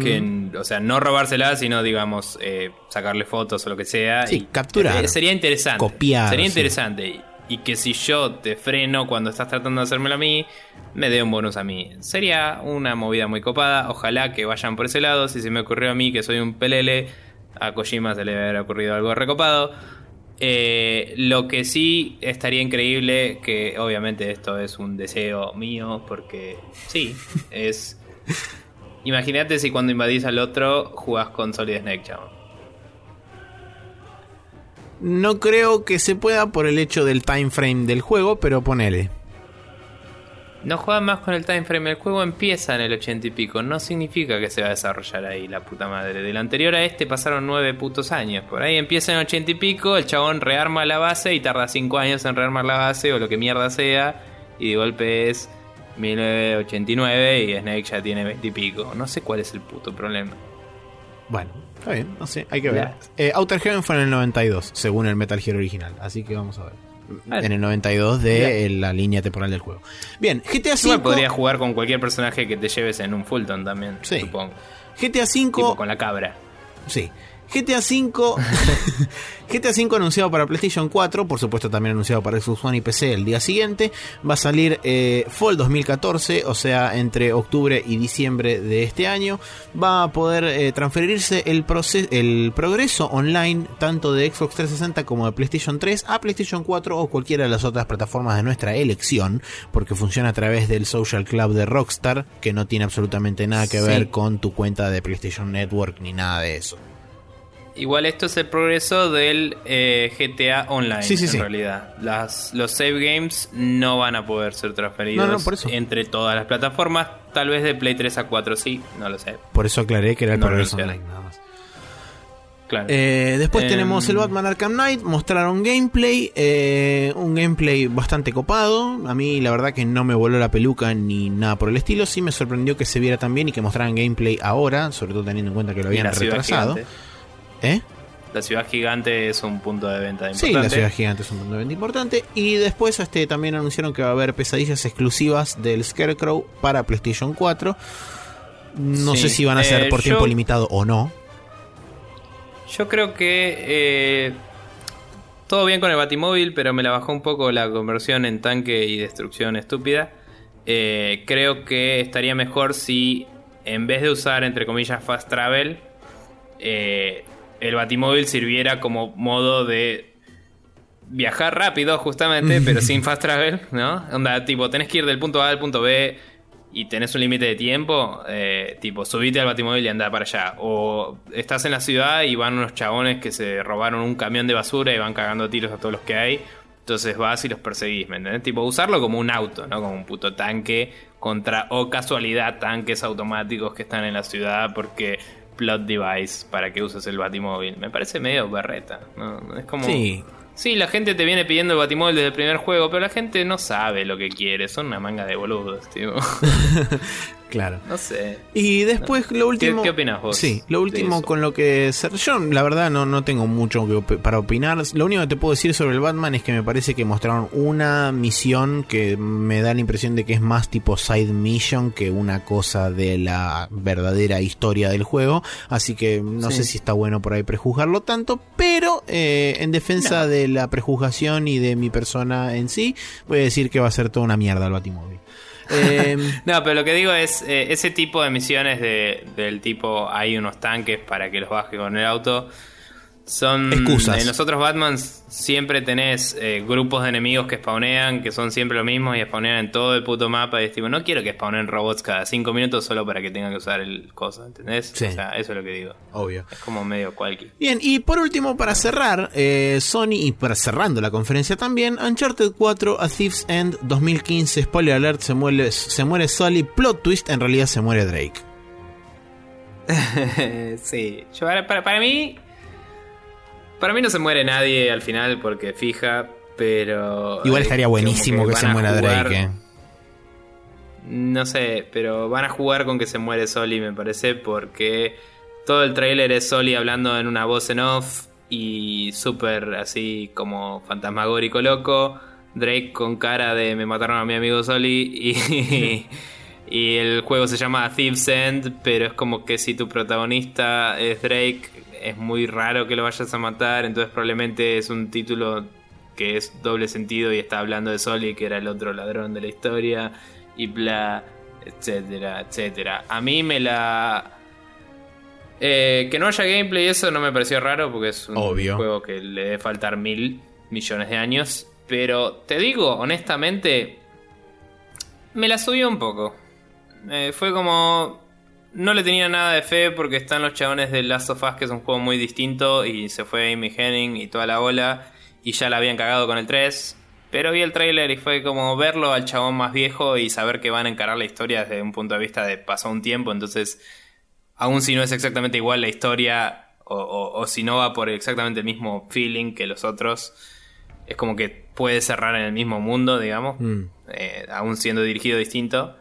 Que, o sea, no robársela, sino, digamos, eh, sacarle fotos o lo que sea. Sí, y- capturar. eh, sería interesante. Copiar, Sería sí. interesante. Y, y que si yo te freno cuando estás tratando de hacérmelo a mí, me dé un bonus a mí. Sería una movida muy copada. Ojalá que vayan por ese lado. Si se me ocurrió a mí, que soy un pelele, a Kojima se le haber ocurrido algo recopado. Eh, lo que sí estaría increíble, que obviamente esto es un deseo mío, porque sí, es... Imagínate si cuando invadís al otro jugás con Solid Snake, chavo. No creo que se pueda por el hecho del time frame del juego, pero ponele. No juega más con el time frame, el juego empieza en el 80 y pico, no significa que se va a desarrollar ahí la puta madre. Del anterior a este pasaron nueve putos años. Por ahí empieza en 80 y pico, el chabón rearma la base y tarda 5 años en rearmar la base o lo que mierda sea. Y de golpe es 1989 y Snake ya tiene 20 y pico. No sé cuál es el puto problema. Bueno, está bien, no sé, hay que ver. Eh, Outer Heaven fue en el 92, según el Metal Gear original, así que vamos a ver. Ah, En el 92 de la línea temporal del juego. Bien, GTA V. podría jugar con cualquier personaje que te lleves en un Fulton también, Sí. supongo. GTA Tipo V. con la cabra. Sí. GTA V. GTA V anunciado para PlayStation 4, por supuesto también anunciado para Xbox One y PC el día siguiente. Va a salir eh, Fall 2014, o sea, entre octubre y diciembre de este año. Va a poder eh, transferirse el, el progreso online tanto de Xbox 360 como de PlayStation 3 a PlayStation 4 o cualquiera de las otras plataformas de nuestra elección, porque funciona a través del Social Club de Rockstar, que no tiene absolutamente nada que Sí. ver con tu cuenta de PlayStation Network ni nada de eso. Igual esto es el progreso del eh, GTA Online, Sí, sí, en sí. realidad. Las, los save games no van a poder ser transferidos No, no, por eso. entre todas las plataformas. Tal vez de Play 3 a 4 sí, no lo sé. Por eso aclaré que era el No progreso online, nada más. Claro. Eh, después Em, tenemos el Batman Arkham Knight, mostraron gameplay, eh, un gameplay bastante copado. A mí la verdad que no me voló la peluca ni nada por el estilo. Sí me sorprendió que se viera tan bien y que mostraran gameplay ahora, sobre todo teniendo en cuenta que lo habían retrasado. gigante. ¿Eh? La ciudad gigante es un punto de venta importante. Sí, la ciudad gigante es un punto de venta importante. Y después este, también anunciaron que va a haber pesadillas exclusivas del Scarecrow para PlayStation 4. No Sí. sé si van a ser Eh, por yo- tiempo limitado o no. Yo creo que eh, todo bien con el Batimóvil, pero me la bajó un poco la conversión en tanque y destrucción estúpida. Eh, creo que estaría mejor si en vez de usar entre comillas fast travel, eh, el Batimóvil sirviera como modo de viajar rápido justamente, pero sin fast travel, ¿no? Onda, tipo, tenés que ir del punto A al punto B y tenés un límite de tiempo, eh, tipo, subite al batimóvil y anda para allá. O estás en la ciudad y van unos chabones que se robaron un camión de basura y van cagando tiros a todos los que hay. Entonces vas y los perseguís, ¿me entendés? Tipo, usarlo como un auto, ¿no? Como un puto tanque contra, o casualidad, tanques automáticos que están en la ciudad porque plot device para que uses el batimóvil. Me parece medio berreta, ¿no? Es como... Sí. Sí, la gente te viene pidiendo el batimóvil desde el primer juego, pero la gente no sabe lo que quiere. Son una manga de boludos, tío. Claro. no sé. Y después lo último. qué opinas vos Sí, lo último con lo que. ser- Yo, la verdad, no, no tengo mucho que para opinar. Lo único que te puedo decir sobre el Batman es que me parece que mostraron una misión que me da la impresión de que es más tipo side mission que una cosa de la verdadera historia del juego. Así que no Sí. sé si está bueno por ahí prejuzgarlo tanto. Pero eh, en defensa de la prejuzgación y de mi persona en sí, voy a decir que va a ser toda una mierda el Batimóvil. Eh, No, pero lo que digo es, eh, ese tipo de misiones de, del tipo hay unos tanques para que los baje con el auto, son... Excusas. En los otros Batmans siempre tenés eh, grupos de enemigos que spawnean, que son siempre lo mismo y spawnean en todo el puto mapa y es tipo, no quiero que spawnen robots cada 5 minutos solo para que tengan que usar el coso, ¿entendés? Sí. O sea, eso es lo que digo. obvio. Es como medio cualqui. Bien, y por último, para cerrar, eh, Sony, y para cerrando la conferencia también, Uncharted 4 A Thief's End 2015, spoiler alert, se muere, se muere Sully, plot twist, en realidad se muere Drake. sí, yo, para, para, para mí. Para mí no se muere nadie al final porque fija, pero. Igual eh, estaría buenísimo que, se muera jugar- Drake. eh. No sé, pero van a jugar con que se muere Soli, me parece, porque todo el tráiler es Soli hablando en una voz en off y súper así como fantasmagórico loco. Drake con cara de me mataron a mi amigo Soli y, y el juego se llama Thief's End, pero es como que si tu protagonista es Drake, es muy raro que lo vayas a matar, entonces probablemente es un título que es doble sentido y está hablando de Soli, que era el otro ladrón de la historia, y bla, etcétera, etcétera. A mí me la... Eh, que no haya gameplay, eso no me pareció raro porque es un Obvio. juego que le debe faltar mil millones de años. Pero te digo, honestamente, me la subió un poco. Eh, fue como. No le tenía nada de fe porque están los chabones de Last of Us, que es un juego muy distinto, y se fue Amy Henning y toda la bola, y ya la habían cagado con el 3. Pero vi el tráiler y fue como verlo al chabón más viejo y saber que van a encarar la historia desde un punto de vista de pasó un tiempo, entonces, aun si no es exactamente igual la historia, o, o- o si no va por exactamente el mismo feeling que los otros, es como que puede cerrar en el mismo mundo, digamos, Mm. eh, aún siendo dirigido distinto.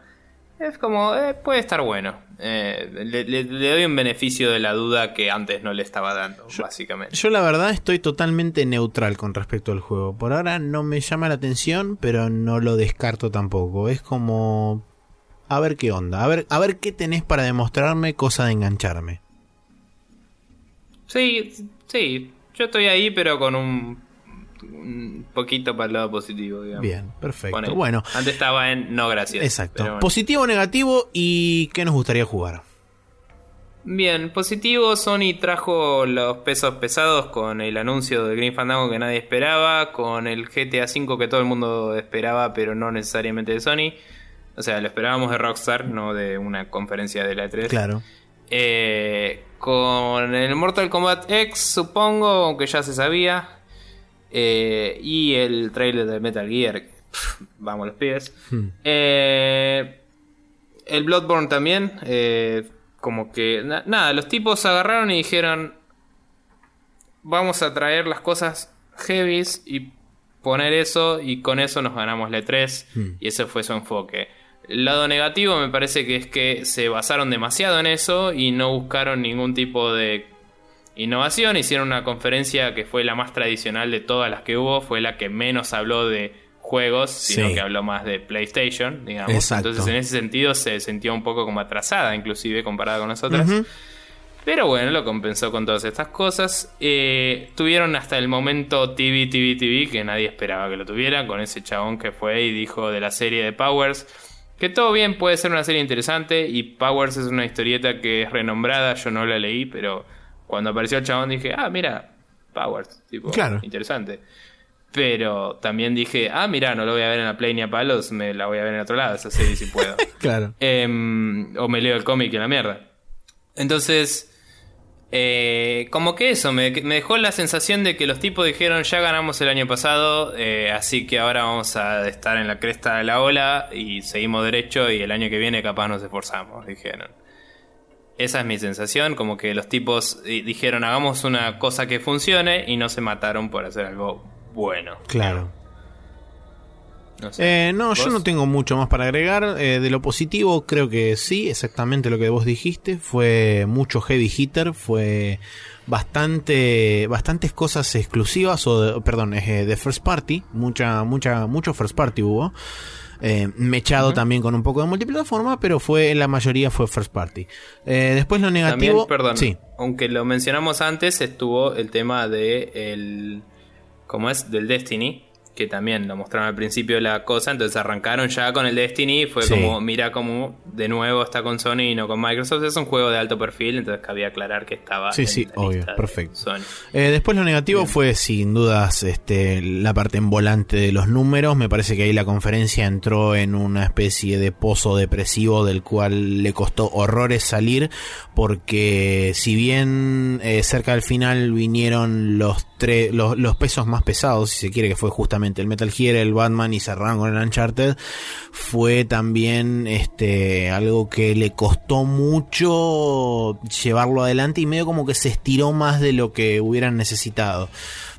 Es como, eh, puede estar bueno. Eh, le, le- le doy un beneficio de la duda que antes no le estaba dando, básicamente. Yo la verdad estoy totalmente neutral con respecto al juego. Por ahora no me llama la atención, pero no lo descarto tampoco. Es como... A ver qué onda, a ver, a ver qué tenés para demostrarme cosa de engancharme. Sí, sí, yo estoy ahí, pero con un, un poquito para el lado positivo, digamos. Bien, perfecto. Bueno, Antes estaba en no gracias. exacto. bueno. Positivo o negativo y qué nos gustaría jugar. Bien, positivo, Sony trajo los pesos pesados con el anuncio de Green Fandango que nadie esperaba, con el GTA V que todo el mundo esperaba, pero no necesariamente de Sony. O sea, lo esperábamos de Rockstar, no de una conferencia de la E3. Claro. Eh, con el Mortal Kombat X, supongo, aunque ya se sabía. Eh, y el trailer de Metal Gear. pff, vamos los pies. Hmm. Eh, el Bloodborne también. eh, como que. na- nada, los tipos agarraron y dijeron. Vamos a traer las cosas heavies y poner eso. Y con eso nos ganamos la E3. Hmm. Y ese fue su enfoque. El lado negativo me parece que es que se basaron demasiado en eso y no buscaron ningún tipo de innovación. Hicieron una conferencia que fue la más tradicional de todas las que hubo, fue la que menos habló de juegos, sino Sí. que habló más de PlayStation, digamos. Exacto. Entonces en ese sentido se sintió un poco como atrasada, inclusive comparada con nosotras. Ujú. Pero bueno, lo compensó con todas estas cosas. Eh, tuvieron hasta el momento TV, TV, TV, que nadie esperaba que lo tuviera, con ese chabón que fue y dijo de la serie de Powers. Que todo bien, puede ser una serie interesante. Y Powers es una historieta que es renombrada, yo no la leí, pero cuando apareció el chabón dije, ah, mira, Powers, tipo, Claro. interesante. Pero también dije, ah, mira, no lo voy a ver en la Play ni a palos, me la voy a ver en otro lado, esa serie si puedo. Claro. Em, o me leo el cómic en la mierda. Entonces, eh, como que eso, me, me dejó la sensación de que los tipos dijeron ya ganamos el año pasado, eh, así que ahora vamos a estar en la cresta de la ola y seguimos derecho y el año que viene capaz nos esforzamos, dijeron. Esa es mi sensación, como que los tipos eh, dijeron hagamos una cosa que funcione y no se mataron por hacer algo bueno. Claro. No sé. Eh, no, yo no tengo mucho más para agregar. Eh, de lo positivo, creo que sí, exactamente lo que vos dijiste. Fue mucho heavy hitter, fue bastante, bastantes cosas exclusivas o, de- perdón, eh, de first party, mucha, mucha, mucho first party hubo. Eh, mechado también con un poco de multiplataforma, pero fue la mayoría fue first party. Eh, después lo negativo, También, perdón, sí, aunque lo mencionamos antes, estuvo el tema de el ¿cómo es? del Destiny, que también lo mostraron al principio de la cosa, entonces arrancaron ya con el Destiny, fue Sí. como, mira como de nuevo está con Sony y no con Microsoft, es un juego de alto perfil, entonces cabía aclarar que estaba Sí, en sí, la obvio, lista de perfecto. Sony. Eh, después lo negativo fue sin dudas este, la parte en volante de los números. Me parece que ahí la conferencia entró en una especie de pozo depresivo del cual le costó horrores salir porque si bien eh, cerca del final vinieron los, tre- los, los pesos más pesados, si se quiere, que fue justamente el Metal Gear, el Batman y cerraron con el Uncharted, fue también este algo que le costó mucho llevarlo adelante y medio como que se estiró más de lo que hubieran necesitado.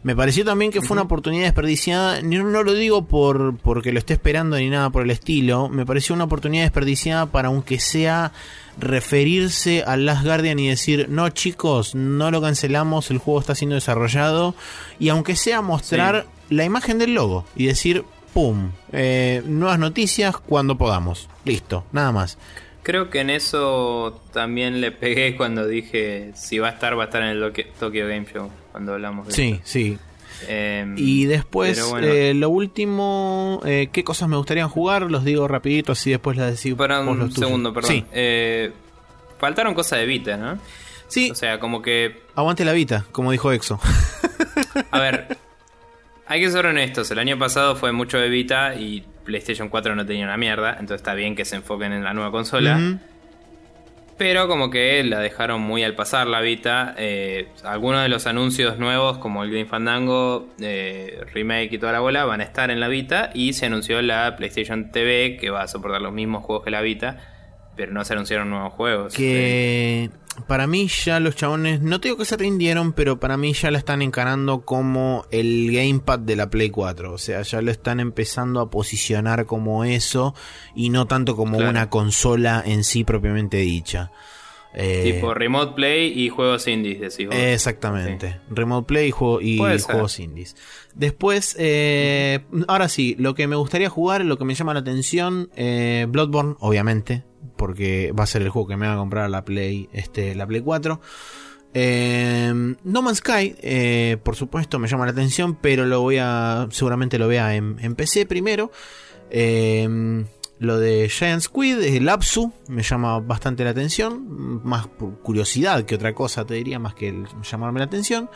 Me pareció también que fue una oportunidad desperdiciada, no, no lo digo por porque lo esté esperando ni nada por el estilo, me pareció una oportunidad desperdiciada para aunque sea referirse al Last Guardian y decir, no chicos, no lo cancelamos, el juego está siendo desarrollado, y aunque sea mostrar la imagen del logo y decir, ¡pum! eh, nuevas noticias cuando podamos. Listo, nada más. Creo que en eso también le pegué cuando dije si va a estar, va a estar en el Tokyo- Tokyo Game Show, cuando hablamos de Sí, sí. Em, Y después, bueno. eh, lo último, eh, ¿qué cosas me gustaría jugar? Los digo rapidito, así después las decís Para un los segundo, perdón. Sí, Eh, faltaron cosas de Vita, ¿no? sí, O sea, como que. aguante la Vita, como dijo Exo. A ver. hay que ser honestos. El año pasado fue mucho de Vita y PlayStation 4 no tenía una mierda. Entonces está bien que se enfoquen en la nueva consola. Pero como que la dejaron muy al pasar la Vita. Eh, algunos de los anuncios nuevos, como el Green Fandango, eh, Remake y toda la bola, van a estar en la Vita. Y se anunció la PlayStation TV, que va a soportar los mismos juegos que la Vita. Pero no se anunciaron nuevos juegos. Eh, Que para mí ya los chabones, no te digo que se rindieron, pero para mí ya la están encarando como el gamepad de la Play 4. O sea, ya lo están empezando a posicionar como eso y no tanto como Claro. una consola en sí propiamente dicha. Eh, tipo Remote Play y juegos indies, decís vos. Exactamente. Remote Play y, juego- juegos indies. Después, eh, ahora sí, lo que me gustaría jugar, lo que me llama la atención, eh, Bloodborne, obviamente, porque va a ser el juego que me va a comprar la Play, este, la Play 4. Eh, no Man's Sky, por supuesto, me llama la atención, pero lo voy a, seguramente lo vea en, en PC primero. Eh, lo de Giant Squid, el Lapsu, me llama bastante la atención. Más por curiosidad que otra cosa, te diría, más que el llamarme la atención.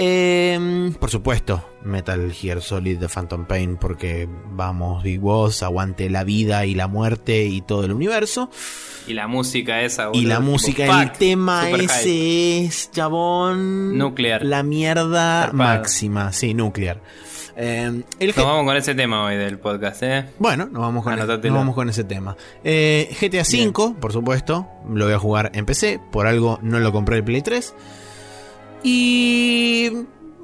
Eh, por supuesto, Metal Gear Solid de Phantom Pain, porque vamos, Big Boss, aguante la vida y la muerte y todo el universo. Y la música esa, Y boludo, la tipo, música, el tema hype. ese es, chabón. Nuclear. La mierda máxima, sí, nuclear. Eh, el Nos vamos con ese tema hoy del podcast, ¿eh? Bueno, nos vamos con, nos vamos con ese tema. Eh, GTA V, por supuesto, lo voy a jugar en PC, por algo no lo compré el Play 3. Y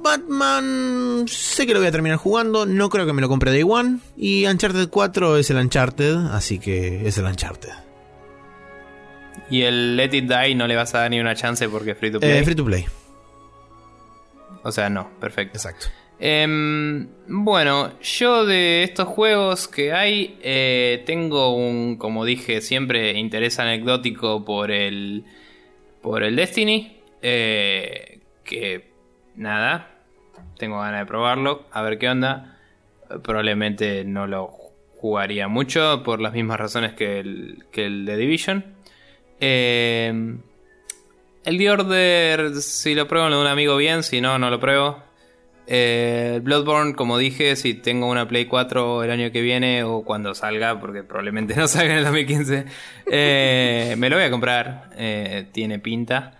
Batman, sé que lo voy a terminar jugando, no creo que me lo compre Day One. Y Uncharted 4 es el Uncharted, así que es el Uncharted. Y el Let It Die no le vas a dar ni una chance porque es free to play. Eh, free to play, O sea, no, perfecto. exacto. Em, bueno, yo de estos juegos que hay, eh, tengo un, como dije, siempre interés anecdótico por el, por el Destiny. eh, que nada, tengo ganas de probarlo, a ver qué onda. Probablemente no lo jugaría mucho por las mismas razones que el, que el de Division. Eh, el The Order, si lo pruebo, lo de un amigo bien, si no, no lo pruebo. Eh, Bloodborne, como dije, si tengo una Play 4 el año que viene o cuando salga, porque probablemente no salga en el 2015, eh, me lo voy a comprar. Eh, tiene pinta.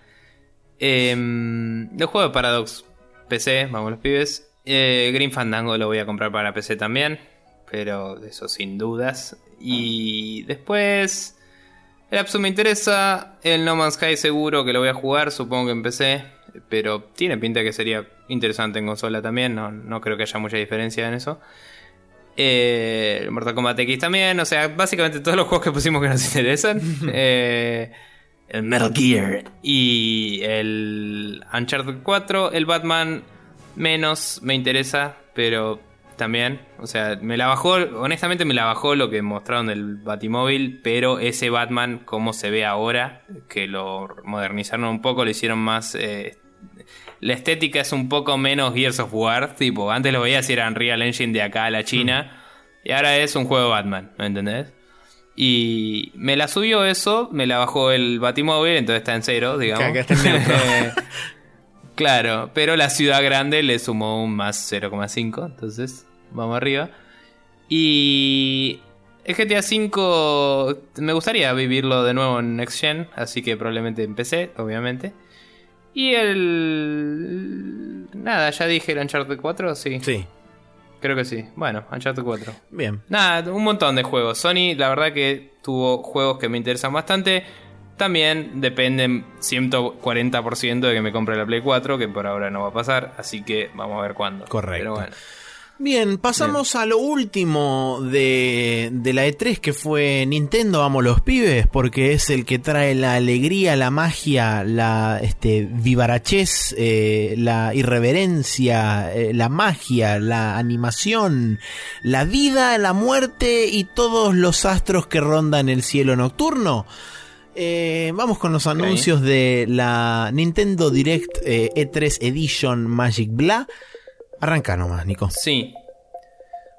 Eh, el juego de Paradox PC, vamos los pibes. Green Fandango lo voy a comprar para PC también, pero eso sin dudas. Y después... El Absu me interesa, el No Man's Sky seguro que lo voy a jugar, supongo que en PC, pero tiene pinta que sería interesante en consola también, no, no creo que haya mucha diferencia en eso. Eh, Mortal Kombat X también, o sea, básicamente todos los juegos que pusimos que nos interesan. Eh, el Metal Gear y el Uncharted 4, el Batman menos me interesa, pero también, o sea, me la bajó, honestamente me la bajó lo que mostraron del Batimóvil, pero ese Batman como se ve ahora, que lo modernizaron un poco, lo hicieron más... eh, la estética es un poco menos Gears of War, tipo, antes lo veías y era Unreal Engine de acá a la China, y ahora es un juego Batman, ¿me entendés? Y me la subió eso, me la bajó el Batimóvil, entonces está en cero, digamos. Acá está en neutro. claro, pero la ciudad grande le sumó un más 0,5, entonces vamos arriba. Y el GTA V me gustaría vivirlo de nuevo en Next Gen, así que probablemente empecé, obviamente. Y el... Nada, ya dije el Uncharted 4, sí. Sí, Creo que sí. Bueno, Uncharted 4. bien. Nada, un montón de juegos. Sony, la verdad que tuvo juegos que me interesan bastante. También dependen 140% de que me compre la Play 4, que por ahora no va a pasar. Así que vamos a ver cuándo. Correcto. Pero bueno. Bien, pasamos a lo último de, de la E3 que fue Nintendo Amo los Pibes, porque es el que trae la alegría, la magia, la este, vivarachez, eh, la irreverencia, eh, la magia, la animación, la vida, la muerte y todos los astros que rondan el cielo nocturno. Eh, vamos con los anuncios de la Nintendo Direct eh, E3 Edition Magic Blah. Arranca nomás, Nico. Sí.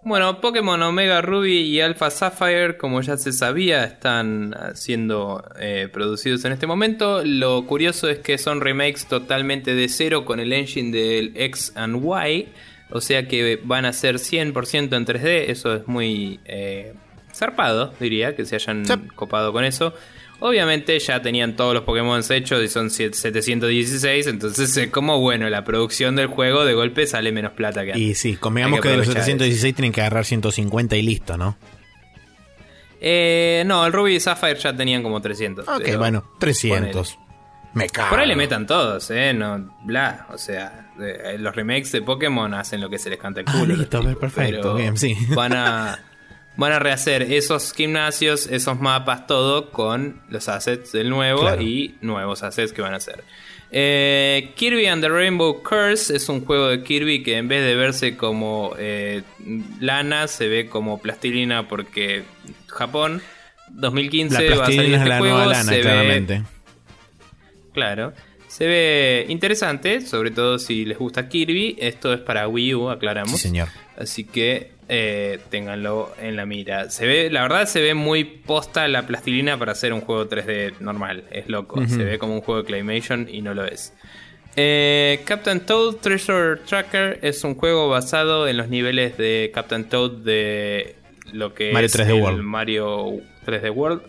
Bueno, Pokémon Omega Ruby y Alpha Sapphire, como ya se sabía, están siendo eh, producidos en este momento. Lo curioso es que son remakes totalmente de cero con el engine del X and Y. O sea que van a ser 100% en 3D. Eso es muy eh, zarpado, diría, que se hayan Sí. copado con eso. Obviamente ya tenían todos los Pokémon hechos y son 716, entonces es como bueno, la producción del juego de golpe sale menos plata que antes. Y sí, convengamos que, que de los aprovechar 716 tienen que agarrar 150 y listo, ¿no? Eh, no, el Ruby y Sapphire ya tenían como 300. Ok, pero bueno, 300. Me cago. Por ahí le metan todos, ¿eh? No, bla. O sea, eh, los remakes de Pokémon hacen lo que se les canta el Ah, culo. listo, los tipos, perfecto, bien, sí. Van a, van a rehacer esos gimnasios, esos mapas, todo con los assets del nuevo Claro. y nuevos assets que van a hacer. Eh, Kirby and the Rainbow Curse es un juego de Kirby que en vez de verse como eh, lana, se ve como plastilina porque Japón 2015 La va a salir este la juego, nueva lana, se ve- claramente. Claro. Se ve interesante, sobre todo si les gusta Kirby. Esto es para Wii U, aclaramos. Sí, señor. Así que eh, ténganlo en la mira. Se ve, la verdad se ve muy posta la plastilina para hacer un juego 3D normal. Es loco. Se ve como un juego de Claymation y no lo es. Eh, Captain Toad Treasure Tracker es un juego basado en los niveles de Captain Toad de lo que Mario es 3D el World. Mario 3D World.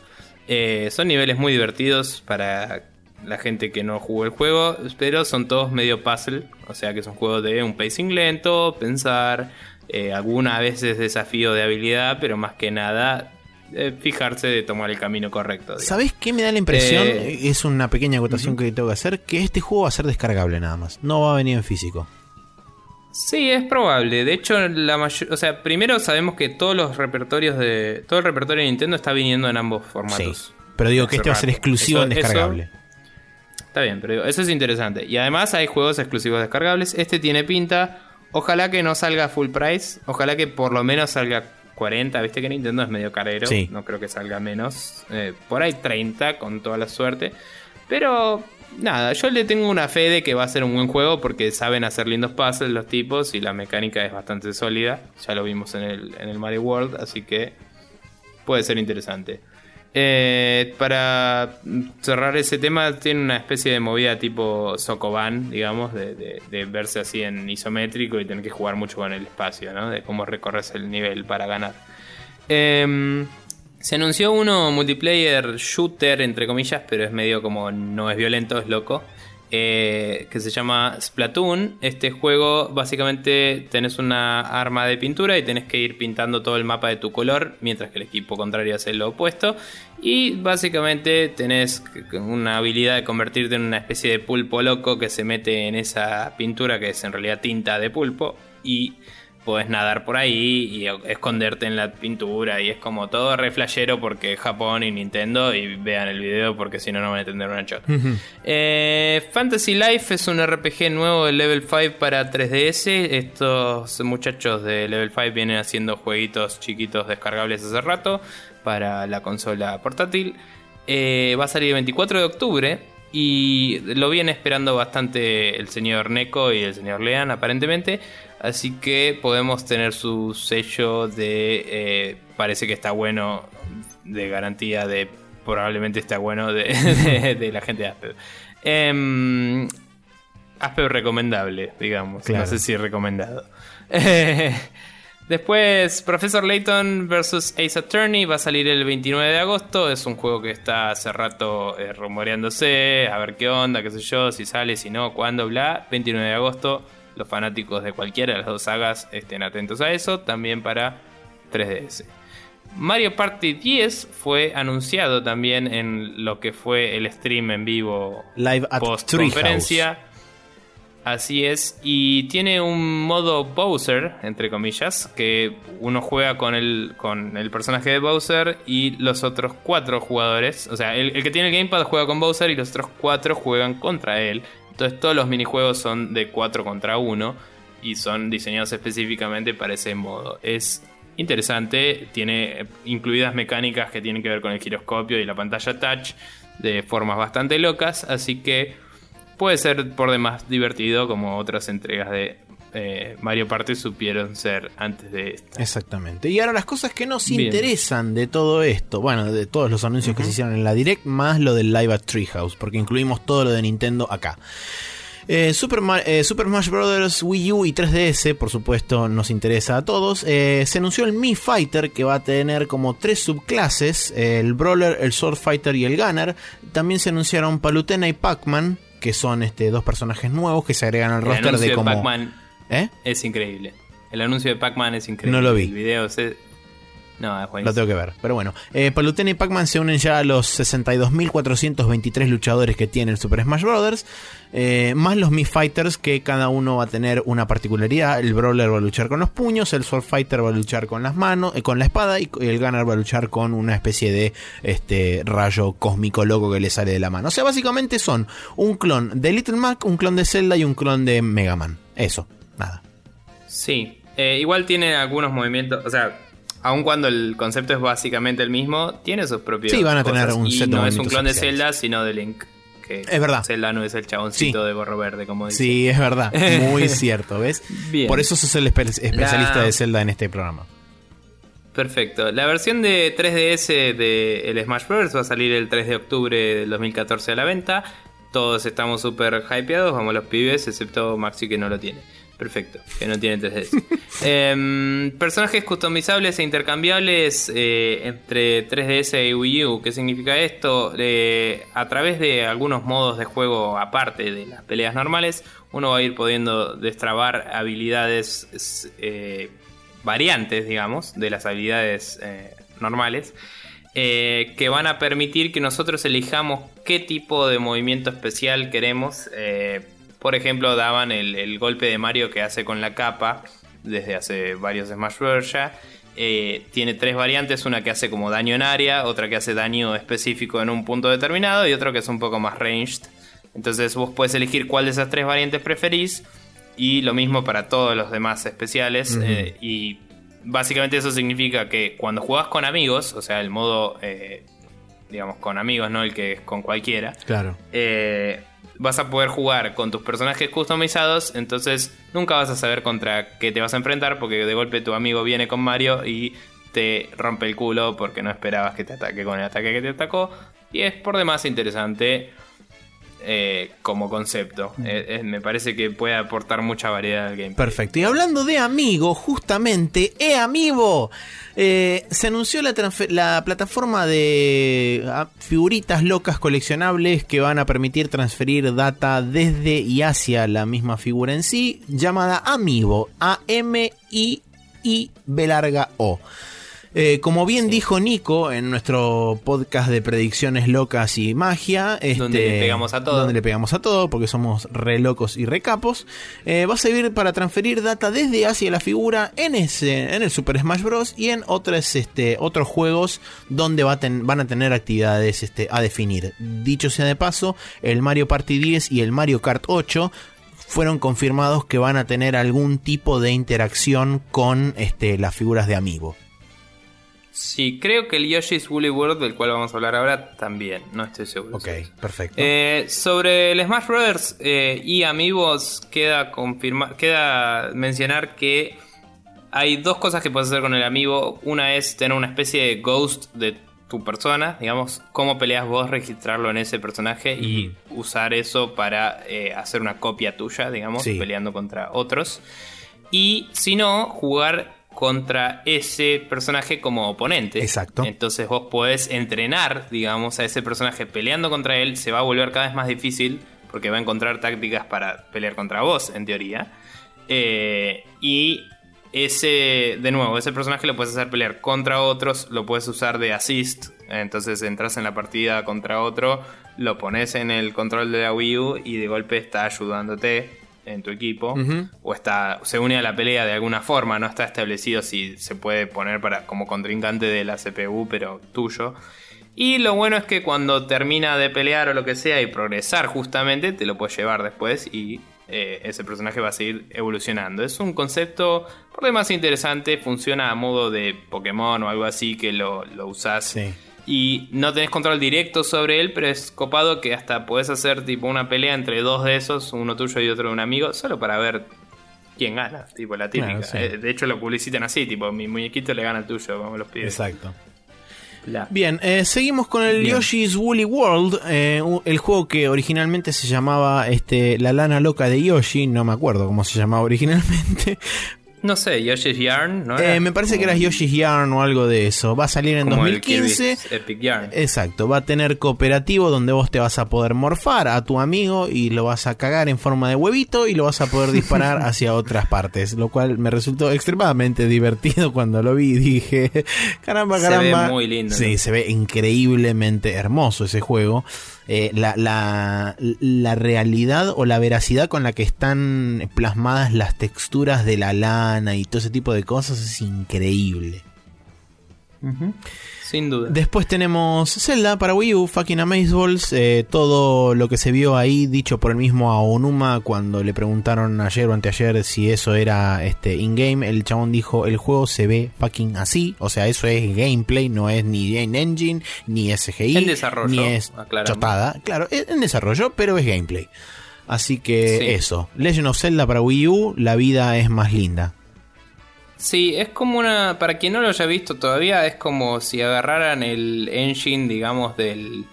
Eh, son niveles muy divertidos para la gente que no jugó el juego, pero son todos medio puzzle. O sea que es un juego de un pacing lento, pensar, eh, algunas veces desafío de habilidad, pero más que nada eh, fijarse de tomar el camino correcto. digamos. ¿Sabés qué me da la impresión? Eh, es una pequeña acotación que tengo que hacer. Que este juego va a ser descargable nada más. No va a venir en físico. Sí, es probable. De hecho, la mayor, o sea, primero sabemos que todos los repertorios de todo el repertorio de Nintendo está viniendo en ambos formatos. Sí. Pero digo que este va a ser exclusivo Eso- en descargable. Está bien, pero digo, eso es interesante. Y además hay juegos exclusivos descargables. Este tiene pinta. Ojalá que no salga full price. Ojalá que por lo menos salga 40. Viste que Nintendo es medio carero. Sí. No creo que salga menos. Eh, por ahí 30 con toda la suerte. Pero nada, yo le tengo una fe de que va a ser un buen juego porque saben hacer lindos puzzles los tipos y la mecánica es bastante sólida. Ya lo vimos en el, en el Mario World, así que puede ser interesante. Eh, para cerrar ese tema, tiene una especie de movida tipo Sokoban, digamos, de, verse así en isométrico y tener que jugar mucho con el espacio, ¿no? De cómo recorres el nivel para ganar. Em, se anunció uno multiplayer shooter, entre comillas, pero es medio como no es violento, es loco. Eh, que se llama Splatoon. Este juego, básicamente, tenés una arma de pintura y tenés que ir pintando todo el mapa de tu color, mientras que el equipo contrario hace lo opuesto. Y básicamente tenés una habilidad de convertirte en una especie de pulpo loco que se mete en esa pintura que es en realidad tinta de pulpo. Y podés nadar por ahí y esconderte en la pintura y es como todo re flashero porque es Japón y Nintendo y vean el video porque si no no van a entender una chota. Eh, Fantasy Life es un RPG nuevo de Level 5 para 3DS. Estos muchachos de Level 5 vienen haciendo jueguitos chiquitos descargables hace rato para la consola portátil. Eh, va a salir el 24 de octubre y lo viene esperando bastante el señor Neko y el señor Lean aparentemente. Así que podemos tener su sello de eh, parece que está bueno, de garantía de probablemente está bueno de, de- de la gente de Aspev. Em, Aspev recomendable, digamos. Claro. No sé si recomendado. Después, Professor Layton vs. Ace Attorney va a salir el 29 de agosto. Es un juego que está hace rato eh, rumoreándose. A ver qué onda, qué sé yo, si sale, si no, cuándo, bla. 29 de agosto. Los fanáticos de cualquiera de las dos sagas estén atentos a eso. También para 3DS. Mario Party 10 fue anunciado también en lo que fue el stream en vivo Live at post conferencia. Así es, y tiene un modo Bowser, entre comillas, que uno juega con el, con el personaje de Bowser y los otros cuatro jugadores. O sea, el, el que tiene el gamepad juega con Bowser y los otros cuatro juegan contra él. Entonces todos los minijuegos son de 4 contra 1 y son diseñados específicamente para ese modo. Es interesante, tiene incluidas mecánicas que tienen que ver con el giroscopio y la pantalla touch de formas bastante locas, así que puede ser por demás divertido como otras entregas de eh, Mario Party supieron ser antes de esta. Exactamente. Y ahora las cosas que nos Bien. interesan de todo esto, bueno, de todos los anuncios que se hicieron en la Direct, más lo del Live at Treehouse, porque incluimos todo lo de Nintendo acá. Eh, Super, eh, Super Smash Bros. Wii U y 3DS, por supuesto, nos interesa a todos. Eh, se anunció el Mi Fighter, que va a tener como tres subclases: el Brawler, el Sword Fighter y el Gunner. También se anunciaron Palutena y Pac-Man, que son este, dos personajes nuevos que se agregan al roster de como. ¿Eh? es increíble. El anuncio de Pac-Man es increíble. No lo vi. El video se... No, es Lo tengo que ver. Pero bueno, eh, Palutena y Pac-Man se unen ya a los 62.423 luchadores que tiene el Super Smash Bros. eh, más los Mi Fighters, que cada uno va a tener una particularidad. El Brawler va a luchar con los puños, el Sword Fighter va a luchar con las manos, eh, con la espada, y el Gunner va a luchar con una especie de este rayo cósmico loco que le sale de la mano. O sea, básicamente son un clon de Little Mac, un clon de Zelda y un clon de Mega Man. Eso, nada. Sí, eh, igual tiene algunos movimientos, o sea, aun cuando el concepto es básicamente el mismo, tiene sus propios Sí, van a tener un y set de no es un clon de. Zelda, sino de Link. Que Es verdad. Zelda no es el chaboncito de gorro verde, como dice. Sí, es verdad. Muy cierto, ¿ves? Bien. Por eso sos el espe- especialista La- de Zelda en este programa. Perfecto. La versión de 3DS de el Smash Bros. va a salir el 3 de octubre del 2014 a la venta. Todos estamos súper hypeados, vamos los pibes, excepto Maxi que no lo tiene. Perfecto, que no tiene 3DS. Em, personajes customizables e intercambiables eh, entre 3DS y Wii U. ¿Qué significa esto? Eh, a través de algunos modos de juego aparte de las peleas normales, uno va a ir pudiendo destrabar habilidades eh, variantes, digamos, de las habilidades normales, eh, que van a permitir que nosotros elijamos qué tipo de movimiento especial queremos. Eh, por ejemplo, daban el, el golpe de Mario que hace con la capa desde hace varios Smash Bros. ya. Eh, tiene tres variantes, una que hace como daño en área, otra que hace daño específico en un punto determinado y otro que es un poco más ranged. Entonces vos puedes elegir cuál de esas tres variantes preferís y lo mismo para todos los demás especiales. eh, y básicamente eso significa que cuando jugás con amigos, o sea, el modo, eh, digamos, con amigos, no el que es con cualquiera, Claro. eh, vas a poder jugar con tus personajes customizados, entonces nunca vas a saber contra qué te vas a enfrentar porque de golpe tu amigo viene con Mario y te rompe el culo porque no esperabas que te ataque con el ataque que te atacó. Y es por demás interesante eh, como concepto. Eh, eh, me parece que puede aportar mucha variedad al game. Perfecto. Y hablando de Amigo, justamente, ¡eh, Amigo! Se anunció la, la plataforma de ah, figuritas locas coleccionables que van a permitir transferir data desde y hacia la misma figura en sí, llamada Amiibo. A-M-I-I-B larga O. Eh, como bien dijo Nico en nuestro podcast de predicciones locas y magia, Donde este, le pegamos a todo. donde le pegamos a todo porque somos re locos y re capos, eh, va a servir para transferir data desde hacia la figura en ese, en el Super Smash Bros. y en otros, este, otros juegos donde va a ten- van a tener actividades este, a definir. Dicho sea de paso, el Mario Party 10 y el Mario Kart 8 fueron confirmados que van a tener algún tipo de interacción con este, las figuras de amigo. Sí, creo que el Yoshi's Woolly World, del cual vamos a hablar ahora, también. No estoy seguro. Ok, perfecto. Eh, sobre el Smash Brothers eh, y Amigos, queda, confirma queda mencionar que hay dos cosas que puedes hacer con el amigo. Una es tener una especie de ghost de tu persona, digamos, cómo peleas vos, registrarlo en ese personaje y usar eso para eh, hacer una copia tuya, digamos, Sí. peleando contra otros. Y si no, jugar contra ese personaje como oponente. Exacto. Entonces vos podés entrenar, digamos, a ese personaje peleando contra él. Se va a volver cada vez más difícil porque va a encontrar tácticas para pelear contra vos, en teoría. Eh, y ese, de nuevo, ese personaje lo puedes hacer pelear contra otros, lo puedes usar de assist. Entonces entras en la partida contra otro, lo pones en el control de la Wii U y de golpe está ayudándote en tu equipo. O está, se une a la pelea de alguna forma, no está establecido si se puede poner para, como contrincante de la CPU, pero tuyo. Y lo bueno es que cuando termina de pelear o lo que sea y progresar justamente, te lo puedes llevar después y eh, ese personaje va a seguir evolucionando. Es un concepto por demás interesante, funciona a modo de Pokémon o algo así que lo, lo usás Sí. Y no tenés control directo sobre él, pero es copado que hasta podés hacer tipo una pelea entre dos de esos, uno tuyo y otro de un amigo, solo para ver quién gana, tipo la típica. Claro, sí. Eh, de hecho lo publicitan así, tipo mi muñequito le gana al tuyo, como los pibes. Exacto. La- Bien, eh, seguimos con el Bien. Yoshi's Woolly World, eh, el juego que originalmente se llamaba este, La lana loca de Yoshi, no me acuerdo cómo se llamaba originalmente. No sé, Yoshi's Yarn, ¿no? Eh, me parece que era Yoshi's Yarn o algo de eso. Va a salir en como el 2015. Kirby's Epic Yarn. Exacto, va a tener cooperativo donde vos te vas a poder morfar a tu amigo y lo vas a cagar en forma de huevito y lo vas a poder disparar hacia otras partes, lo cual me resultó extremadamente divertido cuando lo vi y dije, caramba, Se ve caramba. muy lindo, Sí, ¿no? se ve increíblemente hermoso ese juego. Eh, la, la, la realidad o la veracidad con la que están plasmadas las texturas de la lana y todo ese tipo de cosas es increíble. Sin duda. Después tenemos Zelda para Wii U, fucking Amazeballs. eh, todo lo que se vio ahí, dicho por el mismo Aonuma cuando le preguntaron ayer o anteayer si eso era este in-game. El chabón dijo: El juego se ve fucking así. O sea, eso es gameplay, no es ni en engine, ni SGI, En desarrollo, ni es chotada. Claro, es en desarrollo, pero es gameplay. Así que Sí. eso. Legend of Zelda para Wii U, la vida es más linda. Sí, es como una. Para quien no lo haya visto todavía, es como si agarraran el engine, digamos, del.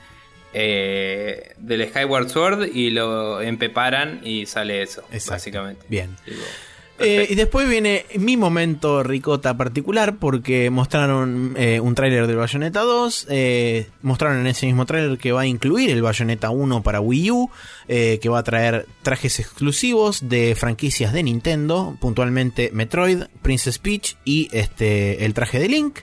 eh, del Skyward Sword y lo empeparan y sale eso, Exacto. básicamente. Bien. Digo, Eh, y después viene mi momento ricota particular porque mostraron eh, un tráiler del Bayonetta 2, eh, mostraron en ese mismo tráiler que va a incluir el Bayonetta 1 para Wii U, eh, que va a traer trajes exclusivos de franquicias de Nintendo, puntualmente Metroid, Princess Peach y este el traje de Link.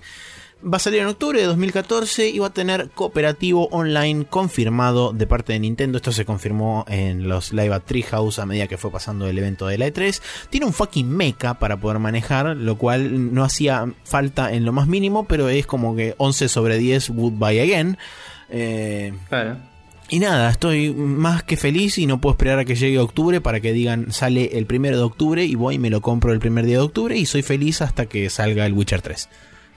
Va a salir en octubre de 2014 y va a tener cooperativo online confirmado de parte de Nintendo. Esto se confirmó en los Live at Treehouse a medida que fue pasando el evento de la E3. Tiene un fucking mecha para poder manejar, lo cual no hacía falta en lo más mínimo, pero es como que 11 sobre 10 Goodbye Again. Eh, Claro. Y nada, estoy más que feliz y no puedo esperar a que llegue octubre para que digan sale el primero de octubre y voy y me lo compro el primer día de octubre y soy feliz hasta que salga el Witcher 3,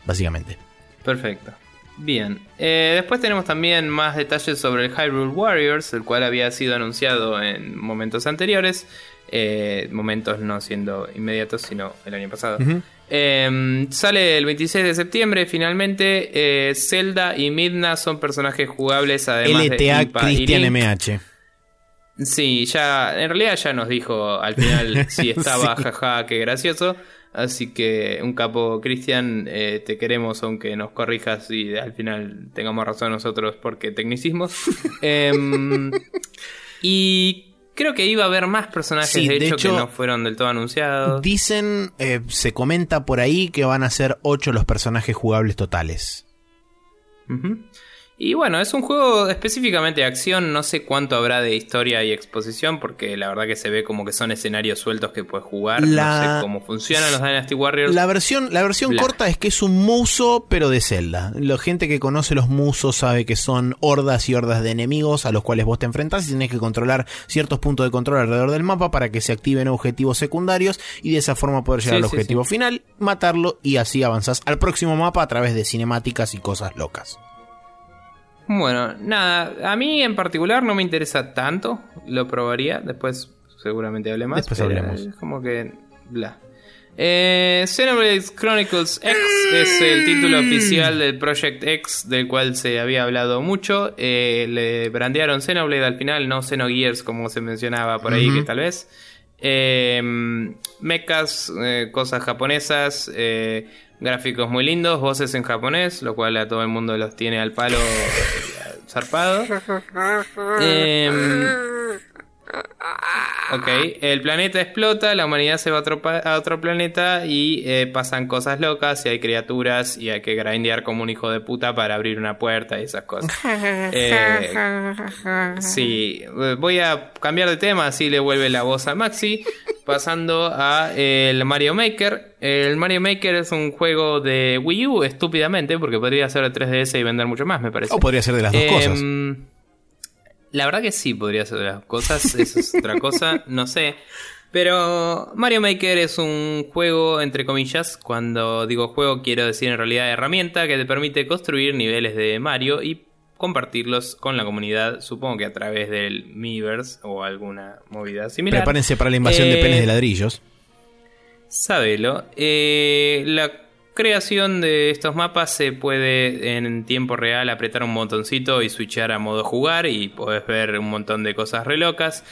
básicamente. Perfecto. Bien, eh, después tenemos también más detalles sobre el Hyrule Warriors, el cual había sido anunciado en momentos anteriores, eh, momentos no siendo inmediatos, sino el año pasado. Eh, sale el 26 de septiembre, finalmente. Eh, Zelda y Midna son personajes jugables, además LTA de Impa Christian. MH. Sí, ya, en realidad ya nos dijo al final si estaba, Sí. jaja, qué gracioso. Así que un capo, Cristian, eh, te queremos aunque nos corrijas y al final tengamos razón nosotros porque tecnicismos. Em, y creo que iba a haber más personajes, Sí, de, de hecho, que no fueron del todo anunciados. Dicen, eh, se comenta por ahí que van a ser 8 los personajes jugables totales. Y bueno, es un juego específicamente de acción, no sé cuánto habrá de historia y exposición, porque la verdad que se ve como que son escenarios sueltos que puedes jugar, La- no sé cómo funcionan los Dynasty Warriors. La versión, la versión Bla. corta es que es un muso, pero de Zelda. La gente que conoce los musos sabe que son hordas y hordas de enemigos a los cuales vos te enfrentás y tenés que controlar ciertos puntos de control alrededor del mapa para que se activen objetivos secundarios y de esa forma poder llegar Sí, al sí, objetivo final, matarlo y así avanzás al próximo mapa a través de cinemáticas y cosas locas. Bueno, nada, a mí en particular no me interesa tanto, lo probaría, después seguramente hable más. Después hablemos. Es como que... bla. Eh, Xenoblade Chronicles X es el título oficial del Project X del cual se había hablado mucho. Eh, le brandearon Xenoblade al final, no Xenogears como se mencionaba por ahí que tal vez. Eh, mechas, eh, cosas japonesas, eh, gráficos muy lindos, voces en japonés, lo cual a todo el mundo los tiene al palo zarpado. Eh, ok, el planeta explota, la humanidad se va a otro, pa- a otro planeta y eh, pasan cosas locas y hay criaturas y hay que grindear como un hijo de puta para abrir una puerta y esas cosas. Eh, sí, eh, voy a cambiar de tema, así le vuelve la voz a Maxi, pasando a eh, el Mario Maker. El Mario Maker es un juego de Wii U, estúpidamente, porque podría ser de 3DS y vender mucho más, me parece. O podría ser de las dos Em, cosas. La verdad que sí podría ser de las cosas, eso es otra cosa, no sé. Pero Mario Maker es un juego, entre comillas, cuando digo juego quiero decir en realidad herramienta que te permite construir niveles de Mario y compartirlos con la comunidad, supongo que a través del Miiverse o alguna movida similar. Prepárense para la invasión de Eh, penes de ladrillos. Sabelo. Eh, la creación de estos mapas se puede en tiempo real apretar un botoncito y switchar a modo jugar y podés ver un montón de cosas re locas.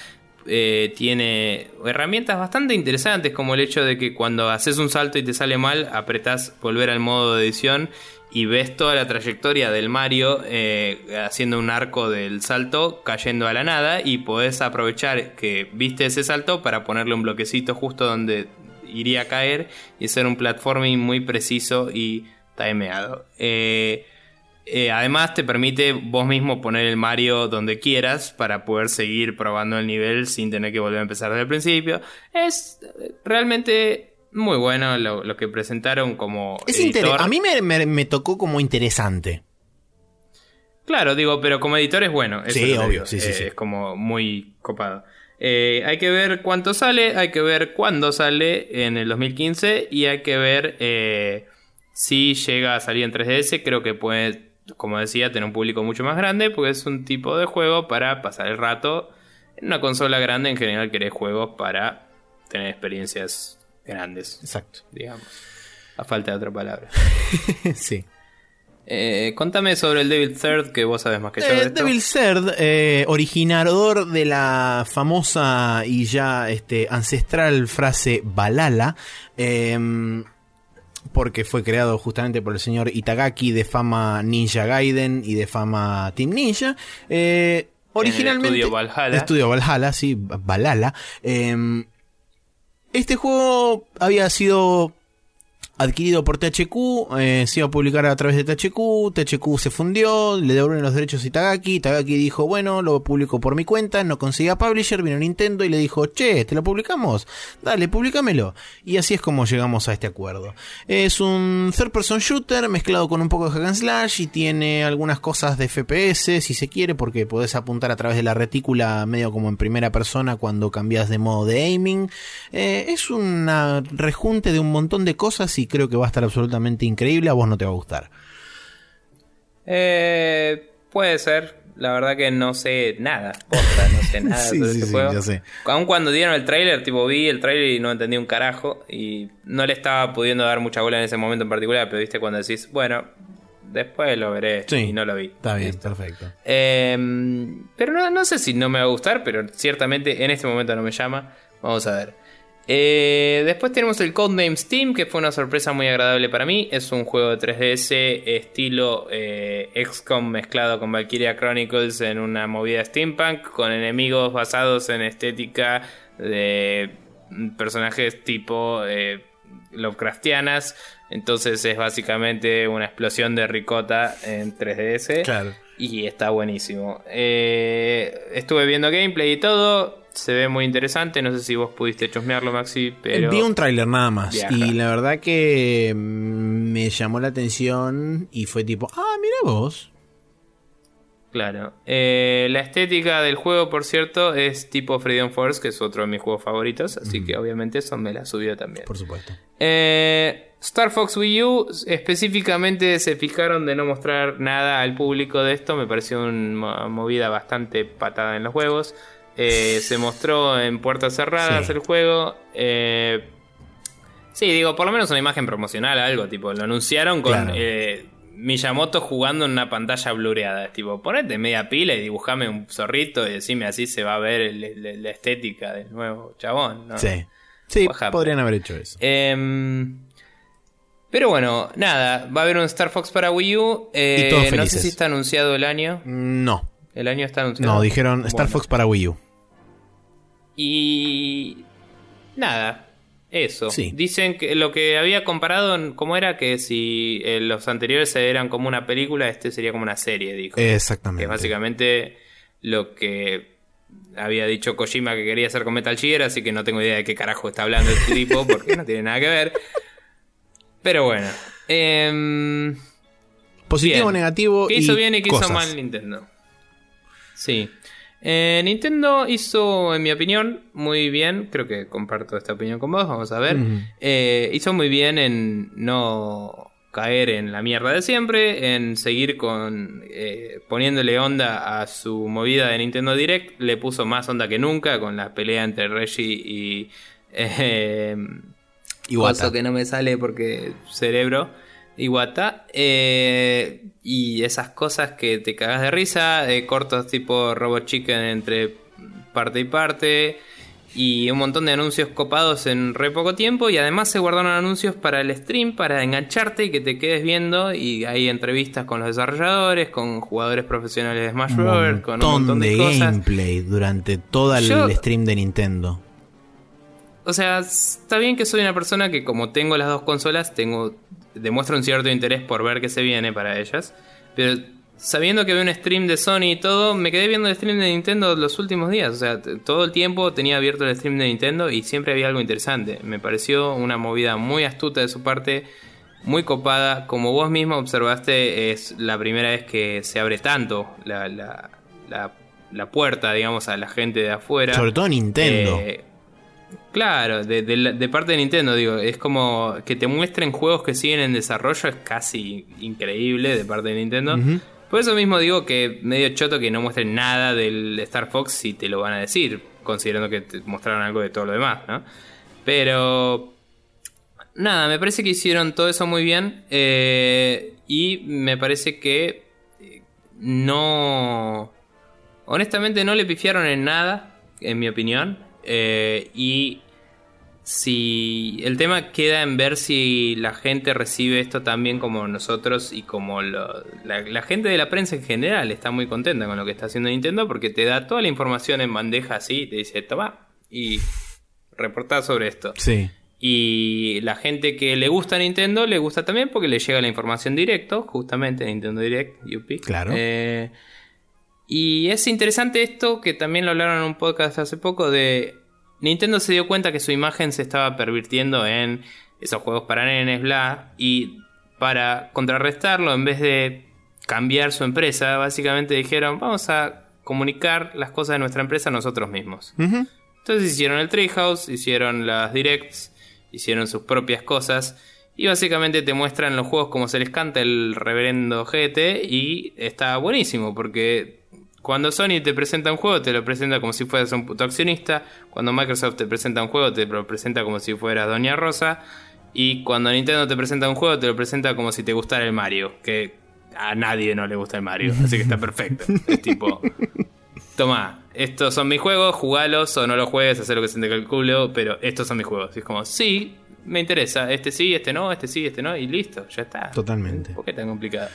Eh, tiene herramientas bastante interesantes como el hecho de que cuando haces un salto y te sale mal, apretás volver al modo de edición y ves toda la trayectoria del Mario eh, haciendo un arco del salto cayendo a la nada y podés aprovechar que viste ese salto para ponerle un bloquecito justo donde iría a caer y hacer un platforming muy preciso y timeado. Eh, eh, además te permite vos mismo poner el Mario donde quieras para poder seguir probando el nivel sin tener que volver a empezar desde el principio. Es realmente muy bueno lo, lo que presentaron como Es editor. a mí me, me- me tocó como interesante. Claro, digo, pero como editor es bueno. eso Sí, es obvio, sí, sí, Eh, sí. Es como muy copado. Eh, hay que ver cuánto sale, hay que ver cuándo sale en el 2015 y hay que ver eh, si llega a salir en 3DS. Creo que puede, como decía, tener un público mucho más grande porque es un tipo de juego para pasar el rato. En una consola grande en general querés juegos para tener experiencias grandes, Exacto. digamos. A falta de otra palabra. sí. Eh, contame sobre el Devil Third que vos sabes más que yo. Eh, de esto. Devil Third, eh, originador de la famosa y ya este, ancestral frase Balala, em, porque fue creado justamente por el señor Itagaki de fama Ninja Gaiden y de fama Team Ninja. Eh, originalmente. estudio Valhalla. Estudio Valhalla, sí, Balala. Este juego había sido adquirido por THQ, eh, se iba a publicar a través de THQ, THQ se fundió, le devolvieron los derechos a Itagaki, Itagaki dijo, bueno, lo publico por mi cuenta, no conseguía publisher, vino Nintendo y le dijo, che, ¿te lo publicamos? Dale, publicámelo. Y así es como llegamos a este acuerdo. Es un third person shooter mezclado con un poco de hack and slash y tiene algunas cosas de FPS, si se quiere, porque podés apuntar a través de la retícula medio como en primera persona cuando cambias de modo de aiming. Eh, es una rejunte de un montón de cosas y creo que va a estar absolutamente increíble. A vos no te va a gustar. Eh, puede ser. La verdad que no sé nada. Posta, no sé nada Sí, sobre sí, este sí, juego. ya sé. Aun cuando dieron el tráiler, tipo vi el tráiler y no entendí un carajo. Y no le estaba pudiendo dar mucha bola en ese momento en particular. Pero viste cuando decís, bueno, después lo veré. Sí, Y no lo vi. Está bien, Listo. perfecto. Eh, pero no, no sé si no me va a gustar, pero ciertamente en este momento no me llama. Vamos a ver. Eh, después tenemos el Codename Steam, que fue una sorpresa muy agradable para mí. Es un juego de 3DS estilo eh, XCOM mezclado con Valkyria Chronicles en una movida steampunk, con enemigos basados en estética de personajes tipo eh, Lovecraftianas. Entonces es básicamente una explosión de ricota en 3DS. Claro. Y está buenísimo. Eh, estuve viendo gameplay y todo. Se ve muy interesante. No sé si vos pudiste chusmearlo, Maxi. Pero Vi un tráiler nada más Viaja. y la verdad que mm, me llamó la atención y fue tipo, ah, mira vos. Claro. Eh, la estética del juego, por cierto, es tipo Freedom Force, que es otro de mis juegos favoritos. Así que obviamente eso me la subió también. Por supuesto. Eh, Star Fox Wii U específicamente se fijaron de no mostrar nada al público de esto. Me pareció una movida bastante patada en los huevos. Eh, se mostró en puertas cerradas Sí. el juego. Eh, sí, digo, por lo menos una imagen promocional, algo tipo. Lo anunciaron con Claro. eh, Miyamoto jugando en una pantalla blureada. Tipo, ponete media pila y dibujame un zorrito y decime así se va a ver el- el- la estética del nuevo chabón. ¿no? Sí. Sí, podrían haber hecho eso. Em, pero bueno, nada, va a haber un Star Fox para Wii U. Eh, Y todos no sé si está anunciado el año. No. El año está anunciado. No, dijeron Star. Fox para Wii U. Y nada, eso. Sí. Dicen que lo que había comparado, ¿cómo era? Que si eh, los anteriores eran como una película, este sería como una serie, dijo. Exactamente. Que básicamente lo que había dicho Kojima que quería hacer con Metal Gear, así que no tengo idea de qué carajo está hablando este tipo, porque no tiene nada que ver. Pero bueno. em, Positivo, bien. negativo. ¿Qué hizo y bien y qué hizo cosas. mal Nintendo? Sí. Eh, Nintendo hizo, en mi opinión, muy bien. Creo que comparto esta opinión con vos. Vamos a ver. Eh, hizo muy bien en no caer en la mierda de siempre. En seguir con eh, poniéndole onda a su movida de Nintendo Direct. Le puso más onda que nunca con la pelea entre Reggie y. eh, Iwata. Coso que no me sale porque cerebro. Iwata. eh, y esas cosas que te cagas de risa. eh, cortos tipo Robot Chicken entre parte y parte. Y un montón de anuncios copados en re poco tiempo. Y además se guardaron anuncios para el stream, para engancharte y que te quedes viendo. Y hay entrevistas con los desarrolladores, con jugadores profesionales de Smash Bros. Con un montón de, de cosas. gameplay durante todo el Yo- stream de Nintendo. O sea, está bien que soy una persona que como tengo las dos consolas, tengo demuestro un cierto interés por ver qué se viene para ellas. Pero sabiendo que veo un stream de Sony y todo, me quedé viendo el stream de Nintendo los últimos días. O sea, todo el tiempo tenía abierto el stream de Nintendo y siempre había algo interesante. Me pareció una movida muy astuta de su parte, muy copada. Como vos mismo observaste, es la primera vez que se abre tanto la, la, la- la puerta, digamos, a la gente de afuera. Sobre todo Nintendo. Eh, claro, de, de la- de parte de Nintendo, digo, es como que te muestren juegos que siguen en desarrollo, es casi increíble de parte de Nintendo. Ujú. Por eso mismo digo que medio choto que no muestren nada del Star Fox si te lo van a decir, considerando que te mostraron algo de todo lo demás, ¿no? Pero nada, me parece que hicieron todo eso muy bien eh, y me parece que eh, no... Honestamente no le pifiaron en nada, en mi opinión. Eh, y si el tema queda en ver si la gente recibe esto también como nosotros y como lo- la, la gente de la prensa en general está muy contenta con lo que está haciendo Nintendo porque te da toda la información en bandeja así te dice, toma y reportá sobre esto. Sí. Y la gente que le gusta Nintendo le gusta también porque le llega la información directo, justamente Nintendo Direct, UP. Claro. Eh, y es interesante esto que también lo hablaron en un podcast hace poco de Nintendo se dio cuenta que su imagen se estaba pervirtiendo en esos juegos para nenes, bla, y para contrarrestarlo, en vez de cambiar su empresa, básicamente dijeron, vamos a comunicar las cosas de nuestra empresa nosotros mismos. Entonces hicieron el Treehouse, hicieron las directs, hicieron sus propias cosas. Y básicamente te muestran los juegos como se les canta el reverendo GT. Y está buenísimo porque cuando Sony te presenta un juego, te lo presenta como si fueras un puto accionista. Cuando Microsoft te presenta un juego, te lo presenta como si fueras Doña Rosa. Y cuando Nintendo te presenta un juego, te lo presenta como si te gustara el Mario. Que a nadie no le gusta el Mario. Así que está perfecto. Es tipo, toma, estos son mis juegos, jugalos o no los juegues, haz lo que se te calculo, pero estos son mis juegos. Y es como, sí, me interesa, este sí, este no, este sí, este no, y listo, ya está. Totalmente. ¿Por qué tan complicado?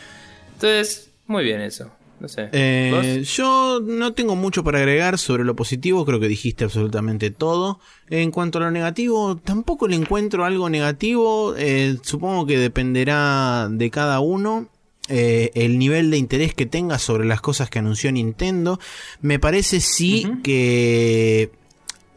Entonces, muy bien eso. No sé. Eh, yo no tengo mucho para agregar sobre lo positivo, creo que dijiste absolutamente todo. En cuanto a lo negativo, tampoco le encuentro algo negativo, eh, supongo que dependerá de cada uno. eh, el nivel de interés que tenga sobre las cosas que anunció Nintendo. Me parece sí que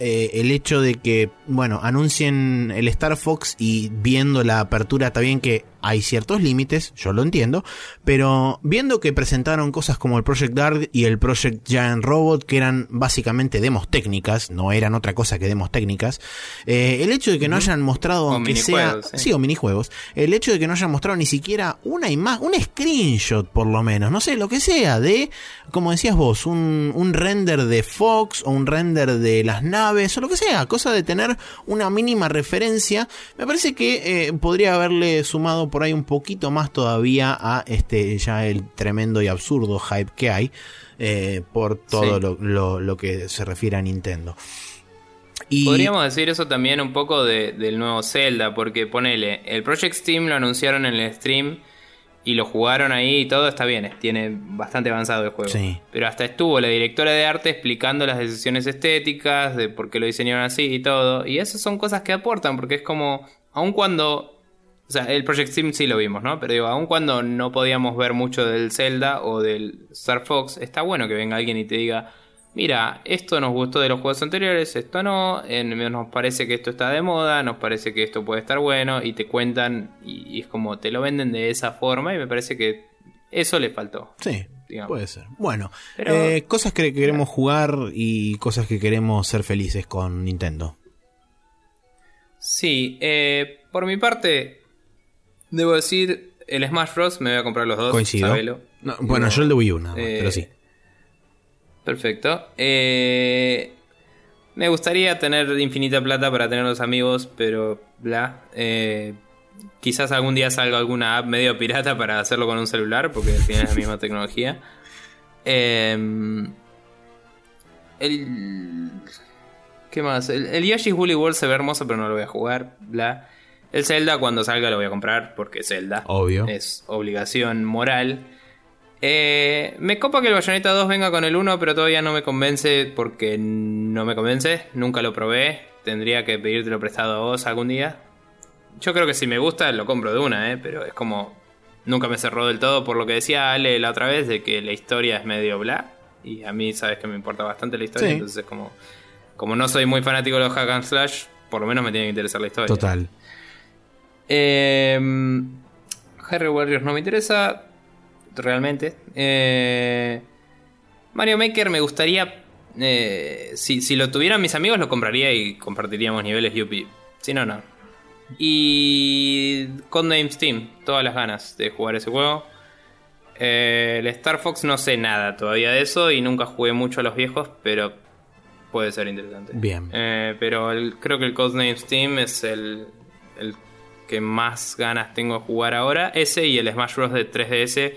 eh, el hecho de que, bueno, anuncien el Star Fox y viendo la apertura, está bien que hay ciertos límites, yo lo entiendo, pero viendo que presentaron cosas como el Project Dart y el Project Giant Robot, que eran básicamente demos técnicas, no eran otra cosa que demos técnicas, eh, el hecho de que no hayan mostrado, O aunque sea, sí, o minijuegos, el hecho de que no hayan mostrado ni siquiera una imagen, un screenshot por lo menos, no sé, lo que sea, de, como decías vos, un, un render de Fox o un render de las naves o lo que sea, cosa de tener una mínima referencia, me parece que eh, podría haberle sumado por ahí un poquito más todavía a este ya el tremendo y absurdo hype que hay eh, por todo Sí. lo, lo- lo que se refiere a Nintendo. Y Podríamos decir eso también un poco de- del nuevo Zelda, porque ponele, el Project Steam lo anunciaron en el stream y lo jugaron ahí y todo está bien, tiene bastante avanzado el juego. Sí. Pero hasta estuvo la directora de arte explicando las decisiones estéticas, de por qué lo diseñaron así y todo. Y esas son cosas que aportan, porque es como, aun cuando... O sea, el Project Steam sí lo vimos, ¿no? Pero digo, aun cuando no podíamos ver mucho del Zelda o del Star Fox, está bueno que venga alguien y te diga, mira, esto nos gustó de los juegos anteriores, esto no, en- nos parece que esto está de moda, nos parece que esto puede estar bueno, y te cuentan, y, y es como te lo venden de esa forma, y me parece que eso le faltó. Sí, digamos. puede ser. Bueno, Pero- eh, cosas que queremos jugar y cosas que queremos ser felices con Nintendo. Sí, eh, por mi parte, debo decir, el Smash Bros. me voy a comprar los dos. Coincido. No, bueno, yo el de Wii U nada más, eh, pero sí. Perfecto. Eh, me gustaría tener infinita plata para tener los amigos, pero bla. Eh, quizás algún día salga alguna app medio pirata para hacerlo con un celular, porque al final es la misma tecnología. Eh, el. ¿Qué más? El, el Yoshi's Woolly World se ve hermoso, pero no lo voy a jugar. Bla. El Zelda, cuando salga, lo voy a comprar, porque Zelda. Obvio. Es obligación moral. Eh, me copa que el Bayonetta 2 venga con el 1, pero todavía no me convence porque no me convence. Nunca lo probé. Tendría que pedírtelo prestado a vos algún día. Yo creo que si me gusta lo compro de una, ¿eh? pero es como... Nunca me cerró del todo por lo que decía Ale la otra vez de que la historia es medio bla. Y a mí sabes que me importa bastante la historia. Sí. Entonces como... Como no soy muy fanático de los hack and slash, por lo menos me tiene que interesar la historia. Total. Eh, Harry Warriors no me interesa. Realmente. Eh, Mario Maker me gustaría. eh, si, si lo tuvieran mis amigos, lo compraría y compartiríamos niveles Yuppie. Si no, no. Y. Codenames Steam. Todas las ganas de jugar ese juego. Eh, el Star Fox no sé nada todavía de eso y nunca jugué mucho a los viejos, pero puede ser interesante. Bien. Eh, pero el- creo que el Codenames Steam es el, el que más ganas tengo de jugar ahora. Ese y el Smash Bros. de 3DS,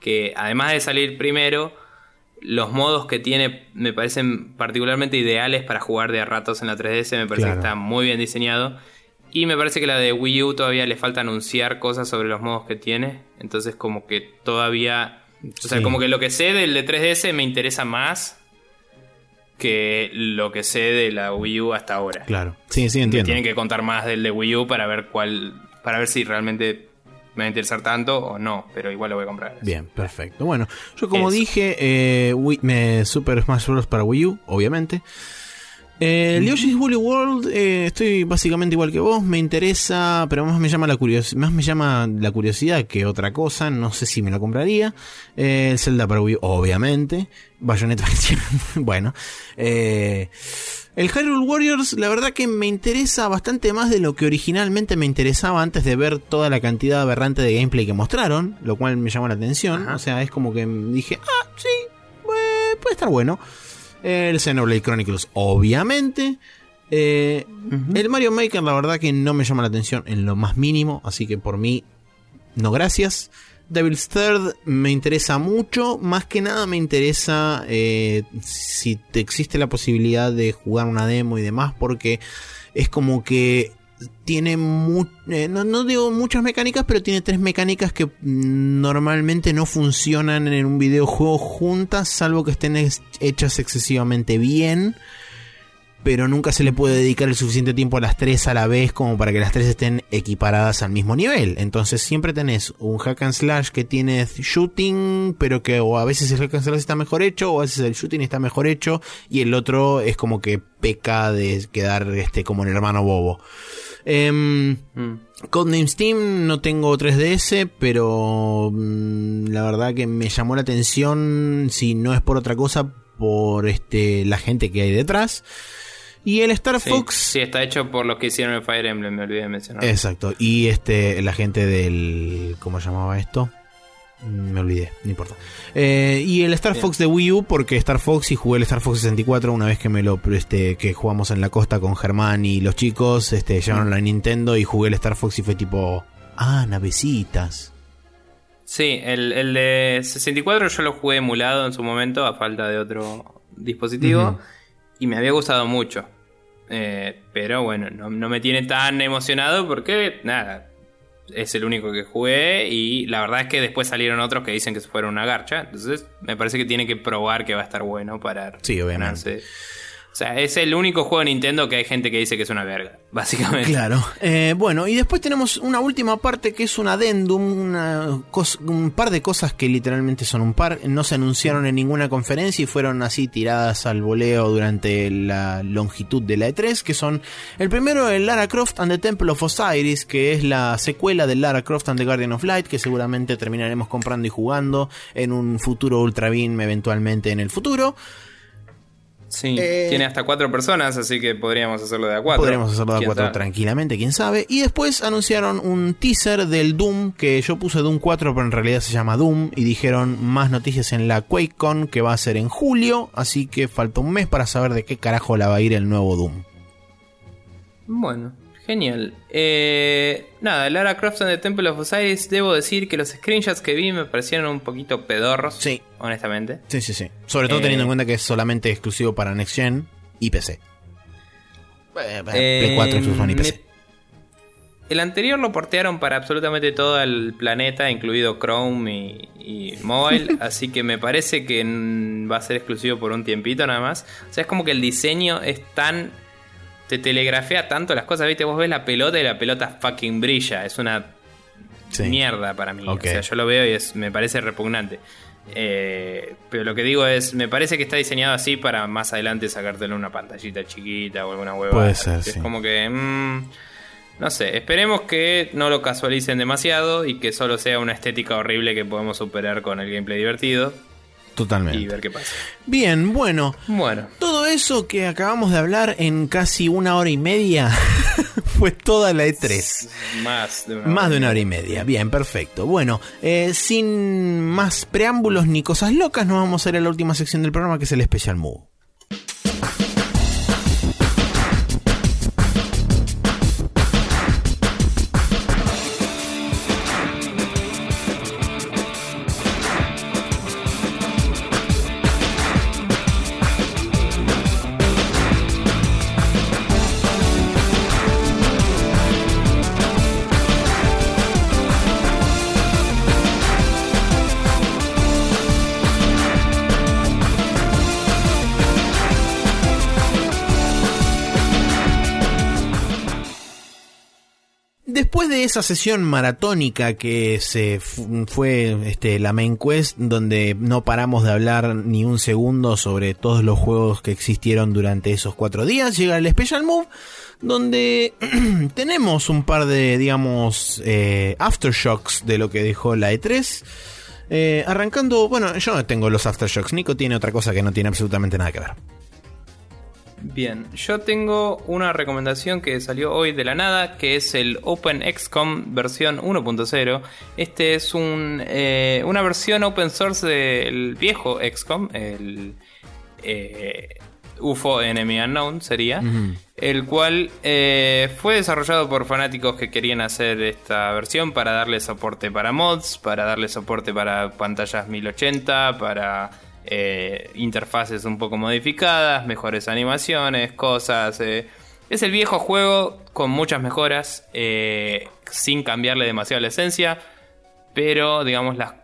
que además de salir primero, los modos que tiene me parecen particularmente ideales para jugar de a ratos en la 3DS. Me parece Claro. que está muy bien diseñado. Y me parece que la de Wii U todavía le falta anunciar cosas sobre los modos que tiene. Entonces como que todavía... O sea, Sí. como que lo que sé del de 3DS me interesa más que lo que sé de la Wii U hasta ahora. Claro. Sí, sí, Me entiendo. tienen que contar más del de Wii U para ver cuál, para ver si realmente me va a interesar tanto o no, pero igual lo voy a comprar. Bien, perfecto. Bueno, yo como Eso. dije, eh, Wii- me, Super Smash Bros. para Wii U, obviamente. Eh, el Yoshi's Woolly World, eh, estoy básicamente igual que vos, me interesa, pero más me llama la curiosidad, más me llama la curiosidad que otra cosa, no sé si me lo compraría. Eh, el Zelda para Wii obviamente. Bayonetta, bueno. Eh, el Hyrule Warriors, la verdad que me interesa bastante más de lo que originalmente me interesaba antes de ver toda la cantidad aberrante de gameplay que mostraron, lo cual me llamó la atención. Ajá. O sea, es como que dije, ah, sí, eh, puede estar bueno. El Xenoblade Chronicles, obviamente. Eh, El Mario Maker, la verdad que no me llama la atención en lo más mínimo, así que por mí, no gracias. Devil's Third me interesa mucho, más que nada me interesa eh, si te existe la posibilidad de jugar una demo y demás, porque es como que tiene eh, no, no digo muchas mecánicas, pero tiene tres mecánicas que normalmente no funcionan en un videojuego juntas, salvo que estén hechas excesivamente bien pero nunca se le puede dedicar el suficiente tiempo a las tres a la vez como para que las tres estén equiparadas al mismo nivel. Entonces siempre tenés un hack and slash que tiene shooting, pero que o a veces el hack and slash está mejor hecho, o a veces el shooting está mejor hecho, y el otro es como que peca de quedar este como el hermano bobo. Em, Mm. Codename Steam no tengo 3DS, pero mm, la verdad que me llamó la atención, si no es por otra cosa, por este la gente que hay detrás. Y el Star Sí, Fox. sí, está hecho por los que hicieron el Fire Emblem, me olvidé de mencionar. Exacto. Y este, la gente del. ¿Cómo llamaba esto? Me olvidé, no importa. Eh, y el Star. Fox de Wii U, porque Star Fox y jugué el Star Fox 64 una vez que me lo este, que jugamos en la costa con Germán y los chicos, este, llevaron la Nintendo y jugué el Star Fox y fue tipo. Ah, navecitas. Sí, el, el de 64 yo lo jugué emulado en su momento a falta de otro dispositivo y me había gustado mucho. Eh, pero bueno, no, no me tiene tan emocionado porque nada, es el único que jugué y la verdad es que después salieron otros que dicen que fueron una garcha. Entonces me parece que tiene que probar que va a estar bueno para... Sí, obviamente. ganarse. O sea, es el único juego de Nintendo que hay gente que dice que es una verga, básicamente. Claro. Eh, bueno, y después tenemos una última parte que es un adendum, un par de cosas que literalmente son un par, no se anunciaron en ninguna conferencia y fueron así tiradas al voleo durante la longitud de la E3, que son el primero el Lara Croft and the Temple of Osiris, que es la secuela del Lara Croft and the Guardian of Light, que seguramente terminaremos comprando y jugando en un futuro Ultra Beam eventualmente en el futuro. Sí, Eh, tiene hasta cuatro personas, así que podríamos hacerlo de a cuatro. Podríamos hacerlo de a ¿Quién 4 sabe? tranquilamente, quién sabe. Y después anunciaron un teaser del Doom, que yo puse Doom 4, pero en realidad se llama Doom. Y dijeron más noticias en la QuakeCon, que va a ser en julio. Así que falta un mes para saber de qué carajo la va a ir el nuevo Doom. Bueno, genial. Eh, nada, Lara Croft the Temple of Osiris, debo decir que los screenshots que vi me parecieron un poquito pedorros. Sí. Honestamente. Sí, sí, sí. Sobre todo Eh, teniendo en cuenta que es solamente exclusivo para Next Gen y PC. Eh, Play Eh, 4, Xbox One y me- PC. El anterior lo portearon para absolutamente todo el planeta, incluido Chrome y, y mobile, así que me parece que va a ser exclusivo por un tiempito nada más. O sea, es como que el diseño es tan... Te telegrafea tanto las cosas, ¿viste? Vos ves la pelota y la pelota fucking brilla. Es una Sí. mierda para mí. O sea, yo lo veo y es, me parece repugnante. Eh, pero lo que digo es, me parece que está diseñado así para más adelante sacártelo en una pantallita chiquita o alguna hueva. Puede ser, Es sí. como que... mm, no sé, esperemos que no lo casualicen demasiado y que solo sea una estética horrible que podemos superar con el gameplay divertido y Totalmente. ver qué pasa. Bien, bueno. Bueno, Todo eso que acabamos de hablar en casi una hora y media fue toda la E3. más de una Más de una hora y media. Bien, perfecto. Bueno, eh, sin más preámbulos ni cosas locas, nos vamos a ir a la última sección del programa que es el Special Move. Esa sesión maratónica que se fue este, la main quest, donde no paramos de hablar ni un segundo sobre todos los juegos que existieron durante esos cuatro días, llega el Special Move, donde tenemos un par de, digamos, eh, aftershocks de lo que dejó la E3. Eh, arrancando, bueno, yo no tengo los aftershocks, Nico tiene otra cosa que no tiene absolutamente nada que ver. Bien, yo tengo una recomendación que salió hoy de la nada, que es el OpenXCOM versión 1.0. Este es un, eh, una versión open source del viejo XCOM, el eh, UFO Enemy Unknown sería, el cual eh, fue desarrollado por fanáticos que querían hacer esta versión para darle soporte para mods, para darle soporte para pantallas 1080, para eh, interfaces un poco modificadas, mejores animaciones, cosas. Eh. Es el viejo juego con muchas mejoras, eh, sin cambiarle demasiado la esencia, pero digamos las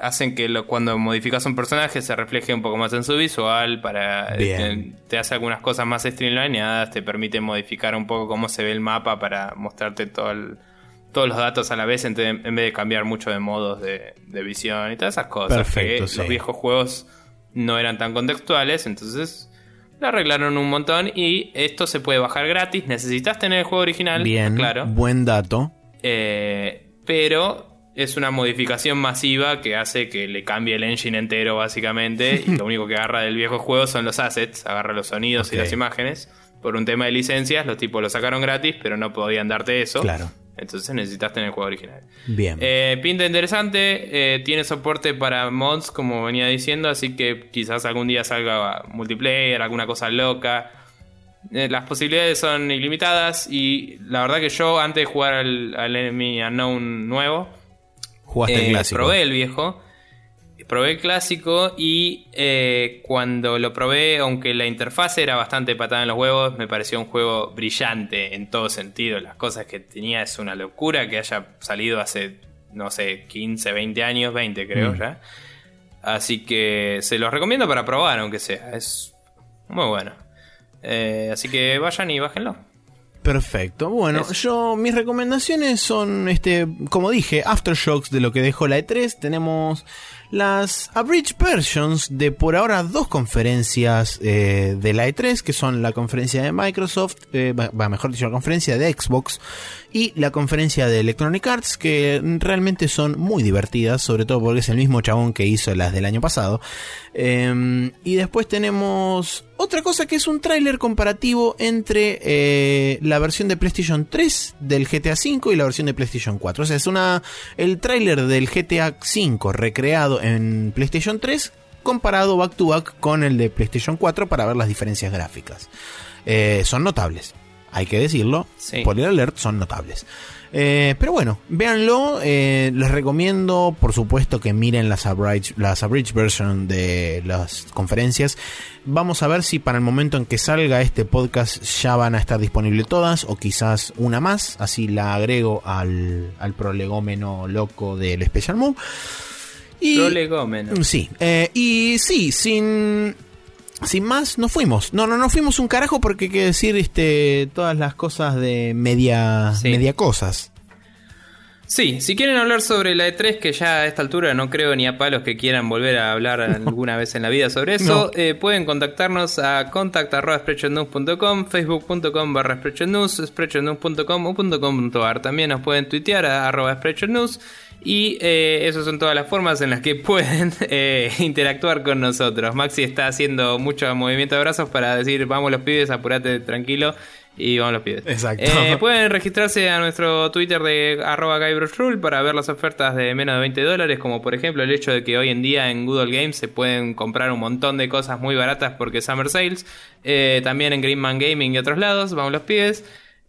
hacen que cuando modificas un personaje se refleje un poco más en su visual, para te, te, hace algunas cosas más streamlineadas, te permite modificar un poco cómo se ve el mapa para mostrarte todo el todos los datos a la vez en, vez de cambiar mucho de modos de, visión y todas esas cosas. Perfecto, Los viejos juegos no eran tan contextuales, entonces lo arreglaron un montón y esto se puede bajar gratis. Necesitas tener el juego original, Bien, claro. Buen dato. Eh, pero es una modificación masiva que hace que le cambie el engine entero básicamente y lo único que agarra del viejo juego son los assets, agarra los sonidos y las imágenes. Por un tema de licencias, los tipos lo sacaron gratis, pero no podían darte eso. Claro. Entonces necesitas tener el juego original. Bien. Eh, pinta interesante. Eh, tiene soporte para mods, como venía diciendo. Así que quizás algún día salga multiplayer, alguna cosa loca. Eh, las posibilidades son ilimitadas. Y la verdad que yo, antes de jugar al, al Enemy Unknown nuevo, Jugaste el clásico. probé el viejo probé el clásico y eh, cuando lo probé, aunque la interfaz era bastante patada en los huevos, me pareció un juego brillante en todo sentido. Las cosas que tenía es una locura que haya salido hace, no sé, 15, 20 años, 20 creo mm. ya. Así que se los recomiendo para probar, aunque sea. Es muy bueno. Eh, así que vayan y bájenlo. Perfecto. Bueno, yo mis recomendaciones son este, como dije, aftershocks de lo que dejó la E3. Tenemos las abridged versions de por ahora dos conferencias eh, de la E3, que son la conferencia de Microsoft, eh, mejor dicho, la conferencia de Xbox y la conferencia de Electronic Arts, que realmente son muy divertidas, sobre todo porque es el mismo chabón que hizo las del año pasado. Em, y después tenemos otra cosa que es un tráiler comparativo entre eh, la versión de PlayStation 3 del GTA V y la versión de PlayStation 4. O sea, es una el tráiler del GTA V recreado en PlayStation 3 comparado back to back con el de PlayStation 4 para ver las diferencias gráficas. Eh, son notables, hay que decirlo. Por el alert son notables. Eh, pero bueno, véanlo. Eh, les recomiendo, por supuesto, que miren las abridged, las abridged version de las conferencias. Vamos a ver si para el momento en que salga este podcast ya van a estar disponibles todas, o quizás una más. Así la agrego al, al prolegómeno loco del Special Move. Y, prolegómeno. Sí, eh, y sí, sin sin más, nos fuimos. No, no, no fuimos un carajo porque hay que decir este, todas las cosas de media, media cosas. Sí, si quieren hablar sobre la E3, que ya a esta altura no creo ni a palos que quieran volver a hablar alguna vez en la vida sobre eso, eh, pueden contactarnos a contact.sprechonews.com, facebook.com barra sprechonews, sprechonews.com o .com.ar. También nos pueden tuitear a arroba sprechonews y eh, esas son todas las formas en las que pueden eh, interactuar con nosotros. Maxi está haciendo mucho movimiento de brazos para decir, vamos los pibes, apurate tranquilo. Y vamos los pibes. Exacto. Eh, pueden registrarse a nuestro Twitter de arroba Rule para ver las ofertas de menos de 20 dólares, como por ejemplo el hecho de que hoy en día en Google Games se pueden comprar un montón de cosas muy baratas porque Summer Sales. también en Greenman Gaming y otros lados, vamos los pibes.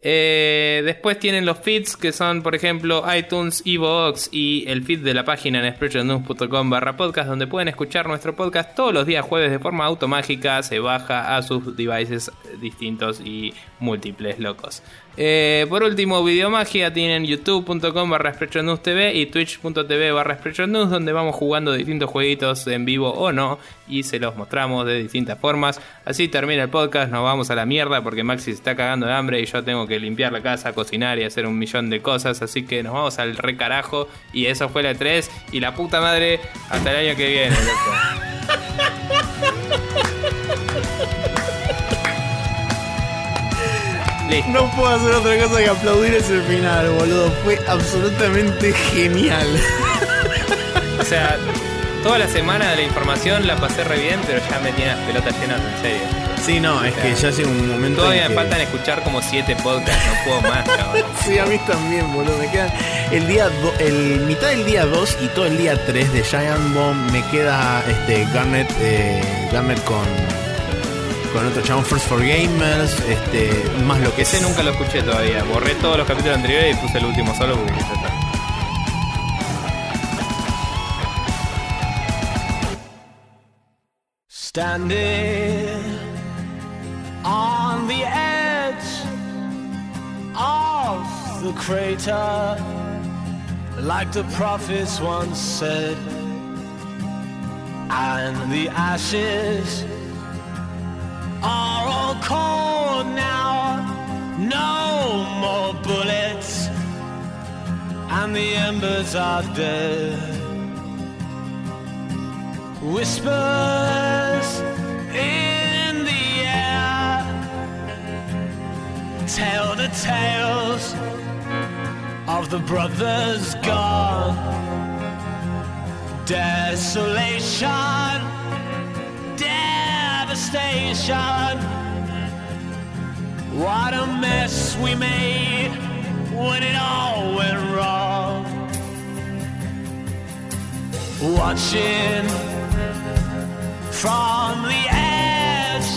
Eh, después tienen los feeds que son, por ejemplo, iTunes, Evox y el feed de la página en expressionnews.com barra podcast, donde pueden escuchar nuestro podcast todos los días jueves de forma automágica, se baja a sus devices distintos y múltiples locos. Eh, por último, Videomagia tienen youtube.com barra TV y twitch.tv barra News donde vamos jugando distintos jueguitos en vivo o no y se los mostramos de distintas formas. Así termina el podcast, nos vamos a la mierda porque Maxi se está cagando de hambre y yo tengo que limpiar la casa, cocinar y hacer un millón de cosas, así que nos vamos al recarajo y eso fue la 3 y la puta madre hasta el año que viene, No puedo hacer otra cosa que aplaudir ese final, boludo. Fue absolutamente genial. O sea, toda la semana de la información la pasé re bien, pero ya me tiene las pelotas llenas en serio. Sí, no, es que ya hace un momento. Todavía me faltan escuchar como siete podcasts, no puedo más, cabrón. sí, a mí también, boludo. Me quedan el día el mitad del día 2 y todo el día 3 de Giant Bomb me queda este Garnet, eh, Garnet con con otro chabón First for Gamers, este, más lo que Ese nunca lo escuché todavía. Borré todos los capítulos anteriores y puse el último solo porque ya está. Standing on the edge of the crater, like the prophets once said, and the ashes are all cold now. No more bullets, and the embers are dead. Whispers in the air tell the tales of the brothers gone. Desolation devastation. What a mess we made when it all went wrong. Watching from the edge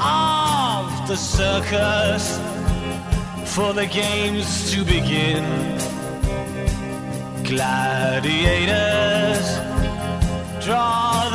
of the circus for the games to begin. Gladiators draw